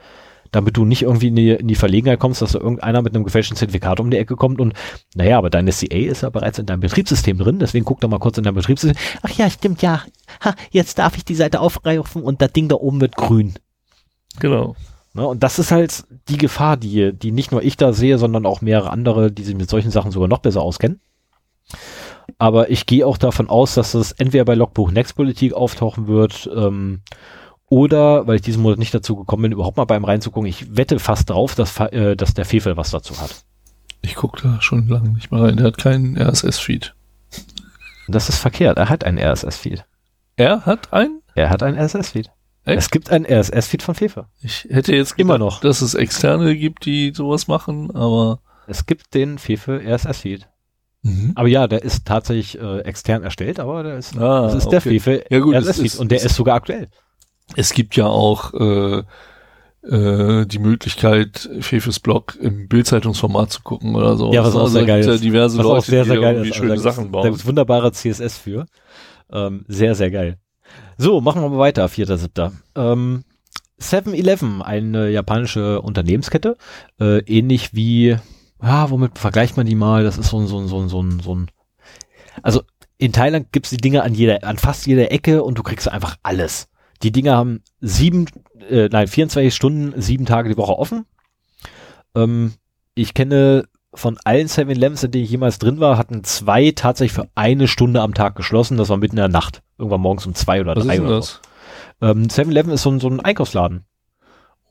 damit du nicht irgendwie in die, in die Verlegenheit kommst, dass da irgendeiner mit einem gefälschten Zertifikat um die Ecke kommt und naja, aber deine CA ist ja bereits in deinem Betriebssystem drin, deswegen guck doch mal kurz in dein Betriebssystem. Ach ja, stimmt, ja. Ha, jetzt darf ich die Seite aufgreifen und das Ding da oben wird grün. Genau. Ne, und das ist halt die Gefahr, die, die nicht nur ich da sehe, sondern auch mehrere andere, die sich mit solchen Sachen sogar noch besser auskennen. Aber ich gehe auch davon aus, dass es entweder bei Logbuch Nextpolitik auftauchen wird, ähm, oder, weil ich diesen Monat nicht dazu gekommen bin, überhaupt mal beim reinzugucken, ich wette fast drauf, dass, äh, dass der Fefe was dazu hat. Ich gucke da schon lange nicht mal rein. Der hat keinen RSS-Feed. Das ist verkehrt. Er hat einen RSS-Feed. Er hat einen? Er hat einen RSS-Feed. Es gibt einen RSS-Feed von Fefe. Ich hätte jetzt immer noch, dass es externe gibt, die sowas machen, aber es gibt den Fefe RSS-Feed. Mhm. Aber ja, der ist tatsächlich äh, extern erstellt, aber der ist, ah, das ist okay. der Fefe ja, gut, ist, und der ist sogar aktuell. Es gibt ja auch äh, äh, die Möglichkeit, Fefes Blog im Bildzeitungsformat zu gucken oder so. Ja, was auch sehr geil ist. Ja diverse was Leute, sehr, sehr geil ist. schöne also, Sachen bauen. Da gibt wunderbare CSS für. Ähm, sehr, sehr geil. So, machen wir mal weiter, 4.7. Ähm, 7-Eleven, eine japanische Unternehmenskette, äh, ähnlich wie, ja, womit vergleicht man die mal? Das ist so ein, so ein, so ein, so ein, so ein also in Thailand gibt's die Dinge an jeder, an fast jeder Ecke und du kriegst einfach alles. Die Dinge haben sieben, äh, nein, 24 Stunden, sieben Tage die Woche offen. Ähm, ich kenne von allen 7-Elevens, in denen ich jemals drin war, hatten zwei tatsächlich für eine Stunde am Tag geschlossen. Das war mitten in der Nacht. Irgendwann morgens um zwei oder Was drei ist denn oder das? so. Ähm, 7-Eleven ist so ein, so ein Einkaufsladen.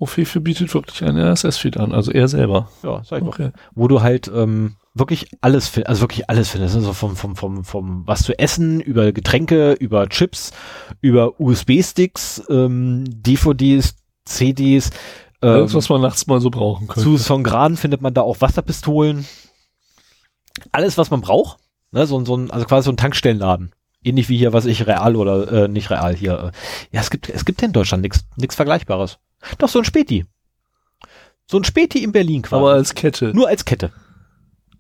Ofefe bietet wirklich einen RSS-Feed an, also er selber. Ja, sag ich. Okay. Wo du halt ähm, wirklich alles findest, also wirklich alles findest. Also vom, vom, vom, vom was zu essen, über Getränke, über Chips, über USB-Sticks, ähm, DVDs, CDs, ähm, Alles, was man nachts mal so brauchen könnte. Zu Songran findet man da auch Wasserpistolen. Alles, was man braucht. Ne, so, ein- so ein, also quasi so ein Tankstellenladen. Ähnlich wie hier, was ich real oder äh, nicht real hier. Äh. Ja, es gibt, es gibt ja in Deutschland nichts nichts Vergleichbares. Doch, so ein Späti. So ein Späti in Berlin quasi. aber als Kette. Nur als Kette.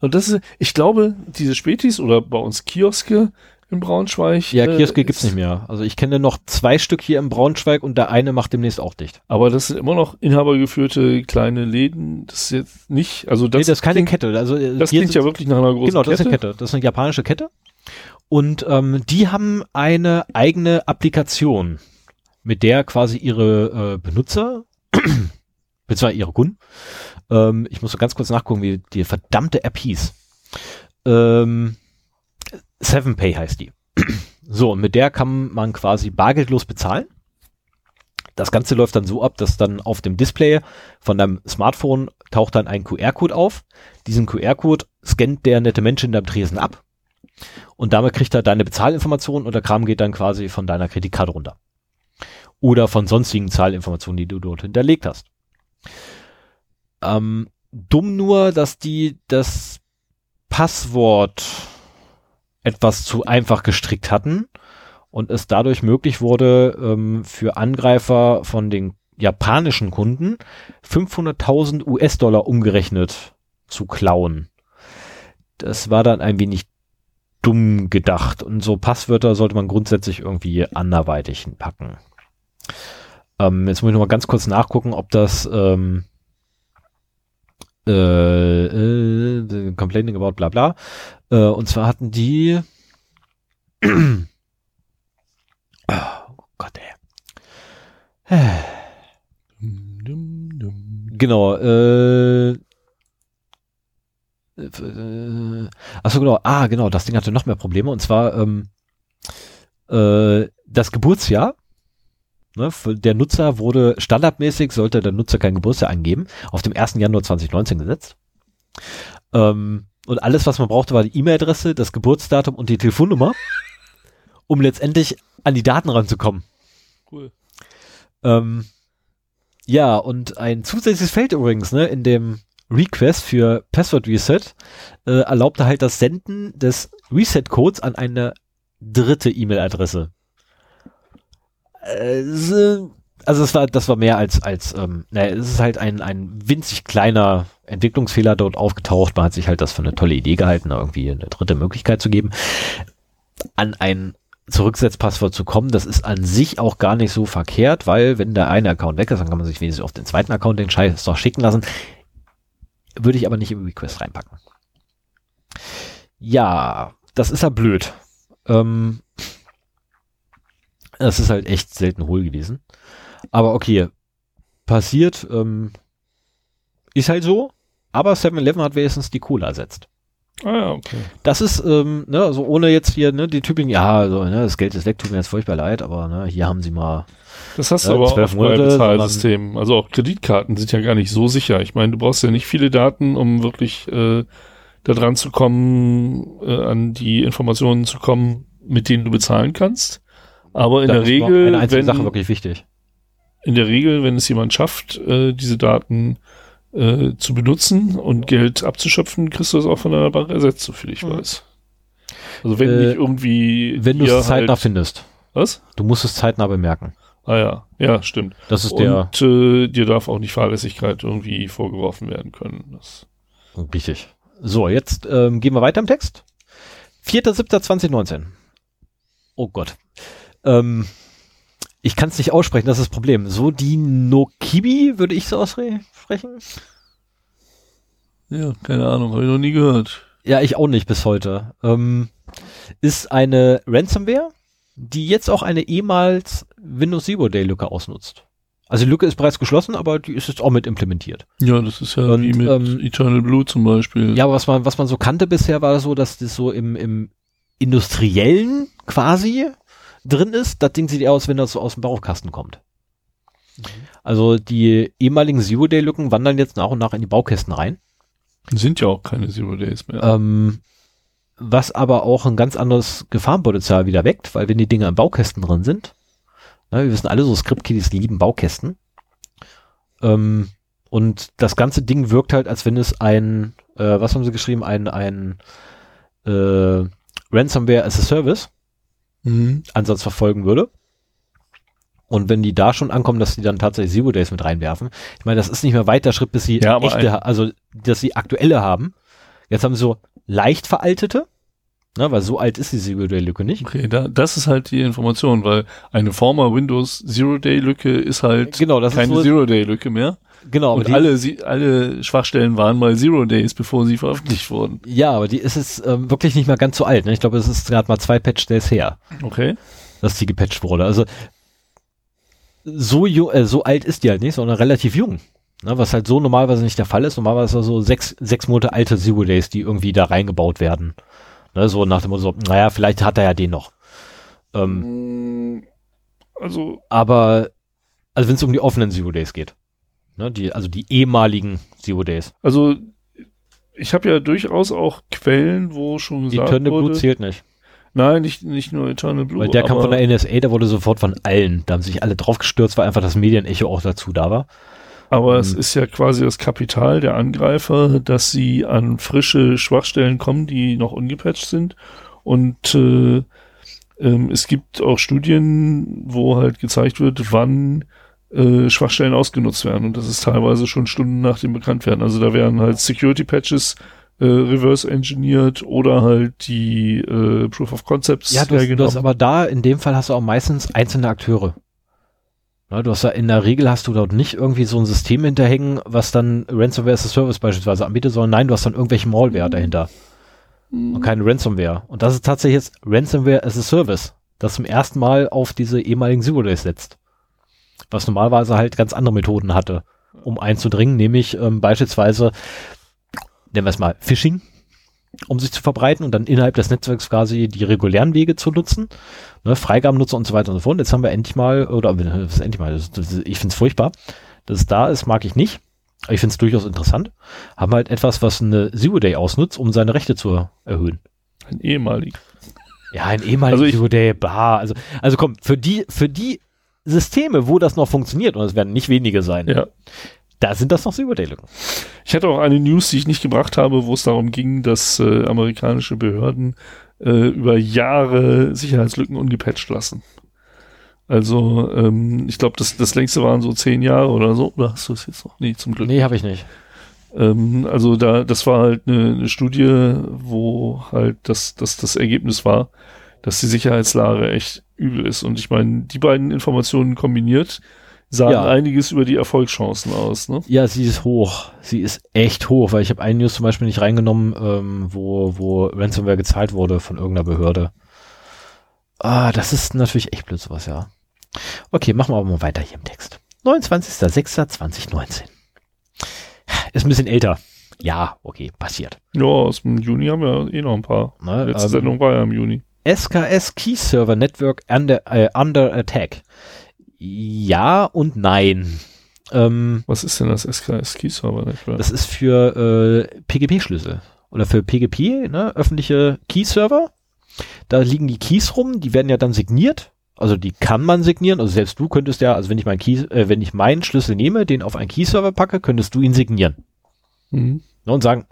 Und das ist, ich glaube, diese Spätis oder bei uns Kioske in Braunschweig. Ja, äh, Kioske gibt's ist- nicht mehr. Also ich kenne noch zwei Stück hier im Braunschweig und der eine macht demnächst auch dicht. Aber das sind immer noch inhabergeführte kleine Läden. Das ist jetzt nicht, also das, nee, das ist keine klingt, Kette. Also äh, Das klingt sind- ja wirklich nach einer großen Genau, das ist Kette. eine Kette. Das ist eine japanische Kette. Und ähm, die haben eine eigene Applikation, mit der quasi ihre äh, Benutzer, beziehungsweise ihre Kunden, ähm, ich muss so ganz kurz nachgucken, wie die verdammte App hieß. Ähm, 7pay heißt die. so, und mit der kann man quasi bargeldlos bezahlen. Das Ganze läuft dann so ab, dass dann auf dem Display von deinem Smartphone taucht dann ein QR-Code auf. Diesen QR-Code scannt der nette Mensch in deinem Tresen ab. Und damit kriegt er deine Bezahlinformationen und der Kram geht dann quasi von deiner Kreditkarte runter. Oder von sonstigen Zahlinformationen, die du dort hinterlegt hast. Ähm, dumm nur, dass die das Passwort etwas zu einfach gestrickt hatten und es dadurch möglich wurde, ähm, für Angreifer von den japanischen Kunden 500.000 US-Dollar umgerechnet zu klauen. Das war dann ein wenig dumm gedacht und so Passwörter sollte man grundsätzlich irgendwie anderweitig packen. Ähm, jetzt muss ich noch mal ganz kurz nachgucken, ob das ähm, äh, äh, complaining about bla bla. Äh, und zwar hatten die oh Gott, ey. Dum, dum, dum. Genau, äh, äh, achso, genau, ah, genau, das Ding hatte noch mehr Probleme und zwar ähm, äh, das Geburtsjahr. Ne, der Nutzer wurde standardmäßig, sollte der Nutzer kein Geburtsjahr angeben, auf dem 1. Januar 2019 gesetzt. Ähm, und alles, was man brauchte, war die E-Mail-Adresse, das Geburtsdatum und die Telefonnummer, um letztendlich an die Daten ranzukommen. Cool. Ähm, ja, und ein zusätzliches Feld übrigens, ne, in dem Request für Password Reset äh, erlaubte halt das Senden des Reset-Codes an eine dritte E-Mail-Adresse. Äh, so- also es war, das war mehr als, als, ähm, naja, es ist halt ein, ein winzig kleiner Entwicklungsfehler dort aufgetaucht. Man hat sich halt das für eine tolle Idee gehalten, irgendwie eine dritte Möglichkeit zu geben. An ein Zurücksetzpasswort zu kommen, das ist an sich auch gar nicht so verkehrt, weil wenn der eine Account weg ist, dann kann man sich wenigstens auf den zweiten Account den Scheiß doch schicken lassen. Würde ich aber nicht im Request reinpacken. Ja, das ist ja blöd. Ähm, das ist halt echt selten hohl gewesen. Aber okay, passiert, ähm, ist halt so. Aber 7-Eleven hat wenigstens die Cola ersetzt. Ah ja, okay. Das ist, ähm, ne, also ohne jetzt hier, ne, die Typen, ja, also, ne, das Geld ist weg, tut mir jetzt furchtbar leid, aber ne, hier haben sie mal. Das hast du Ja, aber auch bei Bezahlsystemen. Also auch Kreditkarten sind ja gar nicht so sicher. Ich meine, du brauchst ja nicht viele Daten, um wirklich äh, da dran zu kommen, äh, an die Informationen zu kommen, mit denen du bezahlen kannst. Aber in da der Regel, eine einzige wenn, Sache wirklich wichtig. in der Regel, wenn es jemand schafft, äh, diese Daten äh, zu benutzen und Geld abzuschöpfen, kriegst du das auch von deiner Bank ersetzt, so viel ich Mhm. weiß. Also wenn Äh, nicht irgendwie Wenn du es zeitnah halt, findest. was? Du musst es zeitnah bemerken. Ah ja, ja, stimmt. Das ist der, Und äh, dir darf auch nicht Fahrlässigkeit irgendwie vorgeworfen werden können. Das, richtig. So, jetzt ähm, gehen wir weiter im Text. 4.7.2019. Oh Gott. Ähm, Ich kann es nicht aussprechen, das ist das Problem. So die Nokibi würde ich so aussprechen. Ja, keine Ahnung, habe ich noch nie gehört. Ja, ich auch nicht bis heute. Ähm, ist eine Ransomware, die jetzt auch eine ehemals Windows Zero Day Lücke ausnutzt. Also die Lücke ist bereits geschlossen, aber die ist jetzt auch mit implementiert. Ja, das ist ja Und, wie mit ähm, Eternal Blue zum Beispiel. Ja, aber was man, was man so kannte bisher, war so, dass das so im, im industriellen quasi drin ist. Das Ding sieht eher aus, wenn das so aus dem Baukasten kommt. Also die ehemaligen Zero-Day-Lücken wandern jetzt nach und nach in die Baukästen rein. Sind ja auch keine Zero Days mehr. Ähm, was aber auch ein ganz anderes Gefahrenpotenzial wieder weckt, weil wenn die Dinge im Baukästen drin sind, ne, wir wissen alle so, Script-Kiddies lieben Baukästen. Ähm, und das ganze Ding wirkt halt, als wenn es ein, äh, was haben sie geschrieben, ein, ein äh, Ransomware as a Service Mhm. Ansatz verfolgen würde. Und wenn die da schon ankommen, dass die dann tatsächlich Zero Days mit reinwerfen. Ich meine, das ist nicht mehr weit der Schritt, bis sie Ja, echte, also dass sie aktuelle haben. Jetzt haben sie so leicht veraltete, ne, weil so alt ist die Zero Day Lücke nicht. Okay, da, das ist halt die Information, weil eine former Windows Zero Day Lücke ist halt Genau, das keine ist so, Zero Day Lücke mehr. Genau, aber Und die, alle, sie, alle Schwachstellen waren mal Zero Days, bevor sie veröffentlicht wurden. ja, aber die ist es ähm, wirklich nicht mehr ganz so alt. Ne? Ich glaube, es ist gerade mal zwei Patch Days her, Okay. dass die gepatcht wurde. Also so, äh, so alt ist die halt nicht, sondern relativ jung. Ne, was halt so normalerweise nicht der Fall ist. Normalerweise so sechs, sechs Monate alte Zero Days, die irgendwie da reingebaut werden. Ne, so nach dem Motto, so, naja, vielleicht hat er ja den noch. Ähm, Also, aber, also wenn es um die offenen Zero Days geht. Ne, die, also die ehemaligen Zero Days. also ich habe ja durchaus auch Quellen, wo schon gesagt Eternal Blue wurde, zählt nicht. nein, nicht, nicht nur Eternal Blue, Weil der kam von der NSA, der wurde sofort von allen. Da haben sich alle drauf gestürzt, weil einfach das Medienecho auch dazu da war. aber es ist ja quasi das Kapital der Angreifer, dass sie an frische Schwachstellen kommen, die noch ungepatcht sind und äh, ähm, es gibt auch Studien, wo halt gezeigt wird, wann äh, Schwachstellen ausgenutzt werden. Und das ist teilweise schon Stunden nach dem Bekanntwerden. Also da werden halt Security-Patches äh, reverse engineert oder halt die äh, Proof of Concepts Ja, du hast, du hast aber da, in dem Fall hast du auch meistens einzelne Akteure. Na, du hast ja in der Regel hast du dort nicht irgendwie so ein System hinterhängen, was dann Ransomware as a Service beispielsweise anbietet, sondern nein, du hast dann irgendwelche Malware dahinter. Und keine Ransomware. Und das ist tatsächlich jetzt Ransomware as a Service, das zum ersten Mal auf diese ehemaligen Zero Days setzt. Was normalerweise halt ganz andere Methoden hatte, um einzudringen, nämlich ähm, beispielsweise, nennen wir es mal Phishing, um sich zu verbreiten und dann innerhalb des Netzwerks quasi die regulären Wege zu nutzen, ne, Freigabenutzer und so weiter und so fort. Jetzt haben wir endlich mal, oder äh, endlich mal, ich finde es furchtbar, dass es da ist, mag ich nicht. Aber ich finde es durchaus interessant. Haben halt etwas, was eine Zero Day ausnutzt, um seine Rechte zu erhöhen. Ein ehemaliger. Ja, ein ehemaliger Also ich- Zero Day, bah, also, also komm, für die, für die Systeme, wo das noch funktioniert, und es werden nicht wenige sein, Ja. da sind das noch Zero Day Lücken. Ich hatte auch eine News, die ich nicht gebracht habe, wo es darum ging, dass äh, amerikanische Behörden äh, über Jahre Sicherheitslücken ungepatcht lassen. Also, ähm, ich glaube, das, das längste waren so zehn Jahre oder so. Oder hast du es jetzt noch? Nee, zum Glück. Nee, habe ich nicht. Ähm, also da, das war halt eine, eine Studie, wo halt das, das, das Ergebnis war, dass die Sicherheitslage echt übel ist. Und ich meine, die beiden Informationen kombiniert sagen Ja. einiges über die Erfolgschancen aus. Ne? Ja, sie ist hoch. Sie ist echt hoch, weil ich habe einen News zum Beispiel nicht reingenommen, ähm, wo, wo Ransomware gezahlt wurde von irgendeiner Behörde. Ah, das ist natürlich echt blöd sowas, ja. Okay, machen wir aber mal weiter hier im Text. 29.06.2019. Ist ein bisschen älter. Ja, okay, passiert. Ja, aus dem Juni haben wir eh noch ein paar. Ne, Letzte ähm, Sendung war ja im Juni. SKS Key Server Network under, äh, under attack. Ja und nein. Ähm, Was ist denn das SKS Key Server Network? Das ist für äh, PGP-Schlüssel oder für PGP, ne, öffentliche Key-Server. Da liegen die Keys rum, die werden ja dann signiert. Also die kann man signieren. Also selbst du könntest ja, also wenn ich meinen Key, äh, wenn ich meinen Schlüssel nehme, den auf einen Key-Server packe, könntest du ihn signieren Mhm. ne, und sagen,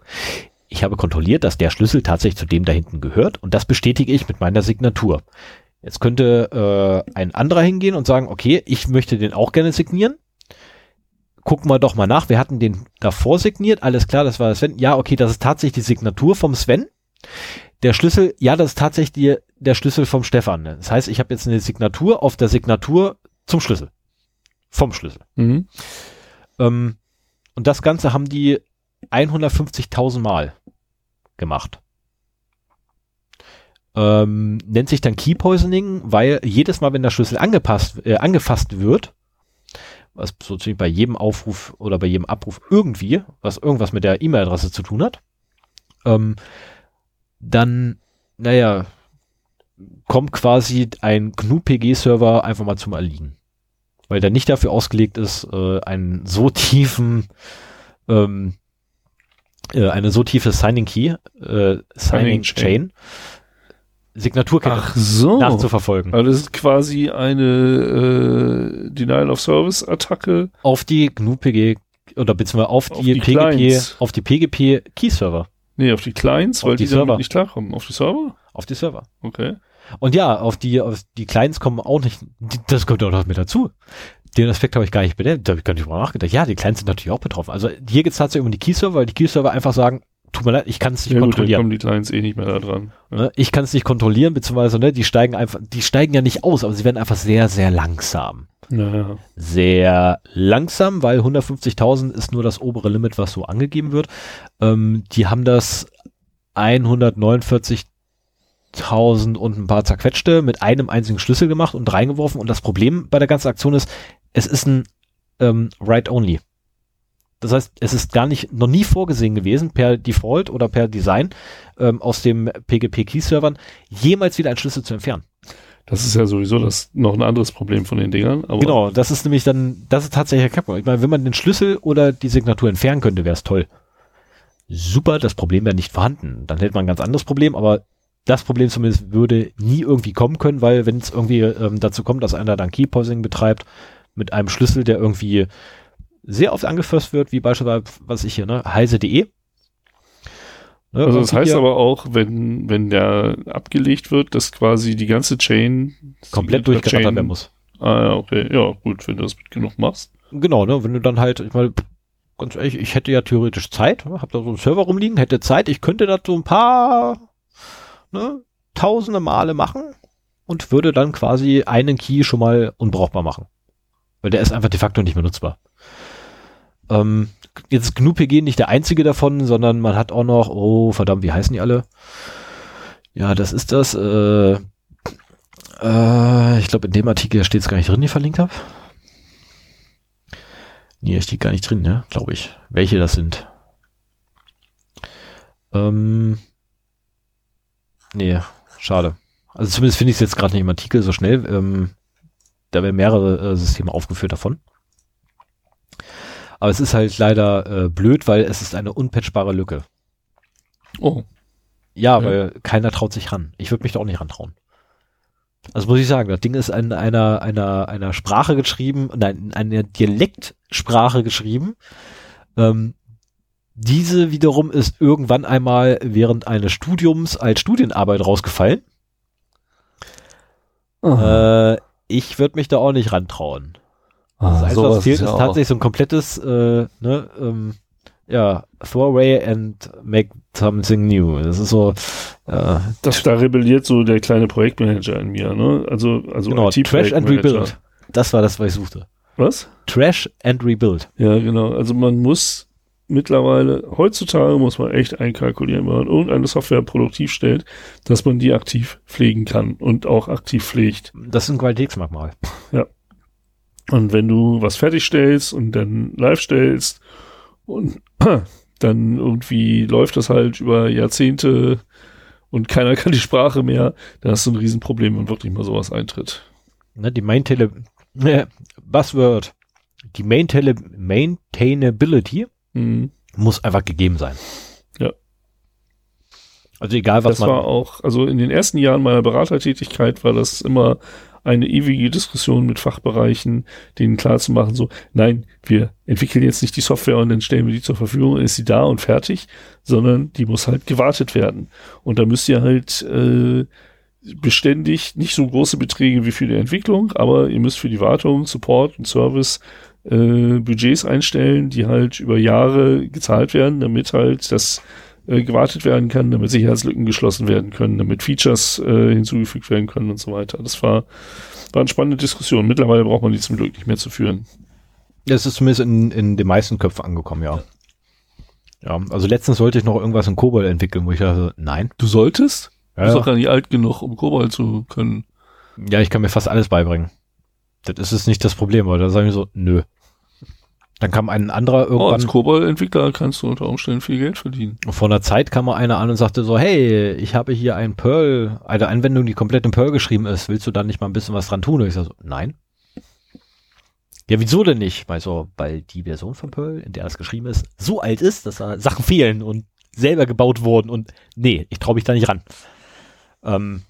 ich habe kontrolliert, dass der Schlüssel tatsächlich zu dem da hinten gehört und das bestätige ich mit meiner Signatur. Jetzt könnte äh, ein anderer hingehen und sagen, okay, ich möchte den auch gerne signieren. Gucken wir doch mal nach. Wir hatten den davor signiert. Alles klar, das war Sven. Ja, okay, das ist tatsächlich die Signatur vom Sven. Der Schlüssel, ja, das ist tatsächlich die, der Schlüssel vom Stefan. Das heißt, ich habe jetzt eine Signatur auf der Signatur zum Schlüssel. Vom Schlüssel. Mhm. Ähm, und das Ganze haben die 150.000 Mal gemacht. Ähm, nennt sich dann Key Poisoning, weil jedes Mal, wenn der Schlüssel angepasst, äh, angefasst wird, was so ziemlich bei jedem Aufruf oder bei jedem Abruf irgendwie, was irgendwas mit der E-Mail-Adresse zu tun hat, ähm, dann, naja, kommt quasi ein GNU-PG-Server einfach mal zum Erliegen. Weil der nicht dafür ausgelegt ist, äh, einen so tiefen, ähm, äh, eine so tiefe Signing Key, äh, Signing, Signing Chain. Chain, Signaturkette Ach so. nachzuverfolgen. Also das ist quasi eine äh, Denial of Service Attacke. Auf die GNU-PG oder beziehungsweise auf Auf die, die PGP, Clients. auf die PGP Key-Server, Nee, auf die Clients, Auf weil die die, Server. nicht klarkommen. Auf die Server? auf die Server. Okay. Und ja, auf die, auf die Clients kommen auch nicht, das kommt auch noch mit dazu. Den Aspekt habe ich gar nicht bedenkt, da habe ich gar nicht drüber nachgedacht. Ja, die Clients sind natürlich auch betroffen. Also hier geht es tatsächlich um die Key-Server, weil die Key-Server einfach sagen, tut mir leid, ich kann es nicht Ja gut, dann kontrollieren. kommen die Clients eh nicht mehr da dran. Ja. Ne? Ich kann es nicht kontrollieren, beziehungsweise ne, die steigen einfach, die steigen ja nicht aus, aber sie werden einfach sehr, sehr langsam. Naja. Sehr langsam, weil 150.000 ist nur das obere Limit, was so angegeben wird. Ähm, die haben das 149.000 und ein paar zerquetschte mit einem einzigen Schlüssel gemacht und reingeworfen. Und das Problem bei der ganzen Aktion ist, es ist ein ähm, Write-Only. Das heißt, es ist gar nicht, noch nie vorgesehen gewesen, per Default oder per Design ähm, aus dem PGP-Key-Servern jemals wieder einen Schlüssel zu entfernen. Das ist ja sowieso das noch ein anderes Problem von den Dingern. Aber Genau, das ist nämlich dann, das ist tatsächlich Knackpunkt. Ich meine, wenn man den Schlüssel oder die Signatur entfernen könnte, wäre es toll. Super, das Problem wäre nicht vorhanden. Dann hätte man ein ganz anderes Problem, aber das Problem zumindest würde nie irgendwie kommen können, weil wenn es irgendwie ähm, dazu kommt, dass einer dann Keyposing betreibt mit einem Schlüssel, der irgendwie sehr oft angefasst wird, wie beispielsweise, was ich hier, ne, heise.de. Ne, Also das heißt aber auch, wenn, wenn der abgelegt wird, dass quasi die ganze Chain komplett durchgerattert werden muss. Ah, ja, okay. Ja, gut, wenn du das mit genug machst. Genau, ne, wenn du dann halt, ich meine, ganz ehrlich, ich hätte ja theoretisch Zeit, ne, hab da so einen Server rumliegen, hätte Zeit, ich könnte da so ein paar, ne, tausende Male machen und würde dann quasi einen Key schon mal unbrauchbar machen. Weil der ist einfach de facto nicht mehr nutzbar. Ähm, jetzt ist GNU-PG nicht der einzige davon, sondern man hat auch noch, oh verdammt, wie heißen die alle? Ja, das ist das, äh, äh, ich glaube in dem Artikel steht es gar nicht drin, den ich verlinkt habe. Nee, steht gar nicht drin, ne? Glaube ich. Welche das sind. Ähm. Nee, schade. Also zumindest finde ich es jetzt gerade nicht im Artikel so schnell. Ähm, da werden mehrere äh, Systeme aufgeführt davon. Aber es ist halt leider äh, blöd, weil es ist eine unpatchbare Lücke. Oh. Ja, Ja. weil keiner traut sich ran. Ich würde mich da auch nicht rantrauen. Also muss ich sagen, das Ding ist in einer, einer, einer Sprache geschrieben, nein, in einer Dialektsprache geschrieben. Ähm, diese wiederum ist irgendwann einmal während eines Studiums als Studienarbeit rausgefallen. Äh, ich würde mich da auch nicht rantrauen. Das Einzige, was fehlt, ist tatsächlich so ein komplettes, äh, ne, ähm, ja, throw away and make something new. Das ist so, äh, Das, da rebelliert so der kleine Projektmanager in mir, ne? Also, also genau, Trash and. Rebuild. Das war das, was ich suchte. Was? Trash and Rebuild. Ja, genau. Also man muss mittlerweile, heutzutage muss man echt einkalkulieren, wenn man irgendeine Software produktiv stellt, dass man die aktiv pflegen kann und auch aktiv pflegt. Das ist ein Qualitätsmerkmal. Und wenn du was fertigstellst und dann live stellst und dann irgendwie läuft das halt über Jahrzehnte und keiner kann die Sprache mehr, dann hast du ein Riesenproblem, wenn wirklich mal sowas eintritt. Ne, die Maintainab äh, Buzzword. Die Maintainab Maintainability Mhm. muss einfach gegeben sein. Ja. Also egal, was Das man. war auch, also in den ersten Jahren meiner Beratertätigkeit war das immer eine ewige Diskussion mit Fachbereichen, denen klarzumachen, so, nein, wir entwickeln jetzt nicht die Software und dann stellen wir die zur Verfügung, ist sie da und fertig, sondern die muss halt gewartet werden. Und da müsst ihr halt äh, beständig nicht so große Beträge wie für die Entwicklung, aber ihr müsst für die Wartung, Support und Service äh, Budgets einstellen, die halt über Jahre gezahlt werden, damit halt das äh, gewartet werden kann, damit Sicherheitslücken geschlossen werden können, damit Features äh, hinzugefügt werden können und so weiter. Das war, war eine spannende Diskussion. Mittlerweile braucht man die zum Glück nicht mehr zu führen. Das ist zumindest in, in den meisten Köpfen angekommen, ja. Ja, also letztens sollte ich noch irgendwas in Kobold entwickeln, wo ich dachte, nein. Du solltest? Ja, Du bist ja. doch gar nicht alt genug, um Kobold zu können. ja, ich kann mir fast alles beibringen. Das ist jetzt nicht das Problem, weil da sage ich so, nö. Dann kam ein anderer Oh, als irgendwann, Kobold-Entwickler kannst du unter Umständen viel Geld verdienen. vor einer Zeit kam mal einer an und sagte so, hey, ich habe hier ein Perl, eine Anwendung, die komplett in Perl geschrieben ist. Willst du da nicht mal ein bisschen was dran tun? Und ich sage so, nein. Ja, wieso denn nicht? Weil so, weil die Version von Perl, in der das geschrieben ist, so alt ist, dass da Sachen fehlen und selber gebaut wurden und nee, ich traue mich da nicht ran. Ähm,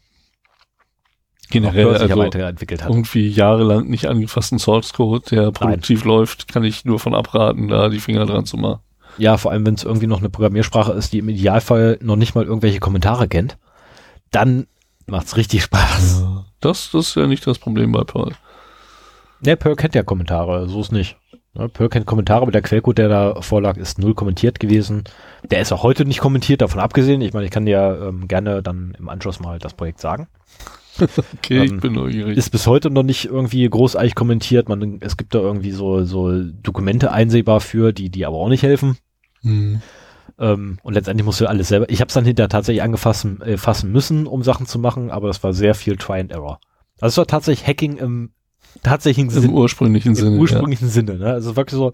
Generell, ja also weiterentwickelt hat. irgendwie jahrelang nicht angefassten Source Code, der produktiv läuft, kann ich nur von abraten, da die Finger dran zu machen. Ja, vor allem, wenn es irgendwie noch eine Programmiersprache ist, die im Idealfall noch nicht mal irgendwelche Kommentare kennt, dann macht's richtig Spaß. Das, das ist ja nicht das Problem bei Perl. Ne, Perl kennt ja Kommentare, so ist nicht. Ne, Perl kennt Kommentare, aber der Quellcode, der da vorlag, ist null kommentiert gewesen. Der ist auch heute nicht kommentiert, davon abgesehen. Ich meine, ich kann dir ähm, gerne dann im Anschluss mal das Projekt sagen. Okay, Ähm, ich bin neugierig. Ist bis heute noch nicht irgendwie großartig kommentiert. Man, es gibt da irgendwie so, so Dokumente einsehbar für, die, die aber auch nicht helfen. Hm. Ähm, und letztendlich musst du alles selber. Ich habe es dann hinterher tatsächlich angefassen äh, fassen müssen, um Sachen zu machen, aber das war sehr viel Try and Error. Also es war tatsächlich Hacking im tatsächlichen Im ursprünglichen Sinne. im ursprünglichen Sinne. Ne? Also wirklich so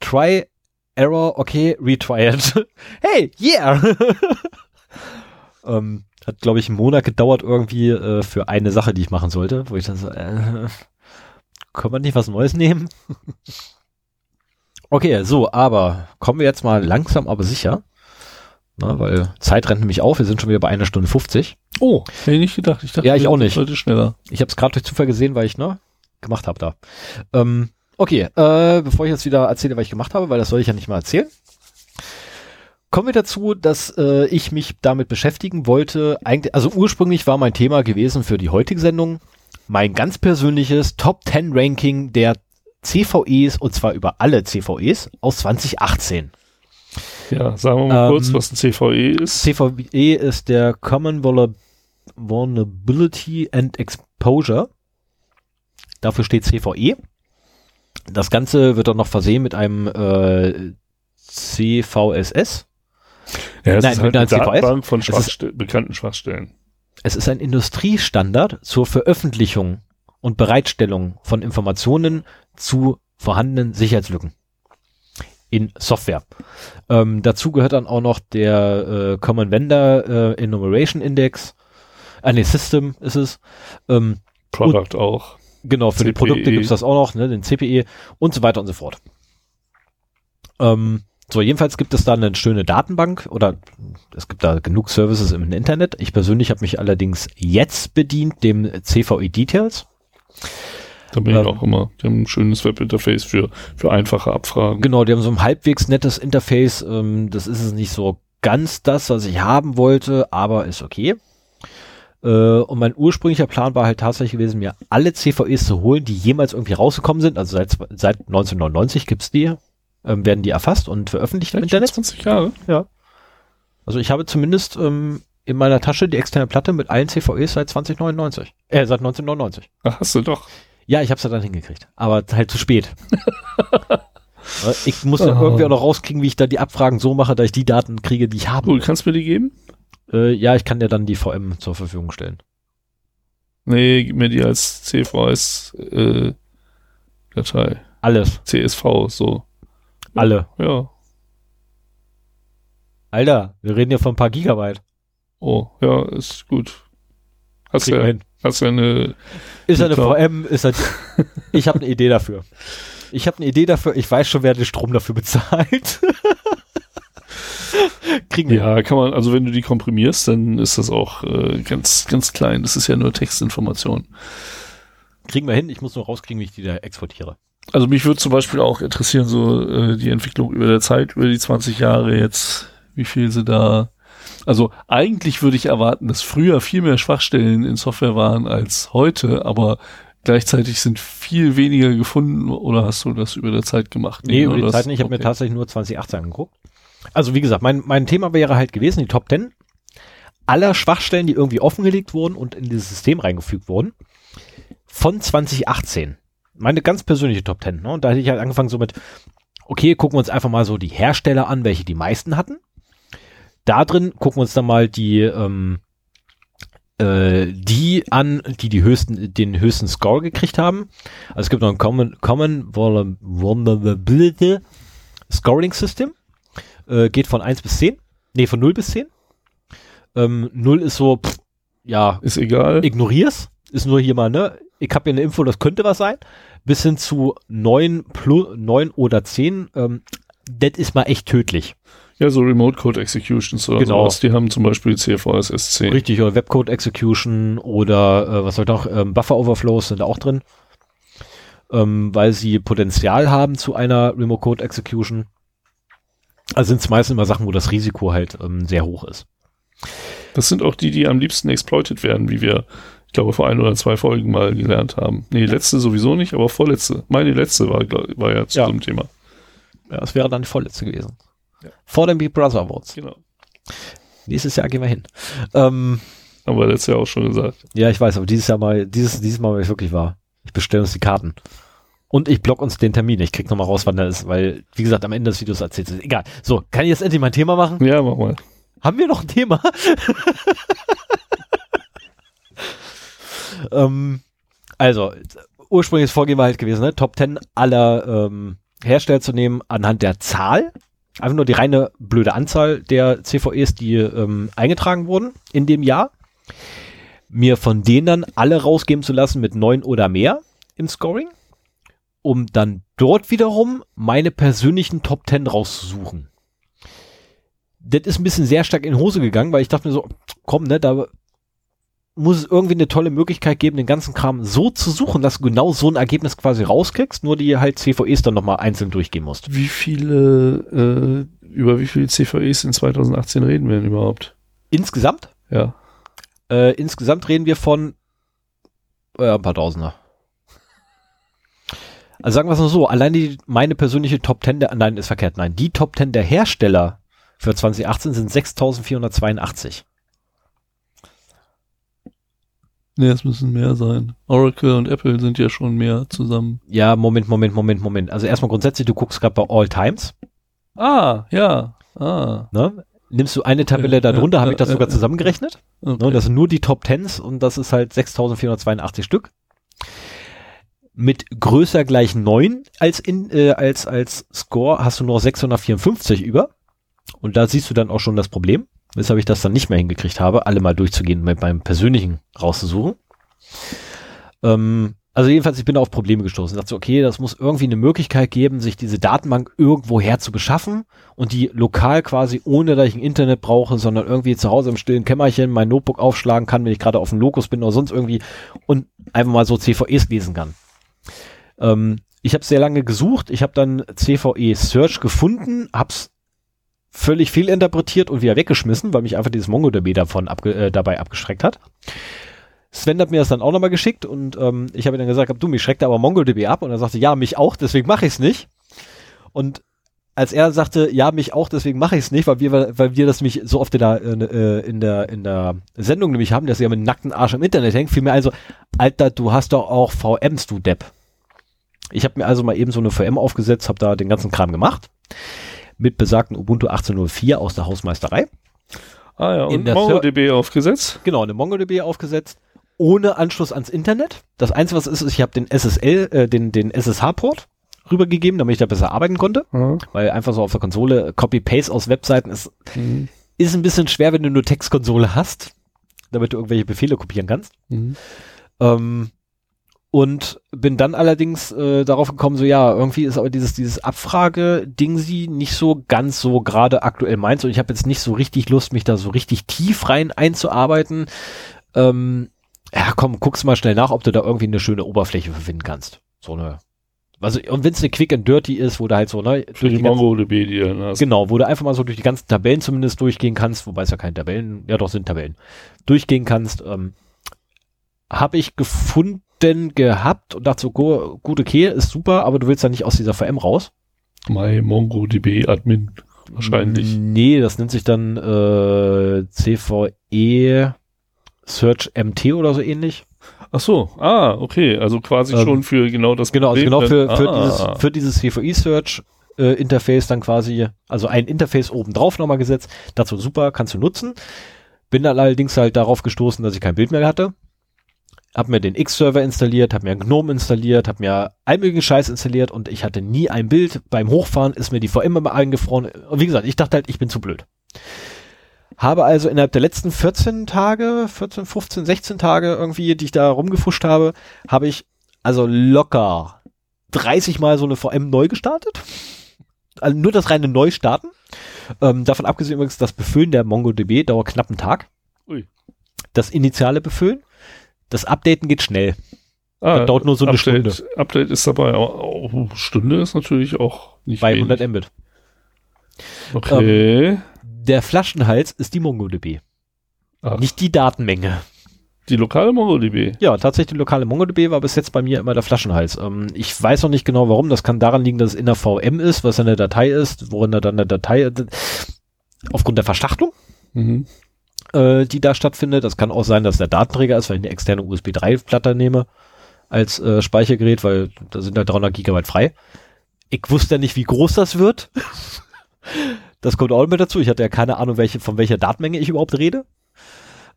Try Error, okay, retry it. hey, yeah. ähm, hat glaube ich einen Monat gedauert irgendwie äh, für eine Sache, die ich machen sollte, wo ich dann so, äh, kann man nicht was Neues nehmen? okay, so, aber kommen wir jetzt mal langsam, aber sicher. Na, weil Zeit rennt nämlich auf, wir sind schon wieder bei einer Stunde 50. Ja. Oh, hätte ich nicht gedacht. Ich dachte, Ja, ich auch nicht. Heute schneller. Ich habe es gerade durch Zufall gesehen, weil ich ne gemacht habe da. Ähm, okay, äh, bevor ich jetzt wieder erzähle, was ich gemacht habe, weil das soll ich ja nicht mal erzählen. Kommen wir dazu, dass äh, ich mich damit beschäftigen wollte. Eigentlich, also ursprünglich war mein Thema gewesen für die heutige Sendung mein ganz persönliches Top 10 Ranking der CVEs und zwar über alle CVEs aus 2018. Ja, sagen wir mal Ähm, kurz, was ein CVE ist. CVE ist der Common Vulner- Vulnerability and Exposure. Dafür steht CVE. Das Ganze wird dann noch versehen mit einem äh, CVSS. ja, es nein, ist mit halt einer eine CVS. Datenbank von Es ist- Schwachste bekannten Schwachstellen. Es ist ein Industriestandard zur Veröffentlichung und Bereitstellung von Informationen zu vorhandenen Sicherheitslücken in Software. Ähm, dazu gehört dann auch noch der äh, Common Vendor äh, Enumeration Index. Ah, nee, System ist es. Ähm, Product auch. Genau, für die CPE. Produkte gibt's das auch noch, ne, den CPE und so weiter und so fort. Ähm, so, jedenfalls gibt es da eine schöne Datenbank oder es gibt da genug Services im Internet. Ich persönlich habe mich allerdings jetzt bedient, dem CVE Details. Da bin ich Ähm, auch immer. Die haben ein schönes Webinterface für, für einfache Abfragen. Genau, die haben so ein halbwegs nettes Interface. Ähm, das ist es nicht so ganz das, was ich haben wollte, aber ist okay. Äh, und mein ursprünglicher Plan war halt tatsächlich gewesen, mir alle CVEs zu holen, die jemals irgendwie rausgekommen sind. Also seit, seit 1999 gibt's die, ähm, werden die erfasst und veröffentlicht im Internet. 20 Jahre. Also ich habe zumindest ähm, in meiner Tasche die externe Platte mit allen CVEs seit 2099. Äh, seit 1999. Ach, hast du doch. Ja, ich habe es ja dann hingekriegt, aber halt zu spät. Äh, ich muss dann Oh. irgendwie auch noch rauskriegen, wie ich da die Abfragen so mache, dass ich die Daten kriege, die ich habe. Cool, kannst du mir die geben? Äh, ja, ich kann dir dann die VM zur Verfügung stellen. Nee, gib mir die als CVS äh, Datei. Alles, CSV, so. alle. Ja. Alter, wir reden hier von ein paar Gigabyte. Oh, ja, ist gut. Hast wir ja, hin. hast ja eine. Ist eine. VM? Ist er. Ich habe eine Idee dafür. Ich habe eine Idee dafür. Ich weiß schon, wer den Strom dafür bezahlt. Kriegen wir. Ja, kann man, also wenn du die komprimierst, dann ist das auch äh, ganz, ganz klein. Das ist ja nur Textinformation. Kriegen wir hin. Ich muss nur rauskriegen, wie ich die da exportiere. Also mich würde zum Beispiel auch interessieren, so äh, die Entwicklung über der Zeit, über die 20 Jahre jetzt, wie viel sie da. Also eigentlich würde ich erwarten, dass früher viel mehr Schwachstellen in Software waren als heute, aber gleichzeitig sind viel weniger gefunden oder hast du das über der Zeit gemacht? Nee, über die Zeit nicht. Ich habe mir tatsächlich nur 2018 angeguckt. Also wie gesagt, mein, mein Thema wäre halt gewesen, die Top 10 aller Schwachstellen, die irgendwie offengelegt wurden und in dieses System reingefügt wurden, von 2018. Meine ganz persönliche Top 10. Ne? Und da hätte ich halt angefangen so mit, okay, gucken wir uns einfach mal so die Hersteller an, welche die meisten hatten. Da drin gucken wir uns dann mal die, ähm, äh, die an, die die höchsten, den höchsten Score gekriegt haben. Also es gibt noch ein Common, Common Vulnerability Scoring System. Äh, geht von 1 bis 10. Nee, von 0 bis 10. Ähm, 0 ist so, pff, ja. Ist egal. Ignorier's. Ist nur hier mal, ne? Ich habe hier eine Info, das könnte was sein. Bis hin zu 9, plus, 9 oder 10. Ähm, das ist mal echt tödlich. Ja, so Remote Code Executions oder Genau. sowas. Die haben zum Beispiel CFS S10. Richtig, oder Webcode Execution oder äh, was soll noch, ähm, Buffer Overflows sind da auch drin. Ähm, weil sie Potenzial haben zu einer Remote Code Execution. Also sind es meistens immer Sachen, wo das Risiko halt ähm, sehr hoch ist. Das sind auch die, die am liebsten exploited werden, wie wir, ich glaube, vor ein oder zwei Folgen mal gelernt haben. Nee, letzte sowieso nicht, aber vorletzte. Meine letzte war, war ja zu Ja. dem Thema. Ja, das wäre dann die vorletzte gewesen. Ja. Vor dem Big Brother Awards. Genau. Nächstes Jahr gehen wir hin. Ähm, Haben wir letztes Jahr auch schon gesagt. ja, ich weiß, aber dieses Jahr mal, dieses, dieses Mal, weil ich wirklich war. Ich bestelle uns die Karten. Und ich block uns den Termin. Ich krieg nochmal raus, wann der ist, weil, wie gesagt, am Ende des Videos erzählt es. Egal. So, kann ich jetzt endlich mein Thema machen? Ja, mach mal. Haben wir noch ein Thema? ähm, also, ursprüngliches Vorgehen war halt gewesen, ne? Top 10 aller ähm, Hersteller zu nehmen anhand der Zahl. Einfach nur die reine blöde Anzahl der CVEs, die ähm, eingetragen wurden in dem Jahr. Mir von denen dann alle rausgeben zu lassen mit neun oder mehr im Scoring, um dann dort wiederum meine persönlichen Top 10 rauszusuchen das ist ein bisschen sehr stark in Hose gegangen, weil ich dachte mir so, komm, ne, da muss es irgendwie eine tolle Möglichkeit geben, den ganzen Kram so zu suchen, dass du genau so ein Ergebnis quasi rauskriegst, nur die halt CVEs dann nochmal einzeln durchgehen musst. Wie viele, äh, über wie viele CVEs in 2018 reden wir denn überhaupt? Insgesamt, Ja. äh, insgesamt reden wir von äh, ein paar Tausender. Also sagen wir es mal so, allein die, meine persönliche Top 10 der, nein, ist verkehrt, nein, die Top 10 der Hersteller für 2018 sind 6482. Nee, es müssen mehr sein. Oracle und Apple sind ja schon mehr zusammen. Ja, Moment, Moment, Moment, Moment. Also erstmal grundsätzlich, du guckst gerade bei All Times. Ah, ja. Ah. Ne? Nimmst du eine Tabelle Ja, darunter, ja, habe ich das ja, sogar zusammengerechnet. Okay. Ne? Das sind nur die Top Tens und das ist halt 6482 Stück. Mit größer gleich 9 als, in, äh, als, als Score hast du nur 654 über. Und da siehst du dann auch schon das Problem, weshalb ich das dann nicht mehr hingekriegt habe, alle mal durchzugehen, mit meinem persönlichen rauszusuchen. Ähm, also jedenfalls, ich bin auf Probleme gestoßen. Ich dachte so, okay, das muss irgendwie eine Möglichkeit geben, sich diese Datenbank irgendwoher zu beschaffen und die lokal quasi, ohne dass ich ein Internet brauche, sondern irgendwie zu Hause im stillen Kämmerchen mein Notebook aufschlagen kann, wenn ich gerade auf dem Locus bin oder sonst irgendwie und einfach mal so CVEs lesen kann. Ähm, ich habe sehr lange gesucht, ich habe dann CVE Search gefunden, hab's völlig fehlinterpretiert und wieder weggeschmissen, weil mich einfach dieses MongoDB davon abge äh, dabei abgeschreckt hat. Sven hat mir das dann auch nochmal geschickt und ähm, ich habe dann gesagt, du, mich schreckt aber MongoDB ab und er sagte, ja, mich auch, deswegen mache ich es nicht. Und als er sagte, ja, mich auch, deswegen mache ich es nicht, weil wir, weil wir das nämlich so oft in der, äh, in der, in der Sendung nämlich haben, dass er mit nackten Arsch im Internet hängt, fiel mir also, Alter, du hast doch auch VMs, du Depp. Ich habe mir also mal eben so eine VM aufgesetzt, habe da den ganzen Kram gemacht mit besagten Ubuntu 18.04 aus der Hausmeisterei. Ah ja, und der MongoDB aufgesetzt. Genau, eine MongoDB aufgesetzt, ohne Anschluss ans Internet. Das Einzige, was ist, ist, ich habe den SSL, äh, den, den SSH-Port rübergegeben, damit ich da besser arbeiten konnte, Ja. weil einfach so auf der Konsole Copy-Paste aus Webseiten ist, Mhm. ist ein bisschen schwer, wenn du nur Textkonsole hast, damit du irgendwelche Befehle kopieren kannst. Mhm. Ähm, und bin dann allerdings äh, darauf gekommen, so ja, irgendwie ist aber dieses, dieses Abfrage-Ding sie nicht so ganz so gerade aktuell meins und ich habe jetzt nicht so richtig Lust, mich da so richtig tief rein einzuarbeiten. Ähm, ja, komm, guck's mal schnell nach, ob du da irgendwie eine schöne Oberfläche für finden kannst. So eine. Also, und wenn es eine Quick and Dirty ist, wo du halt so, ne, Für die die MongoDB, die du dann hast. Genau, wo du einfach mal so durch die ganzen Tabellen zumindest durchgehen kannst, wobei es ja keine Tabellen, ja doch sind Tabellen, durchgehen kannst, ähm, habe ich gefunden gehabt und dachte so, go, gut, okay, ist super, aber du willst ja nicht aus dieser VM raus. My MongoDB Admin. wahrscheinlich. Nee, das nennt sich dann äh, CVE Search MT oder so ähnlich. Ach so, ah, okay, also quasi Ähm, schon für genau das Genau, also genau für, für, ah, dieses, für dieses CVE Search äh, Interface dann quasi, also ein Interface oben drauf nochmal gesetzt. Dazu super, kannst du nutzen. Bin dann allerdings halt darauf gestoßen, dass ich kein Bild mehr hatte. Hab mir den X-Server installiert, hab mir GNOME installiert, hab mir all möglichen Scheiß installiert und ich hatte nie ein Bild. Beim Hochfahren ist mir die VM immer eingefroren. Und wie gesagt, ich dachte halt, ich bin zu blöd. Habe also innerhalb der letzten 14 Tage, 14, 15, 16 Tage irgendwie, die ich da rumgefuscht habe, habe ich also locker 30 Mal so eine VM neu gestartet. Also nur das reine Neustarten. Ähm, davon abgesehen übrigens, das Befüllen der MongoDB dauert knapp einen Tag. Ui. Das initiale Befüllen. Das Updaten geht schnell. ah, das dauert nur so eine Update, Stunde. Update ist dabei. Oh, oh, Stunde ist natürlich auch nicht Bei wenig. 100 Mbit. Okay. Der Flaschenhals ist die MongoDB. Ach, Nicht die Datenmenge. die lokale MongoDB. Ja, tatsächlich die lokale MongoDB war bis jetzt bei mir immer der Flaschenhals. Ähm, ich weiß noch nicht genau warum. Das kann daran liegen, dass es in der VM ist, was eine Datei ist, worin da dann eine Datei, aufgrund der Verschachtelung, Mhm. Äh, die da stattfindet. Das kann auch sein, dass der Datenträger ist, weil ich eine externe USB 3 Platte nehme als äh, Speichergerät, weil da sind halt 300 Gigabyte frei. Ich wusste ja nicht, wie groß das wird. Das kommt auch mit dazu. Ich hatte ja keine Ahnung, welche, von welcher Datenmenge ich überhaupt rede.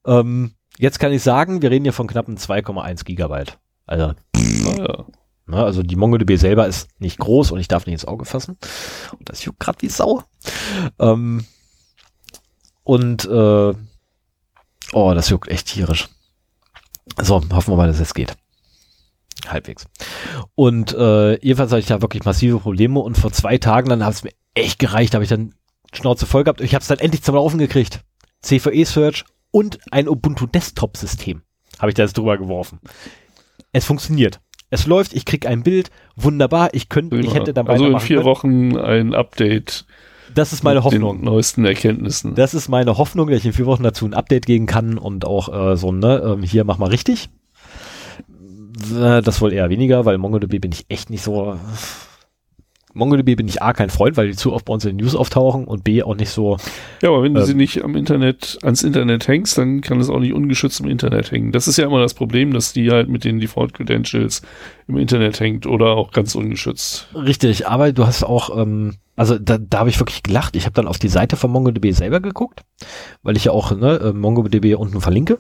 Ähm, jetzt kann ich sagen, wir reden hier von knappen 2,1 Gigabyte. Also, Ah, ja. ne, also die MongoDB selber ist nicht groß und ich darf nicht ins Auge fassen. Und das juckt grad wie Sau. Ähm, und äh, oh, das juckt echt tierisch. So, hoffen wir mal, dass es geht. Halbwegs. Und äh, jedenfalls hatte ich da wirklich massive Probleme und vor zwei Tagen, dann hat es mir echt gereicht, habe ich dann Schnauze voll gehabt. Ich habe es dann endlich zum Laufen gekriegt. CVE Search und ein Ubuntu Desktop System habe ich da jetzt drüber geworfen. Es funktioniert. Es läuft, ich krieg ein Bild, wunderbar, ich könnte, ich hätte dann also in vier können. Wochen ein Update. Das ist meine mit den Hoffnung. neuesten Erkenntnissen. Das ist meine Hoffnung, dass ich in vier Wochen dazu ein Update geben kann und auch äh, so, ne, ähm, hier mach mal richtig. Äh, Das wohl eher weniger, weil MongoDB bin ich echt nicht so. MongoDB bin ich A kein Freund, weil die zu oft bei uns in den News auftauchen und B auch nicht so. Ja, aber wenn du Ähm. sie nicht am Internet, ans Internet hängst, dann kann es auch nicht ungeschützt im Internet hängen. Das ist ja immer das Problem, dass die halt mit den Default Credentials im Internet hängt oder auch ganz ungeschützt. Richtig, aber du hast auch, ähm, also da, da habe ich wirklich gelacht. Ich habe dann auf die Seite von MongoDB selber geguckt, weil ich ja auch ne, äh, MongoDB unten verlinke.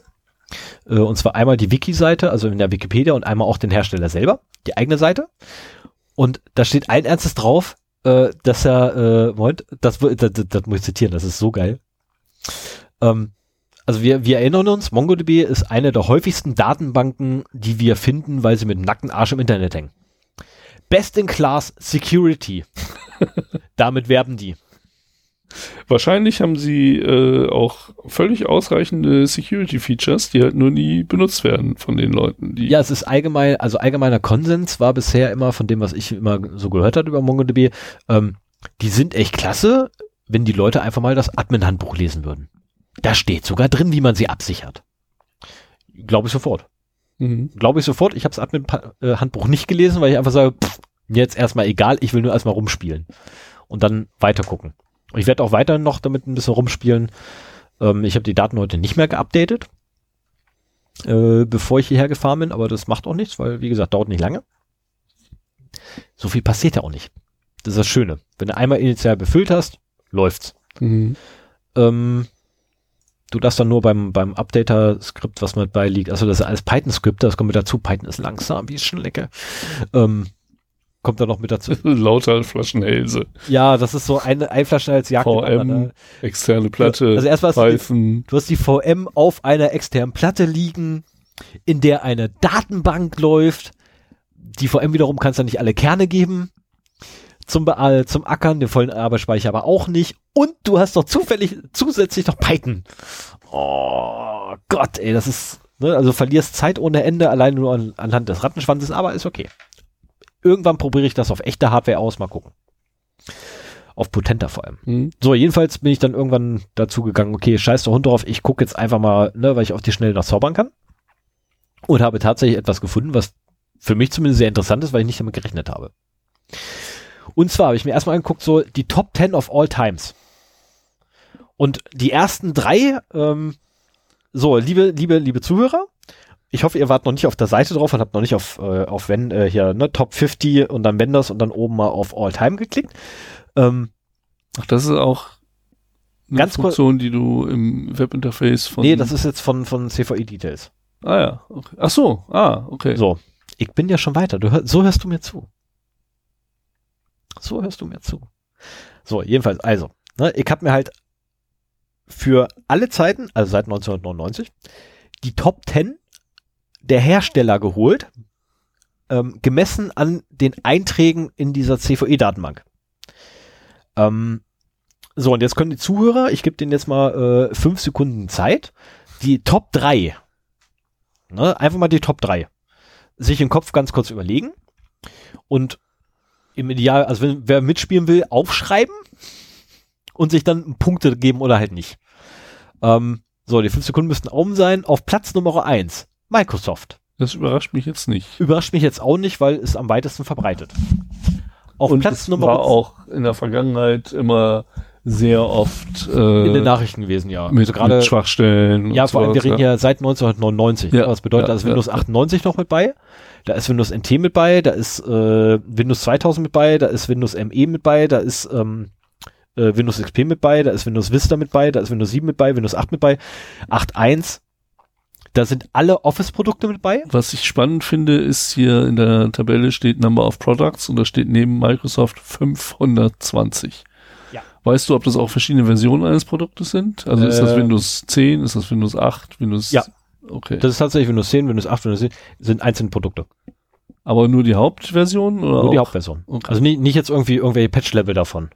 Äh, und zwar einmal die Wiki-Seite, also in der Wikipedia und einmal auch den Hersteller selber, die eigene Seite. Und da steht allen Ernstes drauf, äh, dass er, äh, Moment, das, das, das, das muss ich zitieren, das ist so geil. Ähm, also wir, wir erinnern uns, MongoDB ist eine der häufigsten Datenbanken, die wir finden, weil sie mit dem nackten Arsch im Internet hängen. Best in Class Security. Damit werben die. Wahrscheinlich haben sie äh, auch völlig ausreichende Security-Features, die halt nur nie benutzt werden von den Leuten. Die Ja, es ist allgemein, also allgemeiner Konsens war bisher immer von dem, was ich immer so gehört habe über MongoDB, ähm, die sind echt klasse, wenn die Leute einfach mal das Admin-Handbuch lesen würden. Da steht sogar drin, wie man sie absichert. Glaube ich sofort. Mhm. Glaube ich sofort. Ich habe das Admin-Handbuch nicht gelesen, weil ich einfach sage, pff, mir jetzt erstmal egal, ich will nur erstmal rumspielen. Und dann weiter gucken. Und ich werde auch weiter noch damit ein bisschen rumspielen. Ähm, ich habe die Daten heute nicht mehr geupdatet, äh, bevor ich hierher gefahren bin, aber das macht auch nichts, weil, wie gesagt, dauert nicht lange. So viel passiert ja auch nicht. Das ist das Schöne. Wenn du einmal initial befüllt hast, läuft's. Mhm. Ähm, du darfst dann nur beim, beim Updater-Skript, was mit beiliegt, also das ist alles Python-Skripte, das kommt mit dazu. Python ist langsam wie Schnecke. Ähm, kommt da noch mit dazu. Lauter Flaschenhälse, Ja, das ist so eine Einflaschen als Jagd. den VM, externe Platte, Also erstmal hast du hast die VM auf einer externen Platte liegen, in der eine Datenbank läuft. Die VM wiederum kannst du nicht alle Kerne geben. Zum, äh, zum Ackern, den vollen Arbeitsspeicher aber auch nicht. Und du hast doch zufällig zusätzlich noch Python. Oh Gott, ey, das ist, ne, also verlierst Zeit ohne Ende, allein nur an, anhand des Rattenschwanzes, aber ist okay. Irgendwann probiere ich das auf echte Hardware aus, mal gucken. Auf potenter vor allem. Mhm. So, jedenfalls bin ich dann irgendwann dazu gegangen, okay, scheiß der Hund drauf, ich gucke jetzt einfach mal, ne, weil ich auf die Schnelle noch zaubern kann. Und habe tatsächlich etwas gefunden, was für mich zumindest sehr interessant ist, weil ich nicht damit gerechnet habe. Und zwar habe ich mir erstmal angeguckt, so die Top 10 of all times. Und die ersten drei, ähm, so, liebe, liebe, liebe Zuhörer, ich hoffe, ihr wart noch nicht auf der Seite drauf und habt noch nicht auf, äh, auf wenn, äh, hier, ne, Top 50 und dann Vendors und dann oben mal auf All Time geklickt. Ähm, Ach, das ist auch eine Ganz Funktion, die du im Webinterface von. nee, das ist jetzt von, von CVI Details. Ah ja. Okay. Ach so. Ah, okay. So, ich bin ja schon weiter. Du hör, so hörst du mir zu. So hörst du mir zu. So, jedenfalls, also, ne, ich habe mir halt für alle Zeiten, also seit 1999, die Top 10 der Hersteller geholt, ähm, gemessen an den Einträgen in dieser CVE-Datenbank. Ähm, so, und jetzt können die Zuhörer, ich gebe denen jetzt mal äh, fünf Sekunden Zeit, die Top 3, ne, einfach mal die Top 3 sich im Kopf ganz kurz überlegen und im Ideal, also wenn wer mitspielen will, aufschreiben und sich dann Punkte geben oder halt nicht. Ähm, so, die fünf Sekunden müssten oben sein. Auf Platz Nummer eins Microsoft. Das überrascht mich jetzt nicht. Überrascht mich jetzt auch nicht, weil es am weitesten verbreitet. Auf Und Platz Nummer war auch in der Vergangenheit immer sehr oft äh, in den Nachrichten gewesen, ja. mit, also gerade mit Schwachstellen. Ja, vor allem, wir reden ja. seit 1999. Ja, Was bedeutet, ja, da ist Windows ja. 98 noch mit bei, da ist Windows NT mit bei, da ist äh, Windows 2000 mit bei, da ist Windows ME mit bei, da ist ähm, äh, Windows XP mit bei, da ist Windows Vista mit bei, da ist Windows 7 mit bei, Windows 8 mit bei, 8.1. Da sind alle Office-Produkte mit bei. Was ich spannend finde, ist hier in der Tabelle steht Number of Products und da steht neben Microsoft 520. Ja. Weißt du, ob das auch verschiedene Versionen eines Produktes sind? Also ist das Äh, Windows 10, ist das Windows 8, Windows Ja. Okay. Das ist tatsächlich Windows 10, Windows 8, Windows 10, sind einzelne Produkte. Aber nur die Hauptversion oder Nur die auch? Hauptversion. Okay. Also nicht, nicht jetzt irgendwie irgendwelche Patch-Level davon.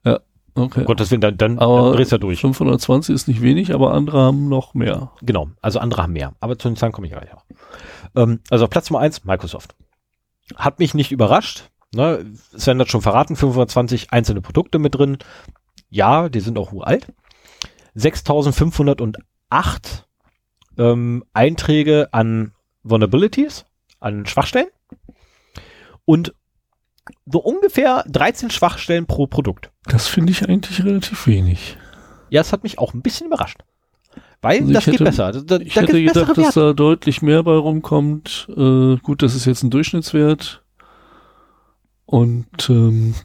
Okay. Gott, deswegen, dann, dann, Aber dann ja durch. 520 ist nicht wenig, aber andere haben noch mehr. Genau, also andere haben mehr. Aber zu den Zahlen komme ich gleich auch. Ähm, also auf Platz Nummer eins Microsoft. Hat mich nicht überrascht. Ne? Sven hat schon verraten, 520 einzelne Produkte mit drin. Ja, die sind auch uralt. 6508 ähm, Einträge an Vulnerabilities, an Schwachstellen. Und so ungefähr 13 Schwachstellen pro Produkt. Das finde ich eigentlich relativ wenig. Ja, es hat mich auch ein bisschen überrascht. Weil Also das geht hätte- besser. Da, da, Ich hätte gedacht, dass da deutlich mehr bei rumkommt. Äh, gut, das ist jetzt ein Durchschnittswert. Und ähm,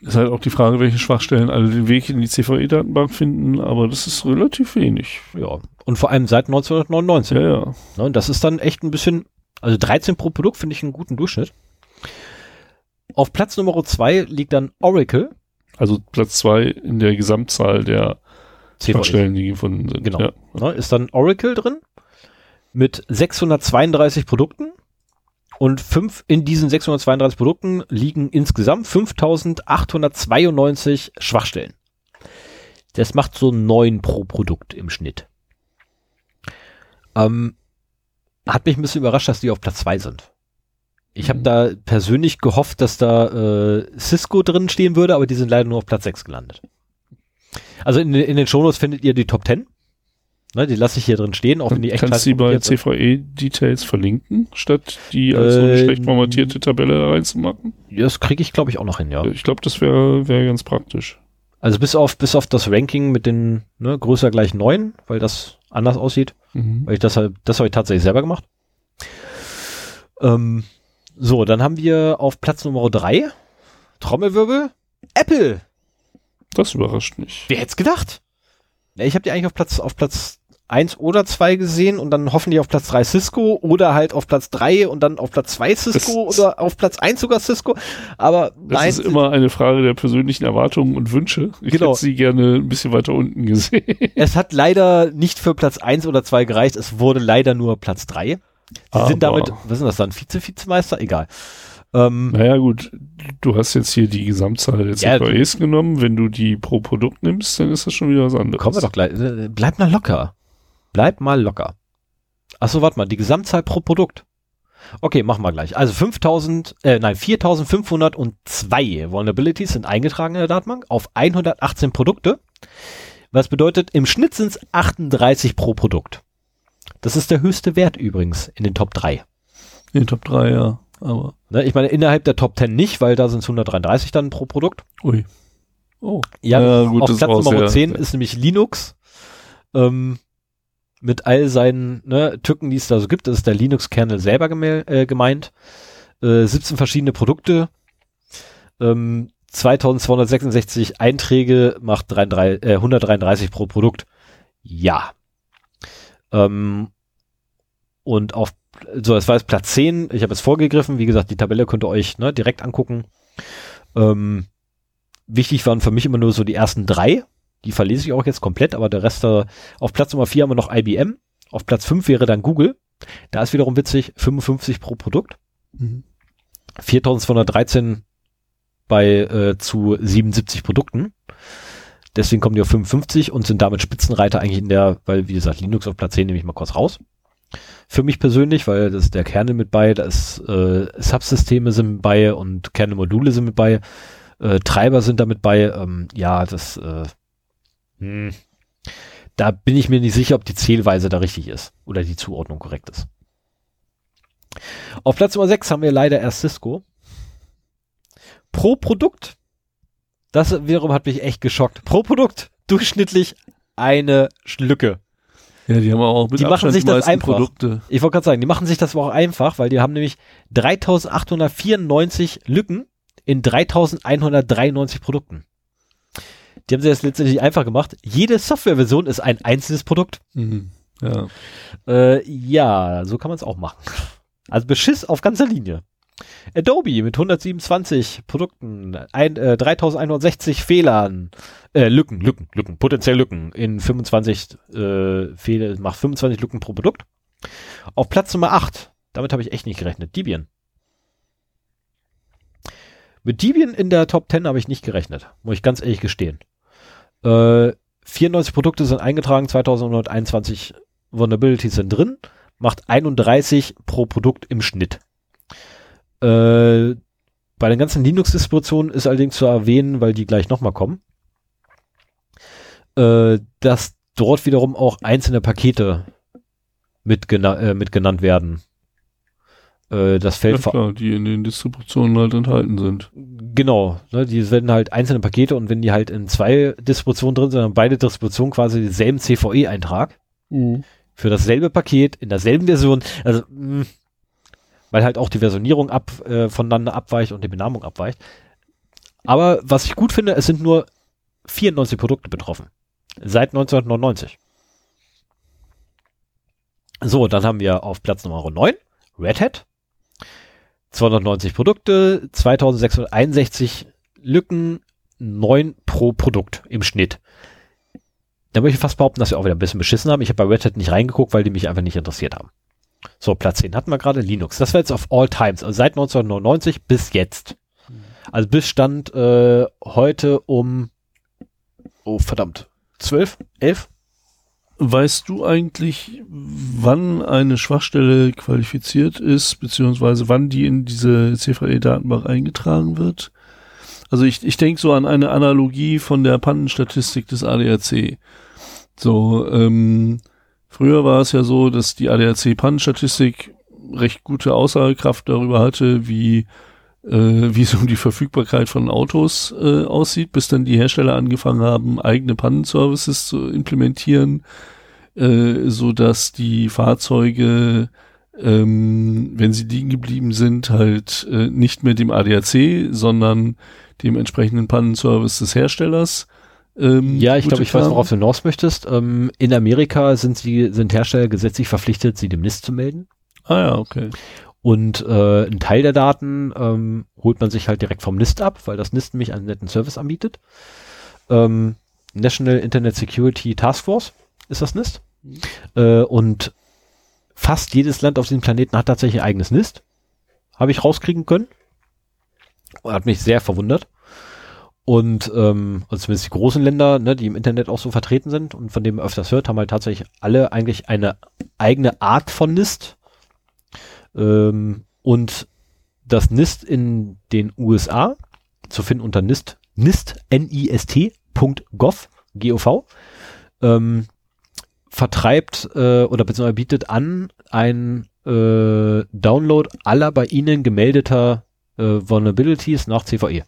ist halt auch die Frage, welche Schwachstellen alle den Weg in die CVE-Datenbank finden, aber das ist relativ wenig. Ja, und vor allem seit 1999. Ja, ja. Ne, und das ist dann echt ein bisschen, also 13 pro Produkt finde ich einen guten Durchschnitt. Auf Platz Nummer 2 liegt dann Oracle. Also Platz zwei in der Gesamtzahl der. Schwachstellen, die gefunden sind. Genau. Ja. Ne, ist dann Oracle drin mit 632 Produkten. Und fünf, in diesen 632 Produkten liegen insgesamt 5892 Schwachstellen. Das macht so neun pro Produkt im Schnitt. Ähm, hat mich ein bisschen überrascht, dass die auf Platz zwei sind. Ich habe Mhm. da persönlich gehofft, dass da äh, Cisco drin stehen würde, aber die sind leider nur auf Platz 6 gelandet. Also in, in den Shownotes findet ihr die Top 10. Ne, die lasse ich hier drin stehen, auch wenn die echt Kannst du bei. CVE-Details verlinken, statt die als so eine Äh, schlecht formatierte Tabelle reinzumachen? Das kriege ich, glaube ich, auch noch hin, ja. Ich glaube, das wäre wär ganz praktisch. Also bis auf, bis auf das Ranking mit den ne, größer gleich 9, weil das anders aussieht. Mhm. Weil ich das halt, das habe ich tatsächlich selber gemacht. Ähm, so, dann haben wir auf Platz Nummer 3 Trommelwirbel Apple. Das überrascht mich. Wer hätte es gedacht? Ja, ich habe die eigentlich auf Platz, auf Platz 1 oder 2 gesehen und dann hoffentlich auf Platz 3 Cisco oder halt auf Platz 3 und dann auf Platz 2 Cisco Das- oder auf Platz 1 sogar Cisco. Aber Das nein, ist immer eine Frage der persönlichen Erwartungen und Wünsche. Ich Genau. hätte sie gerne ein bisschen weiter unten gesehen. es hat leider nicht für Platz 1 oder 2 gereicht. Es wurde leider nur Platz 3. Sie sind Aber- damit, was sind das dann, Vize-Vizemeister? Egal. Ähm, Naja, gut, du hast jetzt hier die Gesamtzahl der Ja, CVEs genommen. Wenn du die pro Produkt nimmst, dann ist das schon wieder was anderes. kommen wir doch gleich. Bleib mal locker. Bleib mal locker. Achso, warte mal, die Gesamtzahl pro Produkt. Okay, machen wir gleich. Also 5000, äh, nein, 4502 Vulnerabilities sind eingetragen in der Datenbank auf 118 Produkte. Was bedeutet, im Schnitt sind es 38 pro Produkt. Das ist der höchste Wert übrigens in den Top 3. In den Top 3, ja. Aber, Ne, ich meine, innerhalb der Top 10 nicht, weil da sind es 133 dann pro Produkt. ui. Oh. Ja, ja gut, auf Platz Nummer 10 ist nämlich Linux. Ähm, mit all seinen ne, Tücken, die es da so gibt. Das ist der Linux-Kernel selber äh, gemeint. Äh, 17 verschiedene Produkte. Ähm, 2266 Einträge macht 33, äh, 133 pro Produkt. Ja. Ähm, und auf, so, es war jetzt Platz 10. Ich habe es vorgegriffen. Wie gesagt, die Tabelle könnt ihr euch ne, direkt angucken. Ähm, wichtig waren für mich immer nur so die ersten drei. Die verlese ich auch jetzt komplett, aber der Rest, äh, auf Platz Nummer 4 haben wir noch IBM. Auf Platz 5 wäre dann Google. Da ist wiederum witzig, 55 pro Produkt. Mhm. 4213 bei äh, zu 77 Produkten. Deswegen kommen die auf 55 und sind damit Spitzenreiter eigentlich in der, weil wie gesagt, Linux auf Platz 10 nehme ich mal kurz raus. Für mich persönlich, weil das ist der Kernel mit bei, da ist äh, Subsysteme sind mit bei und Kernelmodule sind mit bei, äh, Treiber sind da mit bei. Ähm, ja, das äh, hm, da bin ich mir nicht sicher, ob die Zählweise da richtig ist oder die Zuordnung korrekt ist. Auf Platz Nummer 6 haben wir leider erst Cisco. Pro Produkt, das wiederum hat mich echt geschockt. Pro Produkt durchschnittlich eine Lücke. Ja, die haben auch mit die machen sich das einfach. Produkte. Ich wollte gerade sagen, die machen sich das aber auch einfach, weil die haben nämlich 3894 Lücken in 3193 Produkten. Die haben sie das letztendlich einfach gemacht. Jede Softwareversion ist ein einzelnes Produkt. Mhm. Ja. Äh, ja, so kann man es auch machen. Also Beschiss auf ganzer Linie. Adobe mit 127 Produkten, ein, äh, 3160 Fehlern, äh, Lücken, Lücken, Lücken, potenziell Lücken in 25 äh, Fehler, macht 25 Lücken pro Produkt. Auf Platz Nummer 8, damit habe ich echt nicht gerechnet, Debian. Mit Debian in der Top 10 habe ich nicht gerechnet, muss ich ganz ehrlich gestehen. Äh, 94 Produkte sind eingetragen, 2121 Vulnerabilities sind drin, macht 31 pro Produkt im Schnitt. Äh, bei den ganzen Linux-Distributionen ist allerdings zu erwähnen, weil die gleich nochmal kommen, äh, dass dort wiederum auch einzelne Pakete mit, gena äh, mit genannt werden. Äh, das fällt ja, klar, die in den Distributionen halt enthalten sind. Genau, ne, die werden halt einzelne Pakete und wenn die halt in zwei Distributionen drin sind, dann beide Distributionen quasi denselben CVE-Eintrag mhm. für dasselbe Paket in derselben Version. Also mh, weil halt auch die Versionierung ab, äh, voneinander abweicht und die Benamung abweicht. Aber was ich gut finde, es sind nur 94 Produkte betroffen. Seit 1999. So, dann haben wir auf Platz Nummer 9 Red Hat 290 Produkte, 2661 Lücken, 9 pro Produkt im Schnitt. Da möchte ich fast behaupten, dass wir auch wieder ein bisschen beschissen haben. Ich habe bei Red Hat nicht reingeguckt, weil die mich einfach nicht interessiert haben. So, Platz 10 hatten wir gerade Linux. Das war jetzt auf All Times, also seit 1999 bis jetzt. Also bis Stand äh, heute um, oh verdammt, 12, 11? Weißt du eigentlich, wann eine Schwachstelle qualifiziert ist, beziehungsweise wann die in diese CVE-Datenbank eingetragen wird? Also ich, ich denke so an eine Analogie von der Pannenstatistik des ADAC. So, ähm, früher war es ja so, dass die ADAC-Pannenstatistik recht gute Aussagekraft darüber hatte, wie äh, wie so die Verfügbarkeit von Autos äh, aussieht, bis dann die Hersteller angefangen haben, eigene Pannenservices zu implementieren, äh, so dass die Fahrzeuge, ähm, wenn sie liegen geblieben sind, halt äh, nicht mehr dem ADAC, sondern dem entsprechenden Pannenservice des Herstellers ähm, ja, ich glaube, ich weiß, worauf du hinaus möchtest. Ähm, in Amerika sind sie, sind Hersteller gesetzlich verpflichtet, sie dem NIST zu melden. Ah ja, okay. Und äh, ein Teil der Daten ähm, holt man sich halt direkt vom NIST ab, weil das NIST nämlich einen netten Service anbietet. Ähm, National Internet Security Task Force ist das NIST. Mhm. Äh, und fast jedes Land auf diesem Planeten hat tatsächlich ein eigenes NIST. Habe ich rauskriegen können. Hat mich sehr verwundert. Und ähm, also zumindest die großen Länder, ne, die im Internet auch so vertreten sind und von dem man öfters hört, haben halt tatsächlich alle eigentlich eine eigene Art von NIST. Ähm, und das NIST in den USA, zu finden unter NIST, NIST, N-I-S-T.gov, G-O-V, ähm, vertreibt äh, oder beziehungsweise bietet an, ein äh, Download aller bei Ihnen gemeldeter äh, Vulnerabilities nach CVE.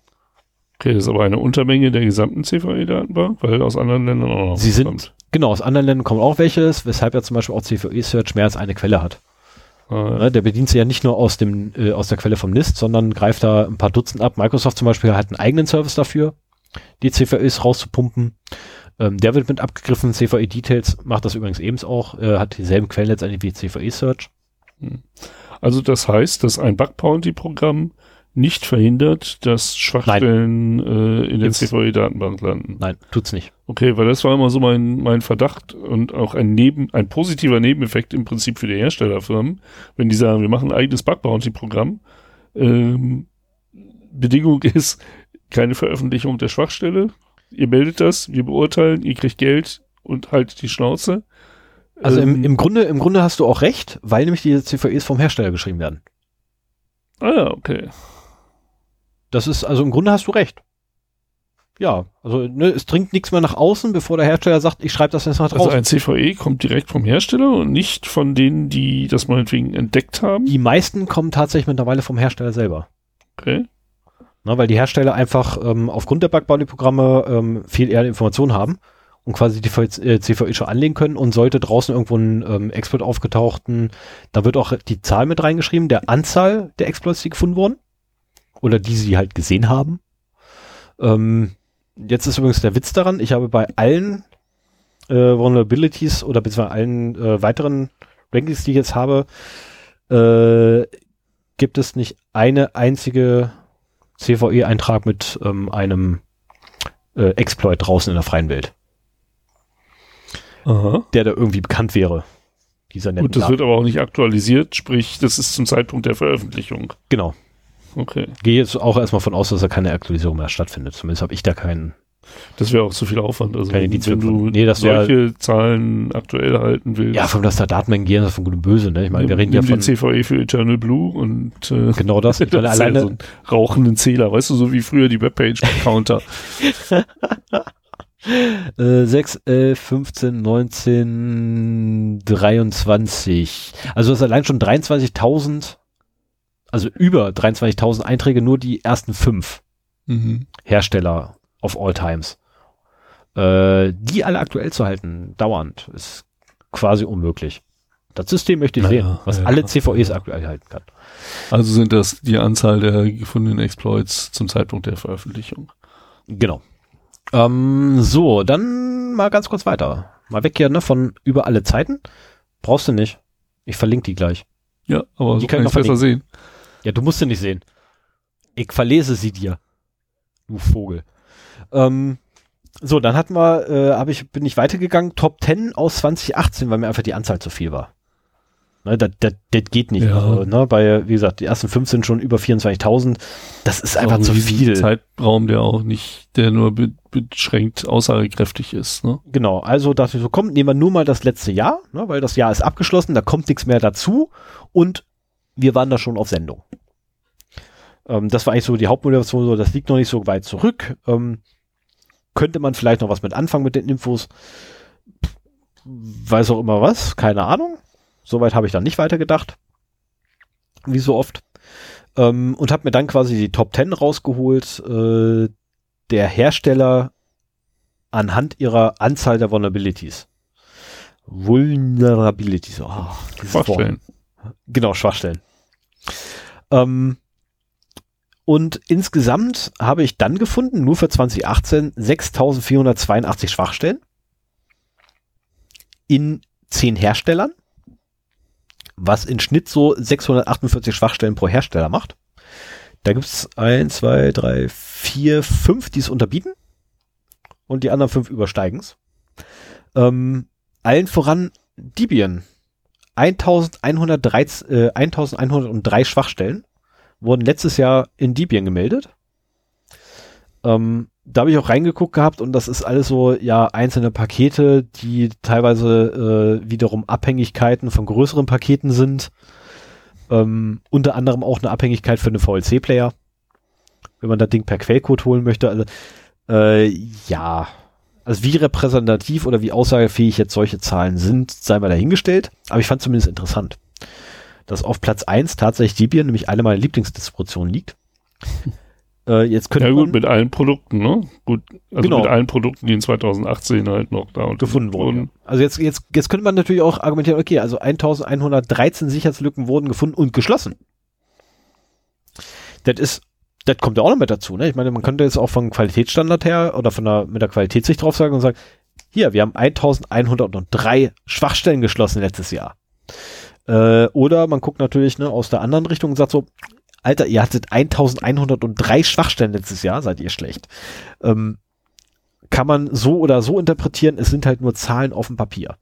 Okay, das ist aber eine Untermenge der gesamten CVE-Datenbank, weil aus anderen Ländern auch noch Sie sind, kommt. genau, aus anderen Ländern kommen auch welches, weshalb ja zum Beispiel auch CVE-Search mehr als eine Quelle hat. Ah, ja. Ne, der bedient sich ja nicht nur aus dem, äh, aus der Quelle vom NIST, sondern greift da ein paar Dutzend ab. Microsoft zum Beispiel hat einen eigenen Service dafür, die CVEs rauszupumpen. Ähm, der wird mit abgegriffen. CVE Details macht das übrigens ebenso auch, äh, hat dieselben Quellen letztendlich wie CVE Search. Hm. Also das heißt, dass ein Bug Bounty Programm nicht verhindert, dass Schwachstellen äh, in der CVE-Datenbank landen. Nein, tut's nicht. Okay, weil das war immer so mein, mein Verdacht und auch ein Neben, ein positiver Nebeneffekt im Prinzip für die Herstellerfirmen, wenn die sagen, wir machen ein eigenes Bug-Bounty-Programm. Ähm, Bedingung ist keine Veröffentlichung der Schwachstelle. Ihr meldet das, wir beurteilen, ihr kriegt Geld und haltet die Schnauze. Also ähm, im, im Grunde, im Grunde hast du auch recht, weil nämlich diese CVEs vom Hersteller geschrieben werden. Ah ja, okay. Das ist, also im Grunde hast du recht. Ja, also ne, es dringt nichts mehr nach außen, bevor der Hersteller sagt, ich schreibe das jetzt nach draußen. Also ein CVE kommt direkt vom Hersteller und nicht von denen, die das meinetwegen entdeckt haben? Die meisten kommen tatsächlich mittlerweile vom Hersteller selber. Okay. Na, weil die Hersteller einfach ähm, aufgrund der Bug-Bounty-Programme ähm, viel eher Informationen haben und quasi die CVE äh, schon anlegen können und sollte draußen irgendwo ein ähm, Exploit aufgetauchten, da wird auch die Zahl mit reingeschrieben, der Anzahl der Exploits, die gefunden wurden oder die sie halt gesehen haben. Ähm, jetzt ist übrigens der Witz daran, ich habe bei allen äh, Vulnerabilities oder beziehungsweise allen äh, weiteren Rankings, die ich jetzt habe, äh, gibt es nicht eine einzige CVE-Eintrag mit ähm, einem äh, Exploit draußen in der freien Welt. Aha. Der da irgendwie bekannt wäre. Dieser Gut, das wird aber auch nicht aktualisiert, sprich, das ist zum Zeitpunkt der Veröffentlichung. Genau. Okay. Gehe jetzt auch erstmal von aus, dass da keine Aktualisierung mehr stattfindet. Zumindest habe ich da keinen. Das wäre auch zu viel Aufwand. Also keine wenn du nee, das solche wär, Zahlen aktuell halten willst. Ja, von dass da Datenmengen gehen, das ist von gut und böse. Ne? Ich meine, wir reden ja von CVE für Eternal Blue und äh, genau das. Ich meine, alleine so einen rauchenden Zähler, weißt du, so wie früher die Webpage-Counter. äh, 6, 11, 15, 19, 23. Also das ist allein schon 23.000 also über 23.000 Einträge nur die ersten fünf mhm. Hersteller of all times. Äh, die alle aktuell zu halten, dauernd, ist quasi unmöglich. Das System möchte ich sehen, was ja, alle CVEs ja. aktuell halten kann. Also sind das die Anzahl der gefundenen Exploits zum Zeitpunkt der Veröffentlichung. Genau. Ähm, so, dann mal ganz kurz weiter. Mal weg hier ne, von über alle Zeiten. Brauchst du nicht. Ich verlinke die gleich. Ja, aber die so kann ich besser sehen. Ja, du musst sie nicht sehen. Ich verlese sie dir. Du Vogel. Ähm, so, dann hatten wir, äh, hab ich, bin ich weitergegangen, Top 10 aus 2018, weil mir einfach die Anzahl zu viel war. Ne, das, das, das geht nicht. Ja. Also, ne, bei, wie gesagt, die ersten fünf sind schon über 24.000. Das ist einfach zu viel. Zeitraum, der auch nicht, der nur be beschränkt aussagekräftig ist. Ne? Genau, also dachte ich so, komm, nehmen wir nur mal das letzte Jahr, ne, weil das Jahr ist abgeschlossen, da kommt nichts mehr dazu und wir waren da schon auf Sendung. Ähm, das war eigentlich so die Hauptmotivation, so, das liegt noch nicht so weit zurück. Ähm, könnte man vielleicht noch was mit anfangen mit den Infos? Weiß auch immer was, keine Ahnung. Soweit habe ich dann nicht weitergedacht. Wie so oft. Ähm, und habe mir dann quasi die Top 10 rausgeholt, äh, der Hersteller anhand ihrer Anzahl der Vulnerabilities. Vulnerabilities. Oh, Schwachstellen. Genau, Schwachstellen. Ähm, und insgesamt habe ich dann gefunden, nur für 2018, 6482 Schwachstellen in zehn Herstellern, was in Schnitt so 648 Schwachstellen pro Hersteller macht. Da gibt's eins, zwei, drei, vier, fünf, die es unterbieten und die anderen fünf übersteigen's. Ähm, allen voran Debian 1103, äh, 1103 Schwachstellen wurden letztes Jahr in Debian gemeldet. Ähm, da habe ich auch reingeguckt gehabt und das ist alles so, ja, einzelne Pakete, die teilweise äh, wiederum Abhängigkeiten von größeren Paketen sind. Ähm, unter anderem auch eine Abhängigkeit für einen VLC-Player, wenn man das Ding per Quellcode holen möchte. Also, äh, ja, also wie repräsentativ oder wie aussagefähig jetzt solche Zahlen sind, sei mal dahingestellt. Aber ich fand zumindest interessant, dass auf Platz eins tatsächlich Debian, nämlich eine meiner Lieblingsdistributionen, liegt. Äh, jetzt könnte Ja gut, man mit allen Produkten, ne? Gut, also Genau. mit allen Produkten, die in 2018 halt noch da und gefunden wurden. Ja. Also jetzt, jetzt, jetzt könnte man natürlich auch argumentieren, okay, also 1113 Sicherheitslücken wurden gefunden und geschlossen. Das ist, das kommt ja auch noch mit dazu, ne? Ich meine, man könnte jetzt auch vom Qualitätsstandard her oder von der, mit der Qualitätssicht drauf sagen und sagen, hier, wir haben 1103 Schwachstellen geschlossen letztes Jahr. Äh, oder man guckt natürlich ne, aus der anderen Richtung und sagt so, Alter, ihr hattet 1103 Schwachstellen letztes Jahr, seid ihr schlecht. Ähm, kann man so oder so interpretieren, es sind halt nur Zahlen auf dem Papier.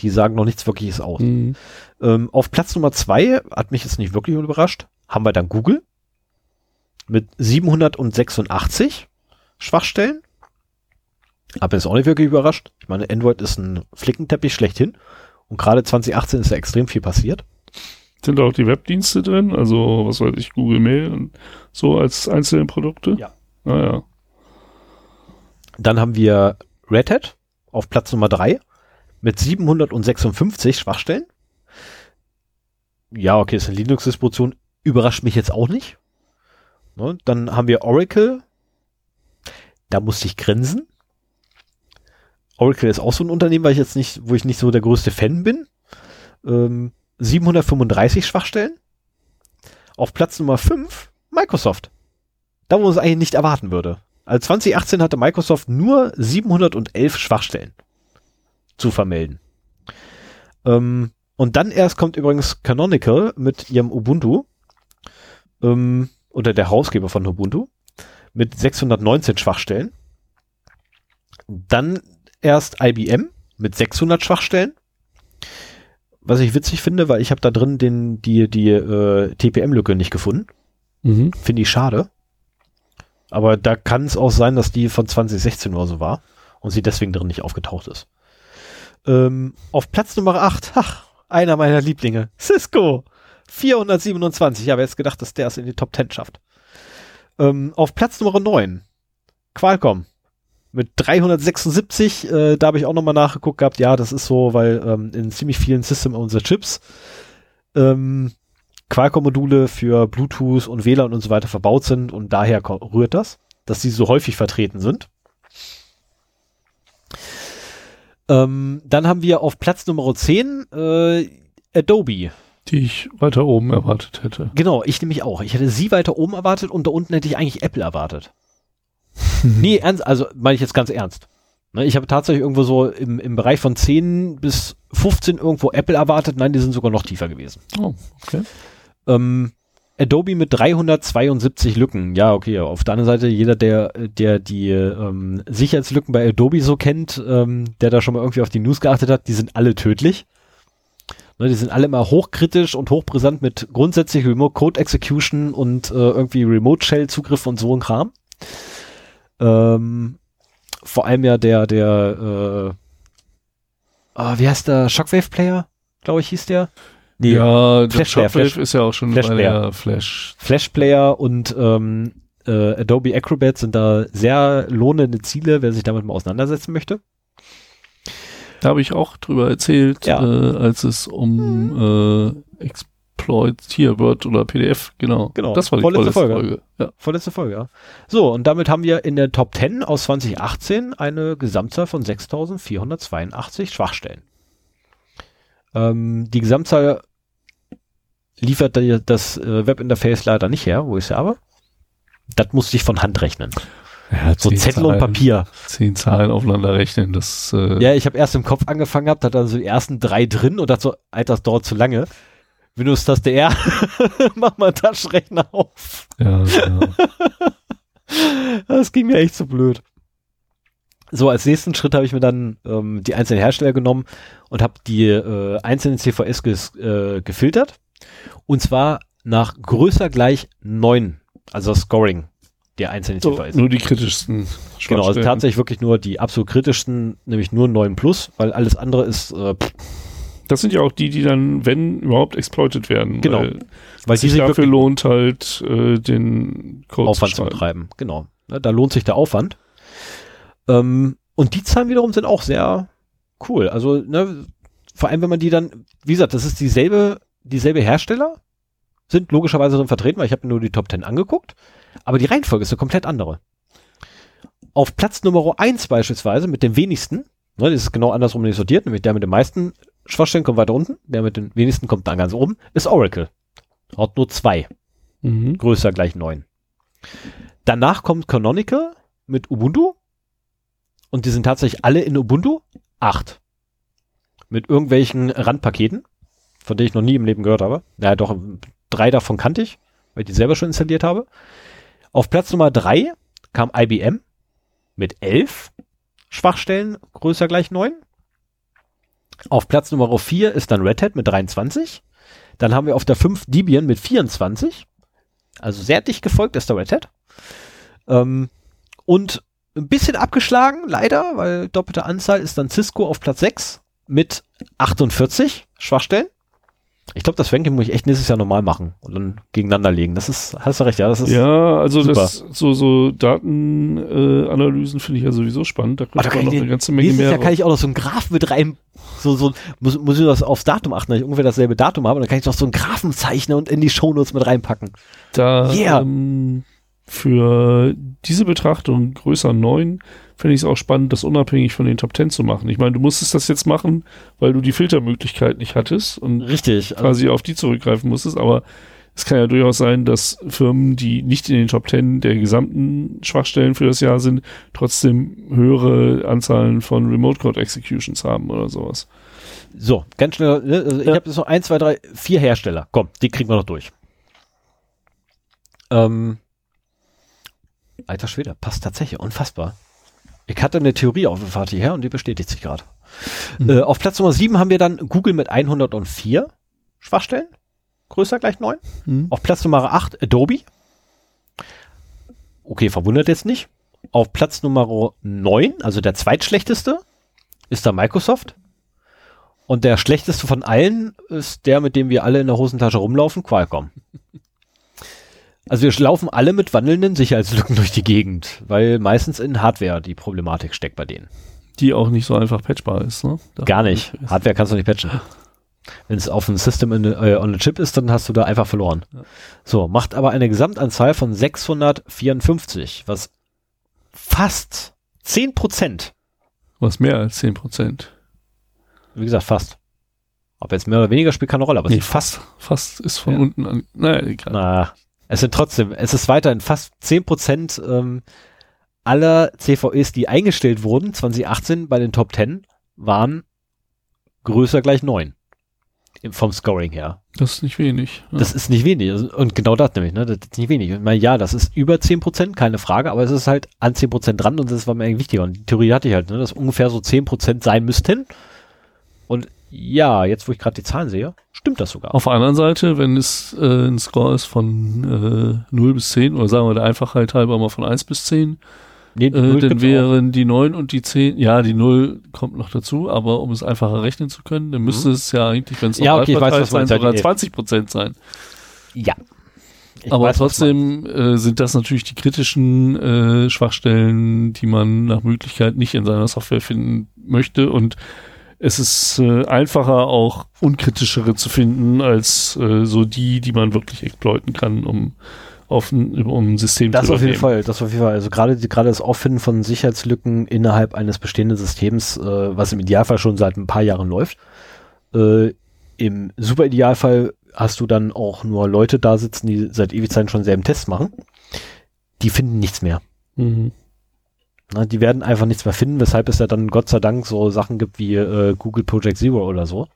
Die sagen noch nichts Wirkliches aus. Mhm. Ähm, auf Platz Nummer zwei, hat mich jetzt nicht wirklich überrascht, haben wir dann Google mit 786 Schwachstellen. Aber ist auch nicht wirklich überrascht. Ich meine, Android ist ein Flickenteppich schlechthin. Und gerade 2018 ist da extrem viel passiert. Sind da auch die Webdienste drin? Also, was weiß ich, Google Mail und so als einzelne Produkte? Ja. Ah, ja. Dann haben wir Red Hat auf Platz Nummer drei mit 756 Schwachstellen. Ja, okay, ist eine Linux-Distribution. Überrascht mich jetzt auch nicht. Ne? Dann haben wir Oracle. Da musste ich grinsen. Oracle ist auch so ein Unternehmen, weil ich jetzt nicht, wo ich nicht so der größte Fan bin. Ähm, 735 Schwachstellen. Auf Platz Nummer 5 Microsoft. Da, wo man es eigentlich nicht erwarten würde. Also 2018 hatte Microsoft nur 711 Schwachstellen zu vermelden. Ähm, und dann erst kommt übrigens Canonical mit ihrem Ubuntu, ähm, oder der Herausgeber von Ubuntu, mit 619 Schwachstellen. Dann erst IBM mit 600 Schwachstellen. Was ich witzig finde, weil ich habe da drin den, die, die äh, TPM-Lücke nicht gefunden. Mhm. Finde ich schade. Aber da kann es auch sein, dass die von 2016 oder so war und sie deswegen drin nicht aufgetaucht ist. Ähm, auf Platz Nummer 8, ach, einer meiner Lieblinge, Cisco. 427. Ich habe jetzt gedacht, dass der es in die Top 10 schafft. Ähm, auf Platz Nummer 9, Qualcomm. Mit 376, äh, da habe ich auch nochmal nachgeguckt gehabt. Ja, das ist so, weil ähm, in ziemlich vielen System unser Chips ähm, Qualcomm-Module für Bluetooth und WLAN und so weiter verbaut sind und daher rührt das, dass sie so häufig vertreten sind. Ähm, dann haben wir auf Platz Nummer 10 äh, Adobe. Die ich weiter oben erwartet hätte. Genau, ich nämlich auch. Ich hätte sie weiter oben erwartet und da unten hätte ich eigentlich Apple erwartet. nee, ernst, also meine ich jetzt ganz ernst. Ne, ich habe tatsächlich irgendwo so im, im Bereich von 10 bis 15 irgendwo Apple erwartet. Nein, die sind sogar noch tiefer gewesen. Oh, okay. Ähm, Adobe mit 372 Lücken. Ja, okay. Auf der anderen Seite, jeder, der, der die ähm, Sicherheitslücken bei Adobe so kennt, ähm, der da schon mal irgendwie auf die News geachtet hat, die sind alle tödlich. Ne, die sind alle immer hochkritisch und hochbrisant mit grundsätzlich Remote Code Execution und äh, irgendwie Remote Shell Zugriff und so ein Kram. Ähm, vor allem ja der, der, äh, ah, wie heißt der Shockwave Player, glaube ich, hieß der. Nee, ja, Flash Player, Shockwave Flash- ist ja auch schon Flash bei Player. Flash. Flash Player und ähm, äh, Adobe Acrobat sind da sehr lohnende Ziele, wer sich damit mal auseinandersetzen möchte. Da habe ich auch drüber erzählt, Ja. äh, als es um äh, Exploit hier Word oder PDF, genau. Genau. Das war die Vorletzte vorletzte Folge. Folge. Ja. Vorletzte Folge, ja. So, und damit haben wir in der Top 10 aus 2018 eine Gesamtzahl von 6482 Schwachstellen. Ähm, die Gesamtzahl liefert das äh, Webinterface leider nicht her, wo ich es habe. Das musste ich von Hand rechnen. Ja, So Zettel und Zahlen, Papier. Zehn Zahlen aufeinander rechnen, das äh, Ja, ich habe erst im Kopf angefangen gehabt, hatte dann so die ersten drei drin und dachte so, Alter, das dauert zu lange. Windows-Taste R, mach mal Taschenrechner auf. ja, genau. Das ging mir echt so blöd. So, als nächsten Schritt habe ich mir dann ähm, die einzelnen Hersteller genommen und habe die äh, einzelnen CVS ges, äh, gefiltert. Und zwar nach größer gleich neun, also das Scoring der einzelnen so, CVS. nur die kritischsten Genau, also tatsächlich wirklich nur die absolut kritischsten, nämlich nur 9 plus, weil alles andere ist, äh, Das sind ja auch die, die dann, wenn überhaupt, exploited werden. Genau. Weil, weil sich dafür lohnt halt, äh, den Code Aufwand zu zu betreiben. Genau. Ne, da lohnt sich der Aufwand. Ähm, und die Zahlen wiederum sind auch sehr cool. Also, ne, vor allem, wenn man die dann, wie gesagt, das ist dieselbe, dieselbe Hersteller, sind logischerweise drin vertreten, weil ich habe nur die Top 10 angeguckt. Aber die Reihenfolge ist eine komplett andere. Auf Platz Nummer 1 beispielsweise mit dem wenigsten, ne, das ist genau andersrum nicht sortiert, nämlich der mit den meisten Schwachstellen kommt weiter unten, der mit den wenigsten kommt dann ganz oben, ist Oracle. Hat nur zwei. Mhm. Größer gleich neun. Danach kommt Canonical mit Ubuntu. Und die sind tatsächlich alle in Ubuntu. Acht. Mit irgendwelchen Randpaketen, von denen ich noch nie im Leben gehört habe. Naja, doch, drei davon kannte ich, weil ich die selber schon installiert habe. Auf Platz Nummer drei kam IBM mit elf Schwachstellen, größer gleich neun. Auf Platz Nummer vier ist dann Red Hat mit 23. Dann haben wir auf der 5 Debian mit 24. Also sehr dicht gefolgt ist der Red Hat. Ähm, und ein bisschen abgeschlagen, leider, weil doppelte Anzahl ist dann Cisco auf Platz 6 mit 48 Schwachstellen. Ich glaube, das Ranking muss ich echt nächstes Jahr normal machen und dann gegeneinander legen. Das ist, hast du recht, ja, das ist. Ja, also super. das so so Datenanalysen äh, finde ich ja sowieso spannend. Da Oh, da könnte kann man ich noch eine den- ganze Menge mehr. Jahr kann ich auch noch so einen Graph mit rein, so, so, muss, muss ich das aufs Datum achten, dass ich ungefähr dasselbe Datum habe, und dann kann ich doch so einen Graphen zeichnen und in die Shownotes mit reinpacken. Da Yeah. ähm, für diese Betrachtung größer 9 finde ich es auch spannend, das unabhängig von den Top 10 zu machen. Ich meine, du musstest das jetzt machen, weil du die Filtermöglichkeit nicht hattest und Richtig. Also, quasi auf die zurückgreifen musstest, aber es kann ja durchaus sein, dass Firmen, die nicht in den Top 10 der gesamten Schwachstellen für das Jahr sind, trotzdem höhere Anzahlen von Remote Code Executions haben oder sowas. so, ganz schnell, ne? also ich Ja. habe jetzt noch eins, zwei, drei, vier Hersteller. Komm, die kriegen wir noch durch. Ähm, alter Schwede, passt tatsächlich, unfassbar. Ich hatte eine Theorie auf der Fahrt hierher und die bestätigt sich gerade. Mhm. Äh, auf Platz Nummer sieben haben wir dann Google mit 104 Schwachstellen. Größer gleich neun. Hm? Auf Platz Nummer 8 Adobe. Okay, verwundert jetzt nicht. Auf Platz Nummer 9, also der zweitschlechteste, ist da Microsoft. Und der schlechteste von allen ist der, mit dem wir alle in der Hosentasche rumlaufen, Qualcomm. Also wir laufen alle mit wandelnden Sicherheitslücken durch die Gegend, weil meistens in Hardware die Problematik steckt bei denen. Die auch nicht so einfach patchbar ist, ne? Darf Gar nicht. Hardware kannst du nicht patchen. Wenn es auf ein System in, äh, on a Chip ist, dann hast du da einfach verloren. Ja. So, macht aber eine Gesamtanzahl von 654, was fast 10 Prozent, Was mehr als 10 Prozent. wie gesagt, fast. Ob jetzt mehr oder weniger spielt keine Rolle, aber Nee, fast, Fast ist von Ja. unten an. Naja, egal. na, es sind trotzdem, es ist weiterhin fast 10 Prozent ähm, aller CVEs, die eingestellt wurden, 2018 bei den Top 10, waren größer gleich 9. Im- Vom Scoring her. Das ist nicht wenig. Ja. Das ist nicht wenig. Also, Und genau das nämlich, ne? Das ist nicht wenig. Ich meine, ja, das ist über 10%, keine Frage, aber es ist halt an 10% dran und das war mir eigentlich wichtiger. Und die Theorie hatte ich halt, ne? dass ungefähr so 10% sein müssten. Und ja, jetzt wo ich gerade die Zahlen sehe, stimmt das sogar. Auf der anderen Seite, wenn es äh, ein Score ist von äh, 0 bis 10 oder sagen wir der Einfachheit halber mal von 1 bis 10, Nee, äh, dann wären die 9 und die 10, ja, die 0 kommt noch dazu, aber um es einfacher rechnen zu können, dann müsste es ja eigentlich, wenn es Mhm. Ja, okay, weiß, was sein, sogar elf. 20 Prozent sein. auch. Ja. Ich aber weiß, trotzdem äh, sind das natürlich die kritischen äh, Schwachstellen, die man nach Möglichkeit nicht in seiner Software finden möchte und es ist äh, einfacher auch unkritischere zu finden als äh, so die, die man wirklich exploiten kann, um auf ein, um ein System Das zu auf jeden. Fall, das auf jeden Fall. Also gerade gerade das Auffinden von Sicherheitslücken innerhalb eines bestehenden Systems, äh, was im Idealfall schon seit ein paar Jahren läuft. Äh, Im super Idealfall hast du dann auch nur Leute da sitzen, die seit Ewigkeiten schon selben Tests machen. Die finden nichts mehr. Mhm. Na, die werden einfach nichts mehr finden, weshalb es ja dann Gott sei Dank so Sachen gibt wie äh, Google Project Zero oder so.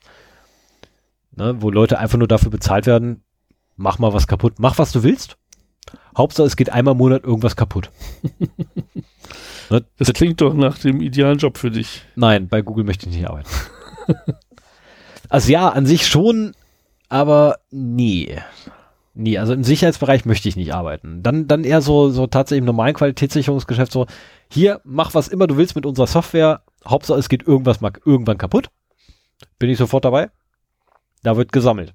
Ne, wo Leute einfach nur dafür bezahlt werden, mach mal was kaputt, mach was du willst. Hauptsache es geht einmal im Monat irgendwas kaputt. ne, Das klingt doch nach dem idealen Job für dich. Nein, bei Google möchte ich nicht arbeiten. also ja, an sich schon, aber nee. Nee, also im Sicherheitsbereich möchte ich nicht arbeiten. Dann, dann eher so, so tatsächlich im normalen Qualitätssicherungsgeschäft so, hier, mach was immer du willst mit unserer Software. Hauptsache es geht irgendwas mal irgendwann kaputt. Bin ich sofort dabei. Da wird gesammelt.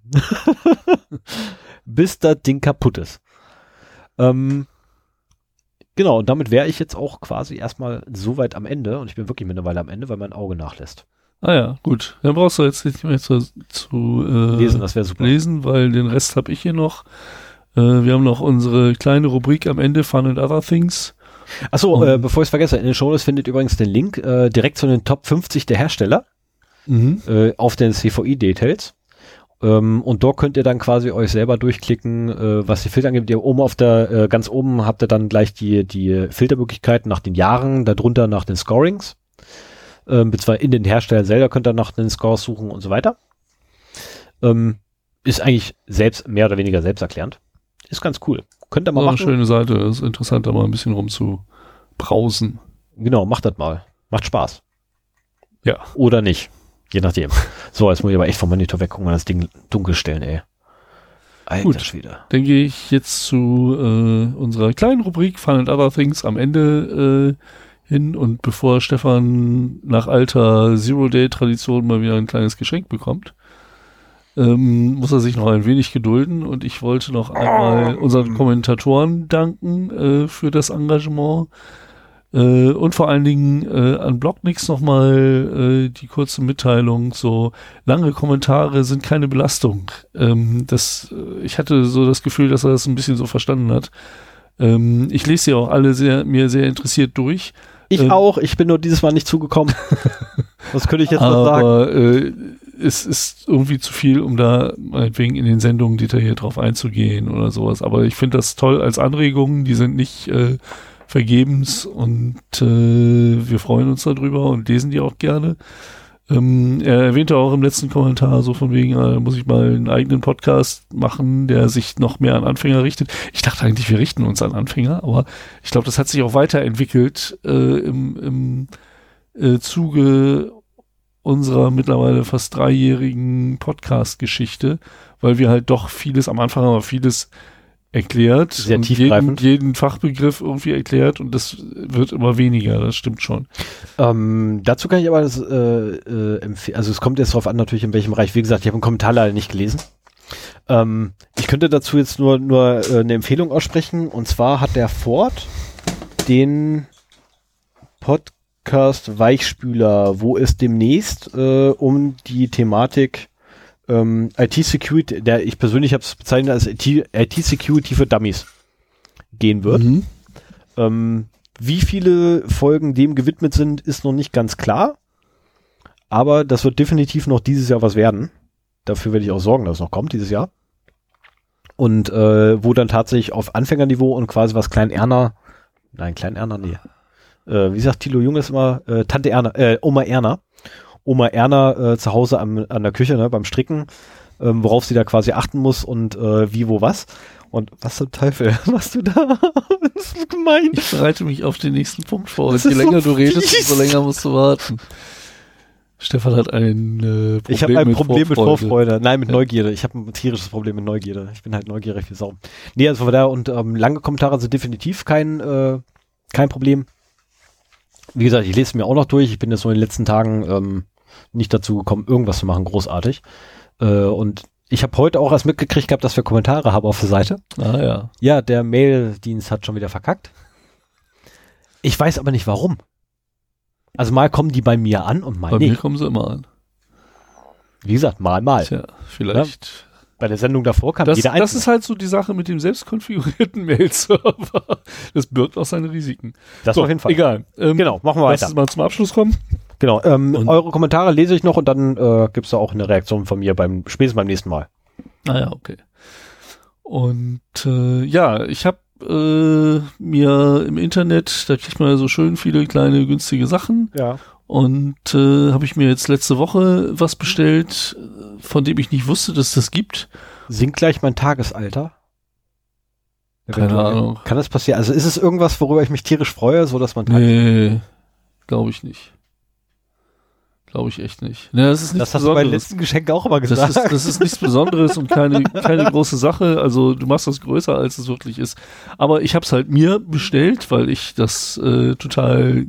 Bis das Ding kaputt ist. Ähm, genau, und damit wäre ich jetzt auch quasi erstmal so weit am Ende und ich bin wirklich mittlerweile am Ende, weil mein Auge nachlässt. Ah ja, gut. Dann brauchst du jetzt nicht mehr zu, zu äh, Lesen, das wäre super. lesen, weil den Rest habe ich hier noch. Äh, wir haben noch unsere kleine Rubrik am Ende, Fun and Other Things. Achso, äh, bevor ich es vergesse, in den Shownotes findet ihr übrigens den Link äh, direkt zu den Top 50 der Hersteller Mhm. äh, auf den CVI-Details. Ähm, und dort könnt ihr dann quasi euch selber durchklicken, äh, was die Filter angeht. Ihr oben auf der, äh, ganz oben habt ihr dann gleich die, die Filtermöglichkeiten nach den Jahren, darunter nach den Scorings. Ähm, beziehungsweise in den Hersteller selber könnt ihr nach den Scores suchen und so weiter. Ähm, ist eigentlich selbst, mehr oder weniger selbsterklärend. Ist ganz cool. Könnt ihr mal eine machen. schöne Seite. Ist interessant, da mal ein bisschen rum zu brausen. Genau, macht das mal. Macht Spaß. Ja. Oder nicht. Je nachdem. So, jetzt muss ich aber echt vom Monitor weggucken und das Ding dunkel stellen, ey. Alter Gut. Schwede. Dann gehe ich jetzt zu äh, unserer kleinen Rubrik Fun and Other Things am Ende äh, hin und bevor Stefan nach alter Zero-Day-Tradition mal wieder ein kleines Geschenk bekommt, ähm, muss er sich noch ein wenig gedulden und ich wollte noch einmal unseren Kommentatoren danken äh, für das Engagement äh, und vor allen Dingen äh, an Blognix nochmal äh, die kurze Mitteilung, so lange Kommentare sind keine Belastung. Ähm, das, äh, ich hatte so das Gefühl, dass er das ein bisschen so verstanden hat. Ähm, ich lese sie auch alle sehr, mir sehr interessiert durch. Ich Ähm. auch, ich bin nur dieses Mal nicht zugekommen. Was könnte ich jetzt noch sagen? Aber äh, es ist irgendwie zu viel, um da meinetwegen in den Sendungen detailliert drauf einzugehen oder sowas. Aber ich finde das toll als Anregungen, die sind nicht äh, vergebens und äh, wir freuen uns darüber und lesen die auch gerne. Ähm, er erwähnte auch im letzten Kommentar so von wegen, äh, muss ich mal einen eigenen Podcast machen, der sich noch mehr an Anfänger richtet. Ich dachte eigentlich, wir richten uns an Anfänger, aber ich glaube, das hat sich auch weiterentwickelt äh, im, im äh, Zuge unserer mittlerweile fast dreijährigen Podcast-Geschichte, weil wir halt doch vieles, am Anfang haben wir vieles erklärt Sehr und jeden, tiefgreifend. jeden Fachbegriff irgendwie erklärt und das wird immer weniger, das stimmt schon. Ähm, dazu kann ich aber das, äh, äh, empfehlen. Also es kommt jetzt darauf an, natürlich in welchem Bereich. Wie gesagt, ich habe einen Kommentar leider nicht gelesen. Ähm, ich könnte dazu jetzt nur, nur äh, eine Empfehlung aussprechen. Und zwar hat der Ford den Podcast Weichspüler, wo es demnächst äh, um die Thematik ähm, IT-Security, der ich persönlich habe es bezeichnet als IT-Security für Dummies gehen wird. Mhm. Ähm, wie viele Folgen dem gewidmet sind, ist noch nicht ganz klar. Aber das wird definitiv noch dieses Jahr was werden. Dafür werde ich auch sorgen, dass es noch kommt dieses Jahr. Und äh, wo dann tatsächlich auf Anfängerniveau und quasi was Klein Erna, nein, Klein Erna, nee. Äh, wie sagt Thilo Jung ist immer, äh, Tante Erna, äh, Oma Erna. Oma Erna äh, zu Hause am, an der Küche, ne, beim Stricken, ähm, worauf sie da quasi achten muss und äh, wie, wo, was. Und was zum Teufel machst du da? das ist gemein. Ich bereite mich auf den nächsten Punkt vor. Und je ist so länger du redest, umso länger musst du warten. Stefan hat ein äh, Problem, Ich habe ein mit Problem mit Vorfreude. Vorfreude. Nein, mit Ja. Neugierde. Ich habe ein tierisches Problem mit Neugierde. Ich bin halt neugierig wie Sau. Nee, also von daher und ähm, lange Kommentare sind definitiv kein, äh, kein Problem. Wie gesagt, ich lese es mir auch noch durch. Ich bin jetzt so in den letzten Tagen ähm, nicht dazu gekommen, irgendwas zu machen, großartig. Äh, und ich habe heute auch erst mitgekriegt gehabt, dass wir Kommentare haben auf der Seite. Ah ja. Ja, der Maildienst hat schon wieder verkackt. Ich weiß aber nicht warum. Also mal kommen die bei mir an und mal Bei mir nicht. kommen sie immer an. Wie gesagt, mal, mal. Tja, vielleicht. Bei der Sendung davor kam Das, jeder das einzelne. ist halt so die Sache mit dem selbstkonfigurierten Mail-Server. Das birgt auch seine Risiken. Das so, auf jeden Fall. Egal. Ähm, Genau, machen wir Lass weiter. uns mal zum Abschluss kommen. Genau, ähm, Und- eure Kommentare lese ich noch und dann äh, gibt's da auch eine Reaktion von mir beim spätestens beim nächsten Mal. Ah ja, okay. Und äh, ja, ich habe äh, mir im Internet, da kriegt man ja so schön viele kleine günstige Sachen Ja. und äh, habe ich mir jetzt letzte Woche was bestellt, von dem ich nicht wusste, dass das gibt. Sinkt gleich mein Tagesalter? Keine Eventuell. Ahnung. Kann das passieren? Also ist es irgendwas, worüber ich mich tierisch freue, so dass man Nee, glaube ich nicht. Glaube ich echt nicht. Nee, das ist nichts das hast du bei letzten Geschenk auch immer Das gesagt. ist, das ist nichts Besonderes und keine, keine große Sache. Also du machst das größer, als es wirklich ist. Aber ich habe es halt mir bestellt, weil ich das äh, total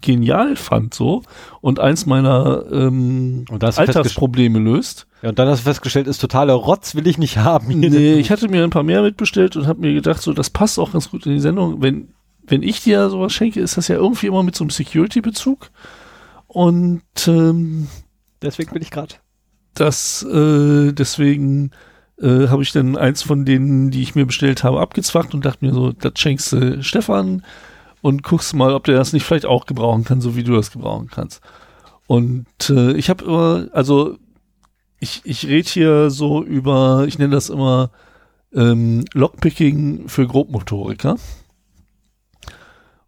genial fand so und eins meiner ähm, Alltagsprobleme löst. ja, und dann hast du festgestellt, ist totaler Rotz, will ich nicht haben. Nee, ich hatte mir ein paar mehr mitbestellt und habe mir gedacht, so das passt auch ganz gut in die Sendung. Wenn, wenn ich dir sowas schenke, ist das ja irgendwie immer mit so einem Security-Bezug. Und ähm, Deswegen bin ich gerade. Das, äh, deswegen äh, habe ich dann eins von denen, die ich mir bestellt habe, abgezwackt und dachte mir so, das schenkst du Stefan und guckst mal, ob der das nicht vielleicht auch gebrauchen kann, so wie du das gebrauchen kannst. Und äh, ich habe immer, also ich, ich rede hier so über, ich nenne das immer ähm, Lockpicking für Grobmotoriker.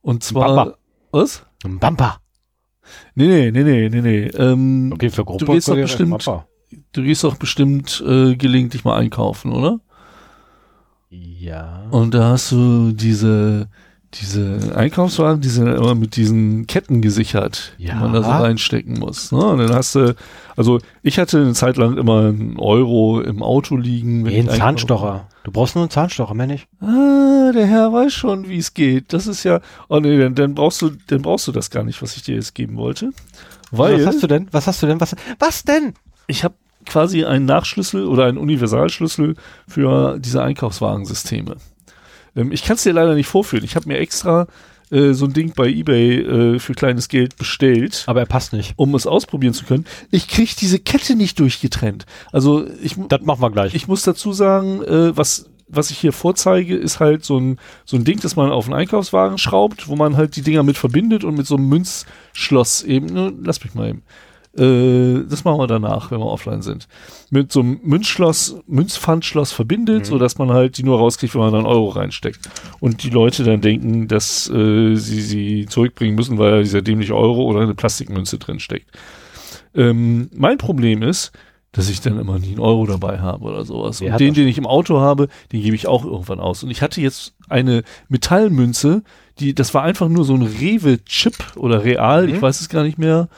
Und zwar. Bamba. Was? Ein Bumper. Nee, nee, nee, nee, nee. Ähm, Okay, für Du gehst doch bestimmt- du gehst doch bestimmt äh, gelegentlich mal einkaufen, oder? Ja. Und da hast du diese, diese Einkaufswagen, die sind immer mit diesen Ketten gesichert, Ja. die man da so reinstecken muss. Ne? Und dann hast du, also ich hatte eine Zeit lang immer einen Euro im Auto liegen. Nee, ein. Zahnstocher. Du brauchst nur einen Zahnstocher, mehr nicht. Ah, der Herr weiß schon, wie es geht. Das ist ja, oh nee, dann, dann brauchst du, dann brauchst du das gar nicht, was ich dir jetzt geben wollte. Weil Was hast du denn? Was hast du denn? Was, was denn? ich habe quasi einen Nachschlüssel oder einen Universalschlüssel für diese Einkaufswagensysteme. Ähm, ich kann es dir leider nicht vorführen. Ich habe mir extra äh, so ein Ding bei eBay äh, für kleines Geld bestellt, Aber er passt nicht. um es ausprobieren zu können. Ich kriege diese Kette nicht durchgetrennt. Also ich, Das machen wir gleich. ich muss dazu sagen, äh, was was ich hier vorzeige, ist halt so ein, so ein Ding, das man auf einen Einkaufswagen schraubt, wo man halt die Dinger mit verbindet und mit so einem Münzschloss eben, ne, lass mich mal eben. Äh, das machen wir danach, wenn wir offline sind. Mit so einem Münzschloss, Münzpfandschloss verbindet, Mhm. so dass man halt die nur rauskriegt, wenn man dann Euro reinsteckt. Und die Leute dann denken, dass äh, sie sie zurückbringen müssen, weil da dieser dämliche Euro oder eine Plastikmünze drin steckt. Ähm, mein Problem ist, dass ich dann immer nie einen Euro dabei habe oder sowas. Und den, den ich im Auto habe, den gebe ich auch irgendwann aus. Und ich hatte jetzt eine Metallmünze, die, das war einfach nur so ein Rewe-Chip oder Real, ich Mhm. weiß es gar nicht mehr.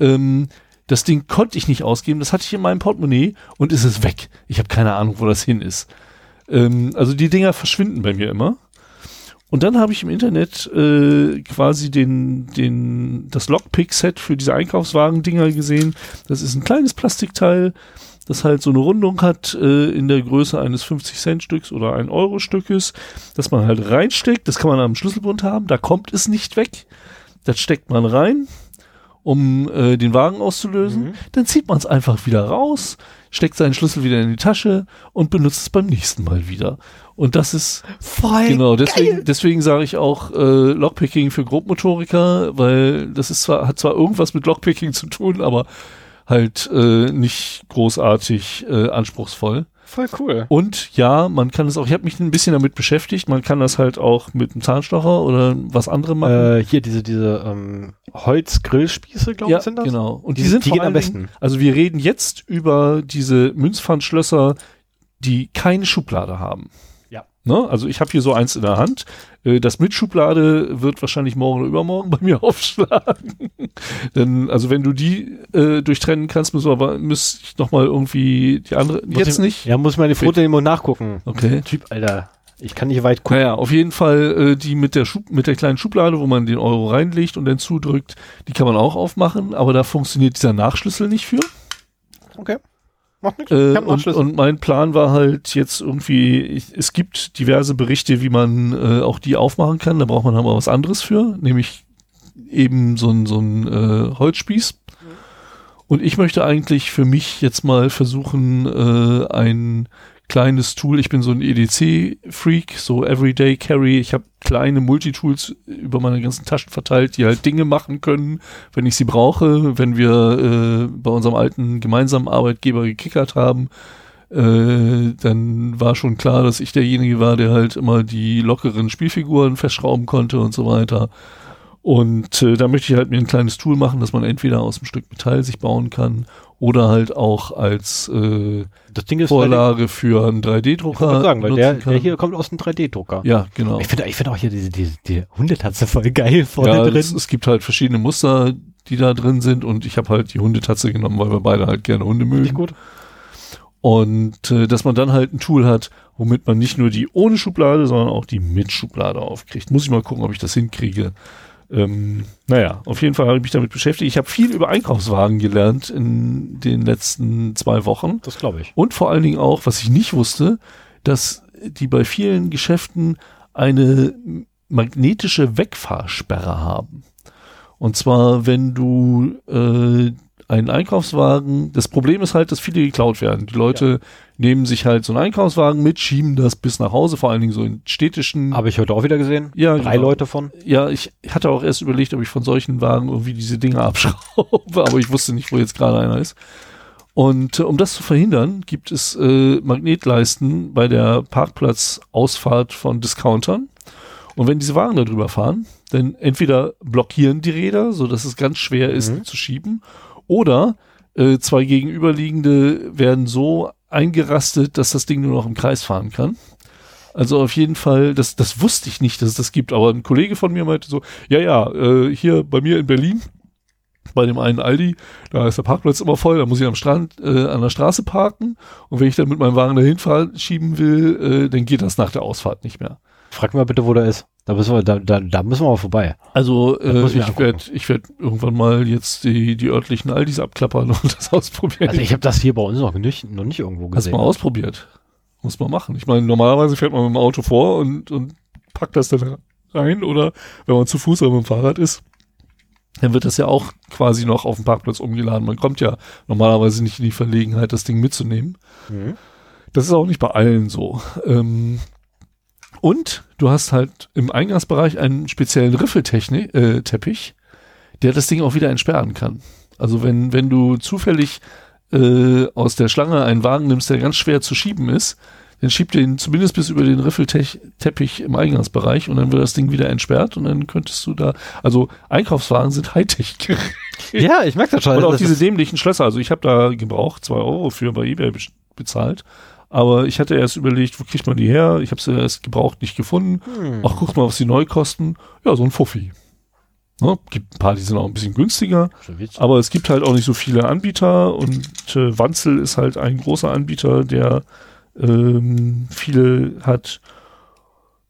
Ähm, das Ding konnte ich nicht ausgeben, das hatte ich in meinem Portemonnaie und ist es weg. Ich habe keine Ahnung, wo das hin ist. Ähm, also die Dinger verschwinden bei mir immer. Und dann habe ich im Internet äh, quasi den, den, das Lockpick-Set für diese Einkaufswagen-Dinger gesehen. Das ist ein kleines Plastikteil, das halt so eine Rundung hat äh, in der Größe eines 50-Cent-Stücks oder 1-Euro-Stückes, das man halt reinsteckt. Das kann man am Schlüsselbund haben, da kommt es nicht weg. Das steckt man rein, um äh, den Wagen auszulösen. Mhm. Dann zieht man es einfach wieder raus, steckt seinen Schlüssel wieder in die Tasche und benutzt es beim nächsten Mal wieder. Und das ist Voll. Genau, deswegen, deswegen sage ich auch äh, Lockpicking für Grobmotoriker, weil das ist zwar, hat zwar irgendwas mit Lockpicking zu tun, aber halt äh, nicht großartig äh, anspruchsvoll. Voll cool. Und ja, man kann es auch, ich habe mich ein bisschen damit beschäftigt, man kann das halt auch mit einem Zahnstocher oder was anderem machen. Äh, hier diese, diese ähm, Holzgrillspieße, glaube ja, ich, sind das? genau. Und die, Die- sind die vor gehen am allen Dingen- besten. Also wir reden jetzt über diese Münzpfandschlösser, die keine Schublade haben. Ne? Also ich habe hier so eins in der Hand. Äh, Das mit Schublade wird wahrscheinlich morgen oder übermorgen bei mir aufschlagen. Denn, also wenn du die äh, durchtrennen kannst, müssen wir aber müsste ich noch mal irgendwie die andere. Muss jetzt ich, nicht. Ja, muss ich meine Foto immer nachgucken. Okay. Typ, Alter. Ich kann nicht weit gucken. Naja, auf jeden Fall äh, die mit der Schub mit der kleinen Schublade, wo man den Euro reinlegt und dann zudrückt, die kann man auch aufmachen, aber da funktioniert dieser Nachschlüssel nicht für. Okay. Macht nichts. Äh, und, und mein Plan war halt jetzt irgendwie, ich, es gibt diverse Berichte, wie man äh, auch die aufmachen kann. Da braucht man aber was anderes für, nämlich eben so ein, so ein äh, Holzspieß. Und ich möchte eigentlich für mich jetzt mal versuchen, äh, ein kleines Tool, ich bin so ein EDC-Freak, so Everyday Carry, ich habe kleine Multitools über meine ganzen Taschen verteilt, die halt Dinge machen können, wenn ich sie brauche, wenn wir äh, bei unserem alten gemeinsamen Arbeitgeber gekickert haben, äh, dann war schon klar, dass ich derjenige war, der halt immer die lockeren Spielfiguren festschrauben konnte und so weiter. Und äh, da möchte ich halt mir ein kleines Tool machen, das man entweder aus einem Stück Metall sich bauen kann oder halt auch als äh, Vorlage für einen Ich wollte 3D-Drucker. gerade sagen, weil der, der hier kommt aus einem 3D-Drucker. Ja, genau. Ich finde ich finde auch hier diese, diese die Hundetatze voll geil vorne Ja, drin. es, es gibt halt verschiedene Muster, die da drin sind und ich habe halt die Hundetatze genommen, weil wir beide halt gerne Hunde ich mögen. gut. Und äh, dass man dann halt ein Tool hat, womit man nicht nur die ohne Schublade, sondern auch die mit Schublade aufkriegt. Muss ich mal gucken, ob ich das hinkriege. Ähm, naja, auf jeden Fall habe ich mich damit beschäftigt. Ich habe viel über Einkaufswagen gelernt in den letzten zwei Wochen. Das glaube ich. Und vor allen Dingen auch, was ich nicht wusste, dass die bei vielen Geschäften eine magnetische Wegfahrsperre haben. Und zwar, wenn du äh, einen Einkaufswagen. Das Problem ist halt, dass viele geklaut werden. Die Leute nehmen sich halt so einen Einkaufswagen mit, schieben das bis nach Hause, vor allen Dingen so in städtischen. Habe ich heute auch wieder gesehen. Ja, Drei genau. Leute von. Ja, ich hatte auch erst überlegt, ob ich von solchen Wagen irgendwie diese Dinge abschraube, aber ich wusste nicht, wo jetzt gerade einer ist. Und äh, um das zu verhindern, gibt es äh, Magnetleisten bei der Parkplatzausfahrt von Discountern. Und wenn diese Wagen da drüber fahren, dann entweder blockieren die Räder, so dass es ganz schwer ist Mhm. zu schieben, oder äh, zwei gegenüberliegende werden so eingerastet, dass das Ding nur noch im Kreis fahren kann. Also auf jeden Fall, das, das wusste ich nicht, dass es das gibt, aber ein Kollege von mir meinte so, ja, ja, äh, hier bei mir in Berlin, bei dem einen Aldi, da ist der Parkplatz immer voll, da muss ich am Strand, äh, an der Straße parken und wenn ich dann mit meinem Wagen dahin schieben will, äh, dann geht das nach der Ausfahrt nicht mehr. Frag mal bitte, wo der ist. Da müssen wir, da, da, da müssen wir mal vorbei. Also äh, ich werde ich werd irgendwann mal jetzt die, die örtlichen Aldis abklappern und das ausprobieren. Also ich habe das hier bei uns noch nicht, noch nicht irgendwo Hast gesehen. mal ausprobiert. Muss man machen. Ich meine, normalerweise fährt man mit dem Auto vor und, und packt das dann rein oder wenn man zu Fuß oder mit dem Fahrrad ist, dann wird das ja auch quasi noch auf dem Parkplatz umgeladen. Man kommt ja normalerweise nicht in die Verlegenheit, das Ding mitzunehmen. Mhm. Das ist auch nicht bei allen so. Ähm, und du hast halt im Eingangsbereich einen speziellen Riffelteppich, äh, der das Ding auch wieder entsperren kann. Also wenn, wenn du zufällig äh, aus der Schlange einen Wagen nimmst, der ganz schwer zu schieben ist, dann schiebt den zumindest bis über den Riffelteppich im Eingangsbereich und dann wird das Ding wieder entsperrt und dann könntest du da, also Einkaufswagen sind Hightech. Ja, ich merke das schon. Und auch diese dämlichen Schlösser. Also ich habe da gebraucht, zwei Euro für bei eBay be- bezahlt. Aber ich hatte erst überlegt, wo kriegt man die her? Ich habe sie erst gebraucht nicht gefunden. Hm. Ach, guck mal, was die neu kosten. Ja, so ein Fuffi. Ne? Gibt ein paar, die sind auch ein bisschen günstiger. Aber es gibt halt auch nicht so viele Anbieter und äh, Wanzel ist halt ein großer Anbieter, der ähm, viele hat.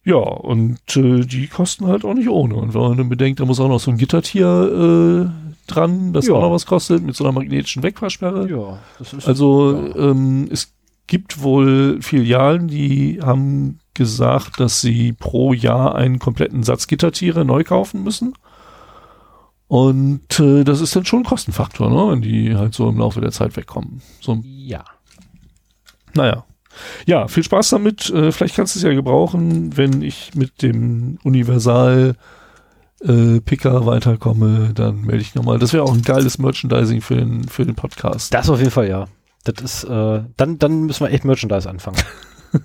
Ja, und äh, die kosten halt auch nicht ohne. Und wenn man dann bedenkt, da muss auch noch so ein Gittertier äh, dran, das Ja. auch noch was kostet, mit so einer magnetischen Wegfahrsperre. ja, das ist Also Ja. ähm, es gibt wohl Filialen, die haben gesagt, dass sie pro Jahr einen kompletten Satz Gittertiere neu kaufen müssen. Und äh, das ist dann schon ein Kostenfaktor, ne? wenn die halt so im Laufe der Zeit wegkommen. So, ja. naja. Ja, viel Spaß damit. Äh, vielleicht kannst du es ja gebrauchen, wenn ich mit dem Universal äh, Picker weiterkomme, dann melde ich nochmal. Das wäre auch ein geiles Merchandising für den, für den Podcast. Das auf jeden Fall, ja. Das ist, äh, dann, dann müssen wir echt Merchandise anfangen.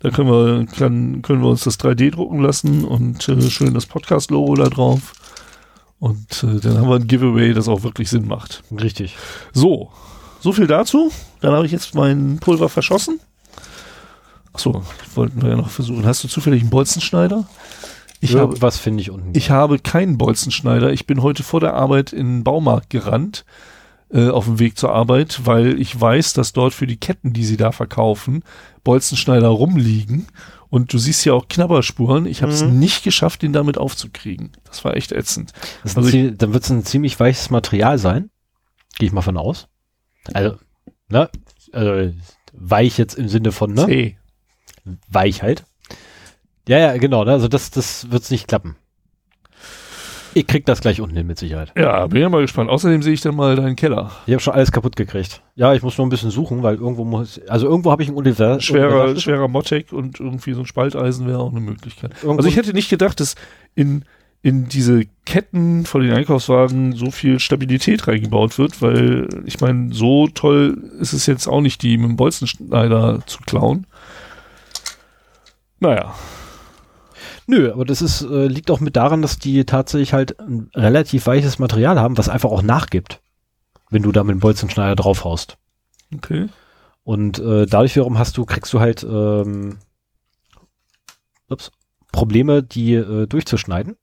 Da können wir, kann, können wir uns das 3D drucken lassen und äh, schön das Podcast-Logo da drauf. Und äh, dann haben wir ein Giveaway, das auch wirklich Sinn macht. Richtig. So, so viel dazu. Dann habe ich jetzt mein Pulver verschossen. Achso, wollten wir ja noch versuchen. Hast du zufällig einen Bolzenschneider? Ich habe, Irgendwas finde ich unten. ich habe keinen Bolzenschneider. Ich bin heute vor der Arbeit in den Baumarkt gerannt, äh, auf dem Weg zur Arbeit, weil ich weiß, dass dort für die Ketten, die sie da verkaufen, Bolzenschneider rumliegen. Und du siehst ja auch Knabberspuren. Ich habe es Mhm. nicht geschafft, den damit aufzukriegen. Das war echt ätzend. Also zie- dann wird es ein ziemlich weiches Material sein. Gehe ich mal von aus. Also, ne? Also, weich jetzt im Sinne von, ne? Zäh. Weichheit. Ja, ja, genau. Ne? Also, das, das wird nicht klappen. Ich krieg das gleich unten hin mit Sicherheit. Ja, bin ja mal gespannt. Außerdem sehe ich dann mal deinen Keller. Ich habe schon alles kaputt gekriegt. Ja, ich muss nur ein bisschen suchen, weil irgendwo muss, also irgendwo habe ich ein Univers. Schwerer, schwerer Mottek und irgendwie so ein Spalteisen wäre auch eine Möglichkeit. Irgendwo- Also ich hätte nicht gedacht, dass in, in diese Ketten von den Einkaufswagen so viel Stabilität reingebaut wird, weil ich meine, so toll ist es jetzt auch nicht, die mit dem Bolzenschneider zu klauen. Naja, Nö, aber das ist, äh, liegt auch mit daran, dass die tatsächlich halt ein relativ weiches Material haben, was einfach auch nachgibt, wenn du da mit dem Bolzenschneider draufhaust. okay. Und äh, dadurch wiederum hast du, kriegst du halt ähm, ups, Probleme, die äh, durchzuschneiden.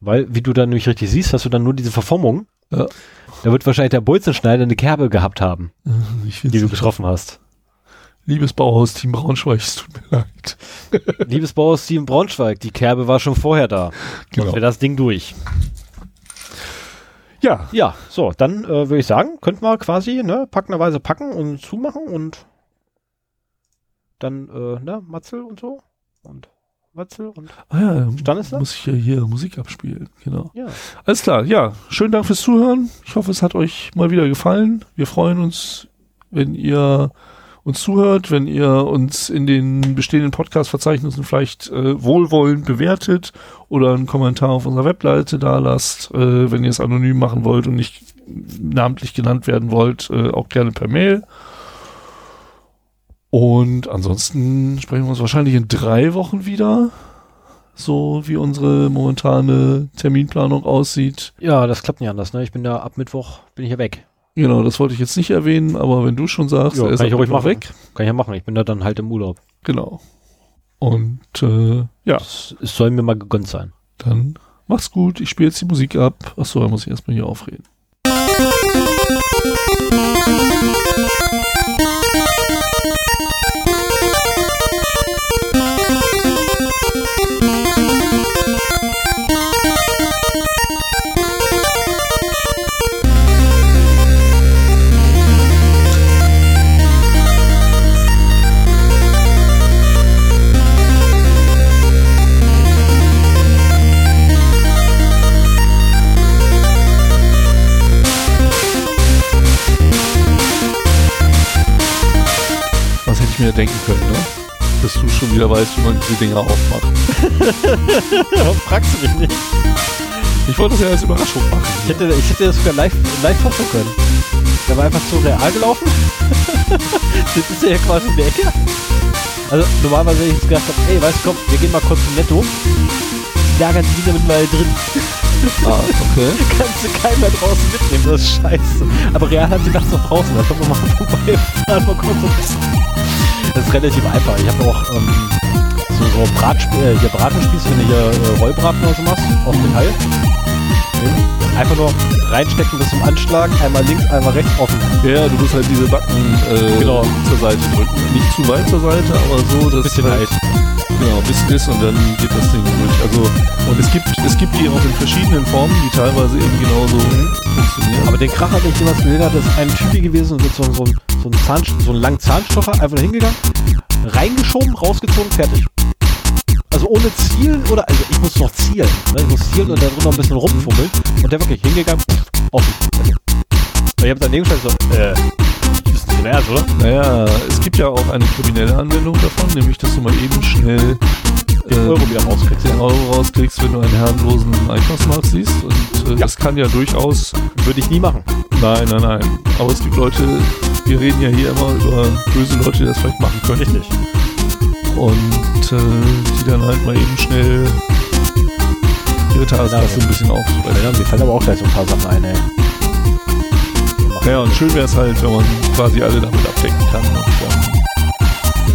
Weil, wie du dann nicht richtig siehst, hast du dann nur diese Verformung. Ja. Da wird wahrscheinlich der Bolzenschneider eine Kerbe gehabt haben, Ich die du getroffen hast. Liebes Bauhaus-Team Braunschweig, es tut mir leid. Liebes Steven Braunschweig, die Kerbe war schon vorher da. Genau. Sonst wäre das Ding durch. Ja, Ja, so, dann äh, würde ich sagen, könnten wir quasi, ne, packenderweise packen und zumachen und dann, äh, ne, Matzel und so. Und Watzel und Ah ja, Stanislav? muss ich ja hier Musik abspielen, genau. ja. Alles klar, ja, schönen Dank fürs Zuhören. Ich hoffe, es hat euch mal wieder gefallen. Wir freuen uns, wenn ihr uns zuhört, wenn ihr uns in den bestehenden Podcast-Verzeichnissen vielleicht äh, wohlwollend bewertet oder einen Kommentar auf unserer Webseite da lasst, äh, wenn ihr es anonym machen wollt und nicht namentlich genannt werden wollt, äh, auch gerne per Mail. Und ansonsten sprechen wir uns wahrscheinlich in drei Wochen wieder, so wie unsere momentane Terminplanung aussieht. Ja, das klappt nicht anders, ne? Ich bin ja ab Mittwoch, bin ich ja weg. Genau, das wollte ich jetzt nicht erwähnen, aber wenn du schon sagst, Ja, er ist kann ich ruhig machen. weg. Kann ich ja machen. Ich bin da dann halt im Urlaub. Genau. Und äh, ja, Es, es soll mir mal gegönnt sein. dann mach's gut. Ich spiele jetzt die Musik ab. Achso, da muss ich erstmal hier aufreden. Hätte denken können, ne? Dass du schon wieder weißt, wie man diese Dinger aufmacht. Warum fragst du mich nicht? Ich wollte das ja als Überraschung machen. Ich hätte, ich hätte das sogar live, live hoffen können. Der war einfach zu real gelaufen. das ist ja quasi in der Ecke. Also normalerweise hätte ich jetzt gedacht, ey, weißt du, komm, wir gehen mal kurz zum Netto. Lagern die Dinger mit mal drin. Ah, okay. Kannst du keiner draußen mitnehmen, das ist scheiße. Aber real hat sie gedacht, noch draußen, da können wir mal vorbeifahren, mal und Das ist relativ einfach. Ich habe auch ähm, so, so Bratspie äh, hier Bratenspieß, wenn du hier äh, Rollbraten oder so machst, aus Metall. Einfach nur reinstecken bis zum Anschlag, einmal links, einmal rechts offen. Ja, du musst halt diese Backen äh, Genau. zur Seite drücken. Nicht zu weit zur Seite, aber so, dass Bisschen halt, genau, bis ist und dann geht das Ding durch. Also, und es gibt, es gibt die auch in verschiedenen Formen, die teilweise eben genauso funktionieren. Aber den Kracher, den ich jemals gesehen habe, ist ein Typi gewesen und so, so, ein- so ein Zahn, so einen langen Zahnstocher, einfach hingegangen, reingeschoben, rausgezogen, fertig. Also ohne Zielen oder, also ich muss noch zielen. Ne? Ich muss zielen und da drin noch ein bisschen rumfummeln. Und der wirklich hingegangen, offen. ich habe daneben gestanden so, äh, das ist nicht ernst, oder? Naja, es gibt ja auch eine kriminelle Anwendung davon, nämlich dass du mal eben schnell Den äh, Euro wieder rauskriegst. den Euro rauskriegst, wenn du einen herrenlosen Einkaufsmarkt siehst. Und äh, Ja. das kann ja durchaus. Würde ich nie machen. Nein, nein, nein. Aber es gibt Leute, wir reden ja hier immer über böse Leute, die das vielleicht machen können. Richtig. Und äh, die dann halt mal eben schnell ihre Tageskasse ein bisschen aufsprechen. Ja, mir fallen aber auch gleich so ein paar Sachen ein, ey. Ja, und schön wäre es halt, wenn man quasi alle damit abdecken kann und dann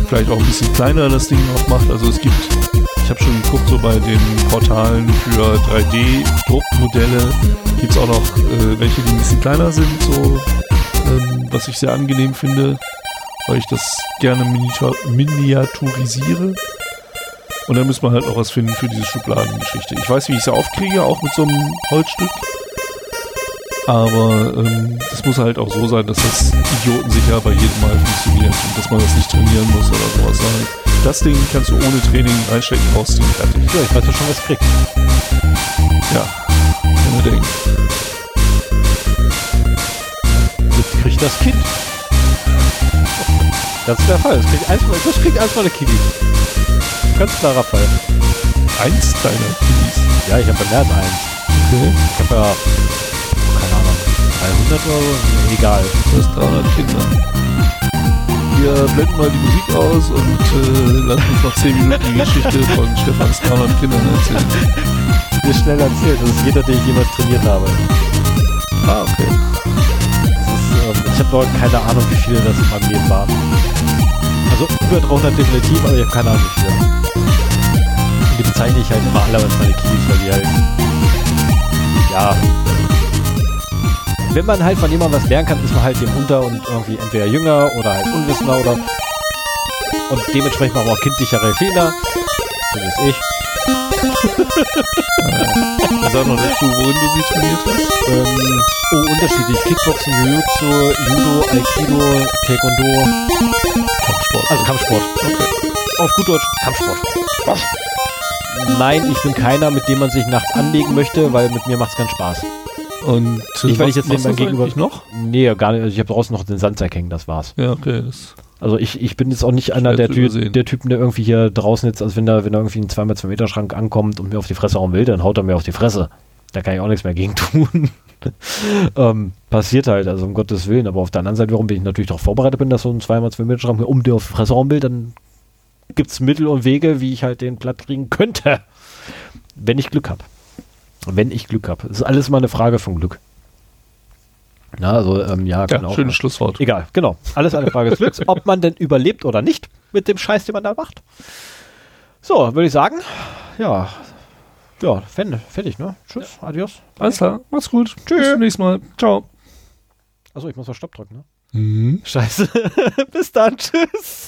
vielleicht auch ein bisschen kleiner das Ding noch macht. Also es gibt, ich habe schon geguckt, so bei den Portalen für 3D-Druckmodelle gibt es auch noch äh, welche, die ein bisschen kleiner sind, so ähm, was ich sehr angenehm finde, weil ich das gerne miniatur miniaturisiere. Und dann müssen wir halt auch was finden für diese Schubladengeschichte. Ich weiß, wie ich sie aufkriege, auch mit so einem Holzstück. Aber ähm, das muss halt auch so sein, dass das idiotensicher bei jedem Mal funktioniert und dass man das nicht trainieren muss oder sowas. Das Ding kannst du ohne Training reinstecken, rausziehen, fertig. Ja, ich weiß ja schon, was kriegt. Ja, unbedingt. Jetzt kriegt das Kind. Das ist der Fall. Das kriegt eins, das kriegt eins meine Kiwis. Ganz klarer Fall. Eins deiner Kiddies. Ja, ich habe ja mehr als eins. Okay. Ich habe ja, 300 oder so. Nee, Egal. Du hast 300 Kinder. Wir blenden mal die Musik aus und äh, lassen uns noch 10 Minuten die Geschichte von Stefans 300 Kindern erzählen. Mir schnell erzählt. Das ist jeder, den ich jemals trainiert habe. Ah, okay. Ist, ähm, ich habe noch keine Ahnung, wie viele das in meinem Leben waren. Also über 300 definitiv, aber ich habe keine Ahnung, wie viele. Die bezeichne ich halt immer alle als meine Kiwis, weil die halt, ja, wenn man halt von jemandem was lernen kann, ist man halt dem unter und irgendwie entweder jünger oder halt unwissender oder und dementsprechend machen wir auch kindlichere Fehler. So ist ich. Sag noch dazu, worin du sie trainiert hast. Ähm, oh, unterschiedlich. Kickboxen, Jiu-Jitsu, Judo, Aikido, Taekwondo. Kampfsport. Also Kampfsport. okay. Auf gut Deutsch, Kampfsport. Was? Nein, ich bin keiner, mit dem man sich nachts anlegen möchte, weil mit mir macht's keinen Spaß. Und Nicht, weil ich jetzt was Gegenüber- noch? Nee, gar nicht. Also ich habe draußen noch den Sandsack hängen, das war's. Ja, okay. Das, Also ich, ich bin jetzt auch nicht einer der, Ty der Typen, der irgendwie hier draußen jetzt, also wenn da, wenn da irgendwie ein 2x2 Meter Schrank ankommt und mir auf die Fresse hauen will, dann haut er mir auf die Fresse. Da kann ich auch nichts mehr gegen tun. ähm, passiert halt, also um Gottes Willen. Aber auf der anderen Seite, warum bin ich natürlich darauf vorbereitet bin, dass so ein 2x2 Meter Schrank mir um dir auf die Fresse hauen will, dann gibt's Mittel und Wege, wie ich halt den platt kriegen könnte. Wenn ich Glück habe. Wenn ich Glück habe. Es ist alles mal eine Frage von Glück. Na, also, ähm, ja, ja, genau. schönes Schlusswort. Egal, genau. Alles eine Frage des Glücks, ob man denn überlebt oder nicht mit dem Scheiß, den man da macht. So, würde ich sagen, ja, ja, fertig, ne? Tschüss, adios. Alles klar, macht's gut. Tschüss. Bis zum nächsten Mal. Ciao. Achso, ich muss mal Stopp drücken, ne? Scheiße. Bis dann, tschüss.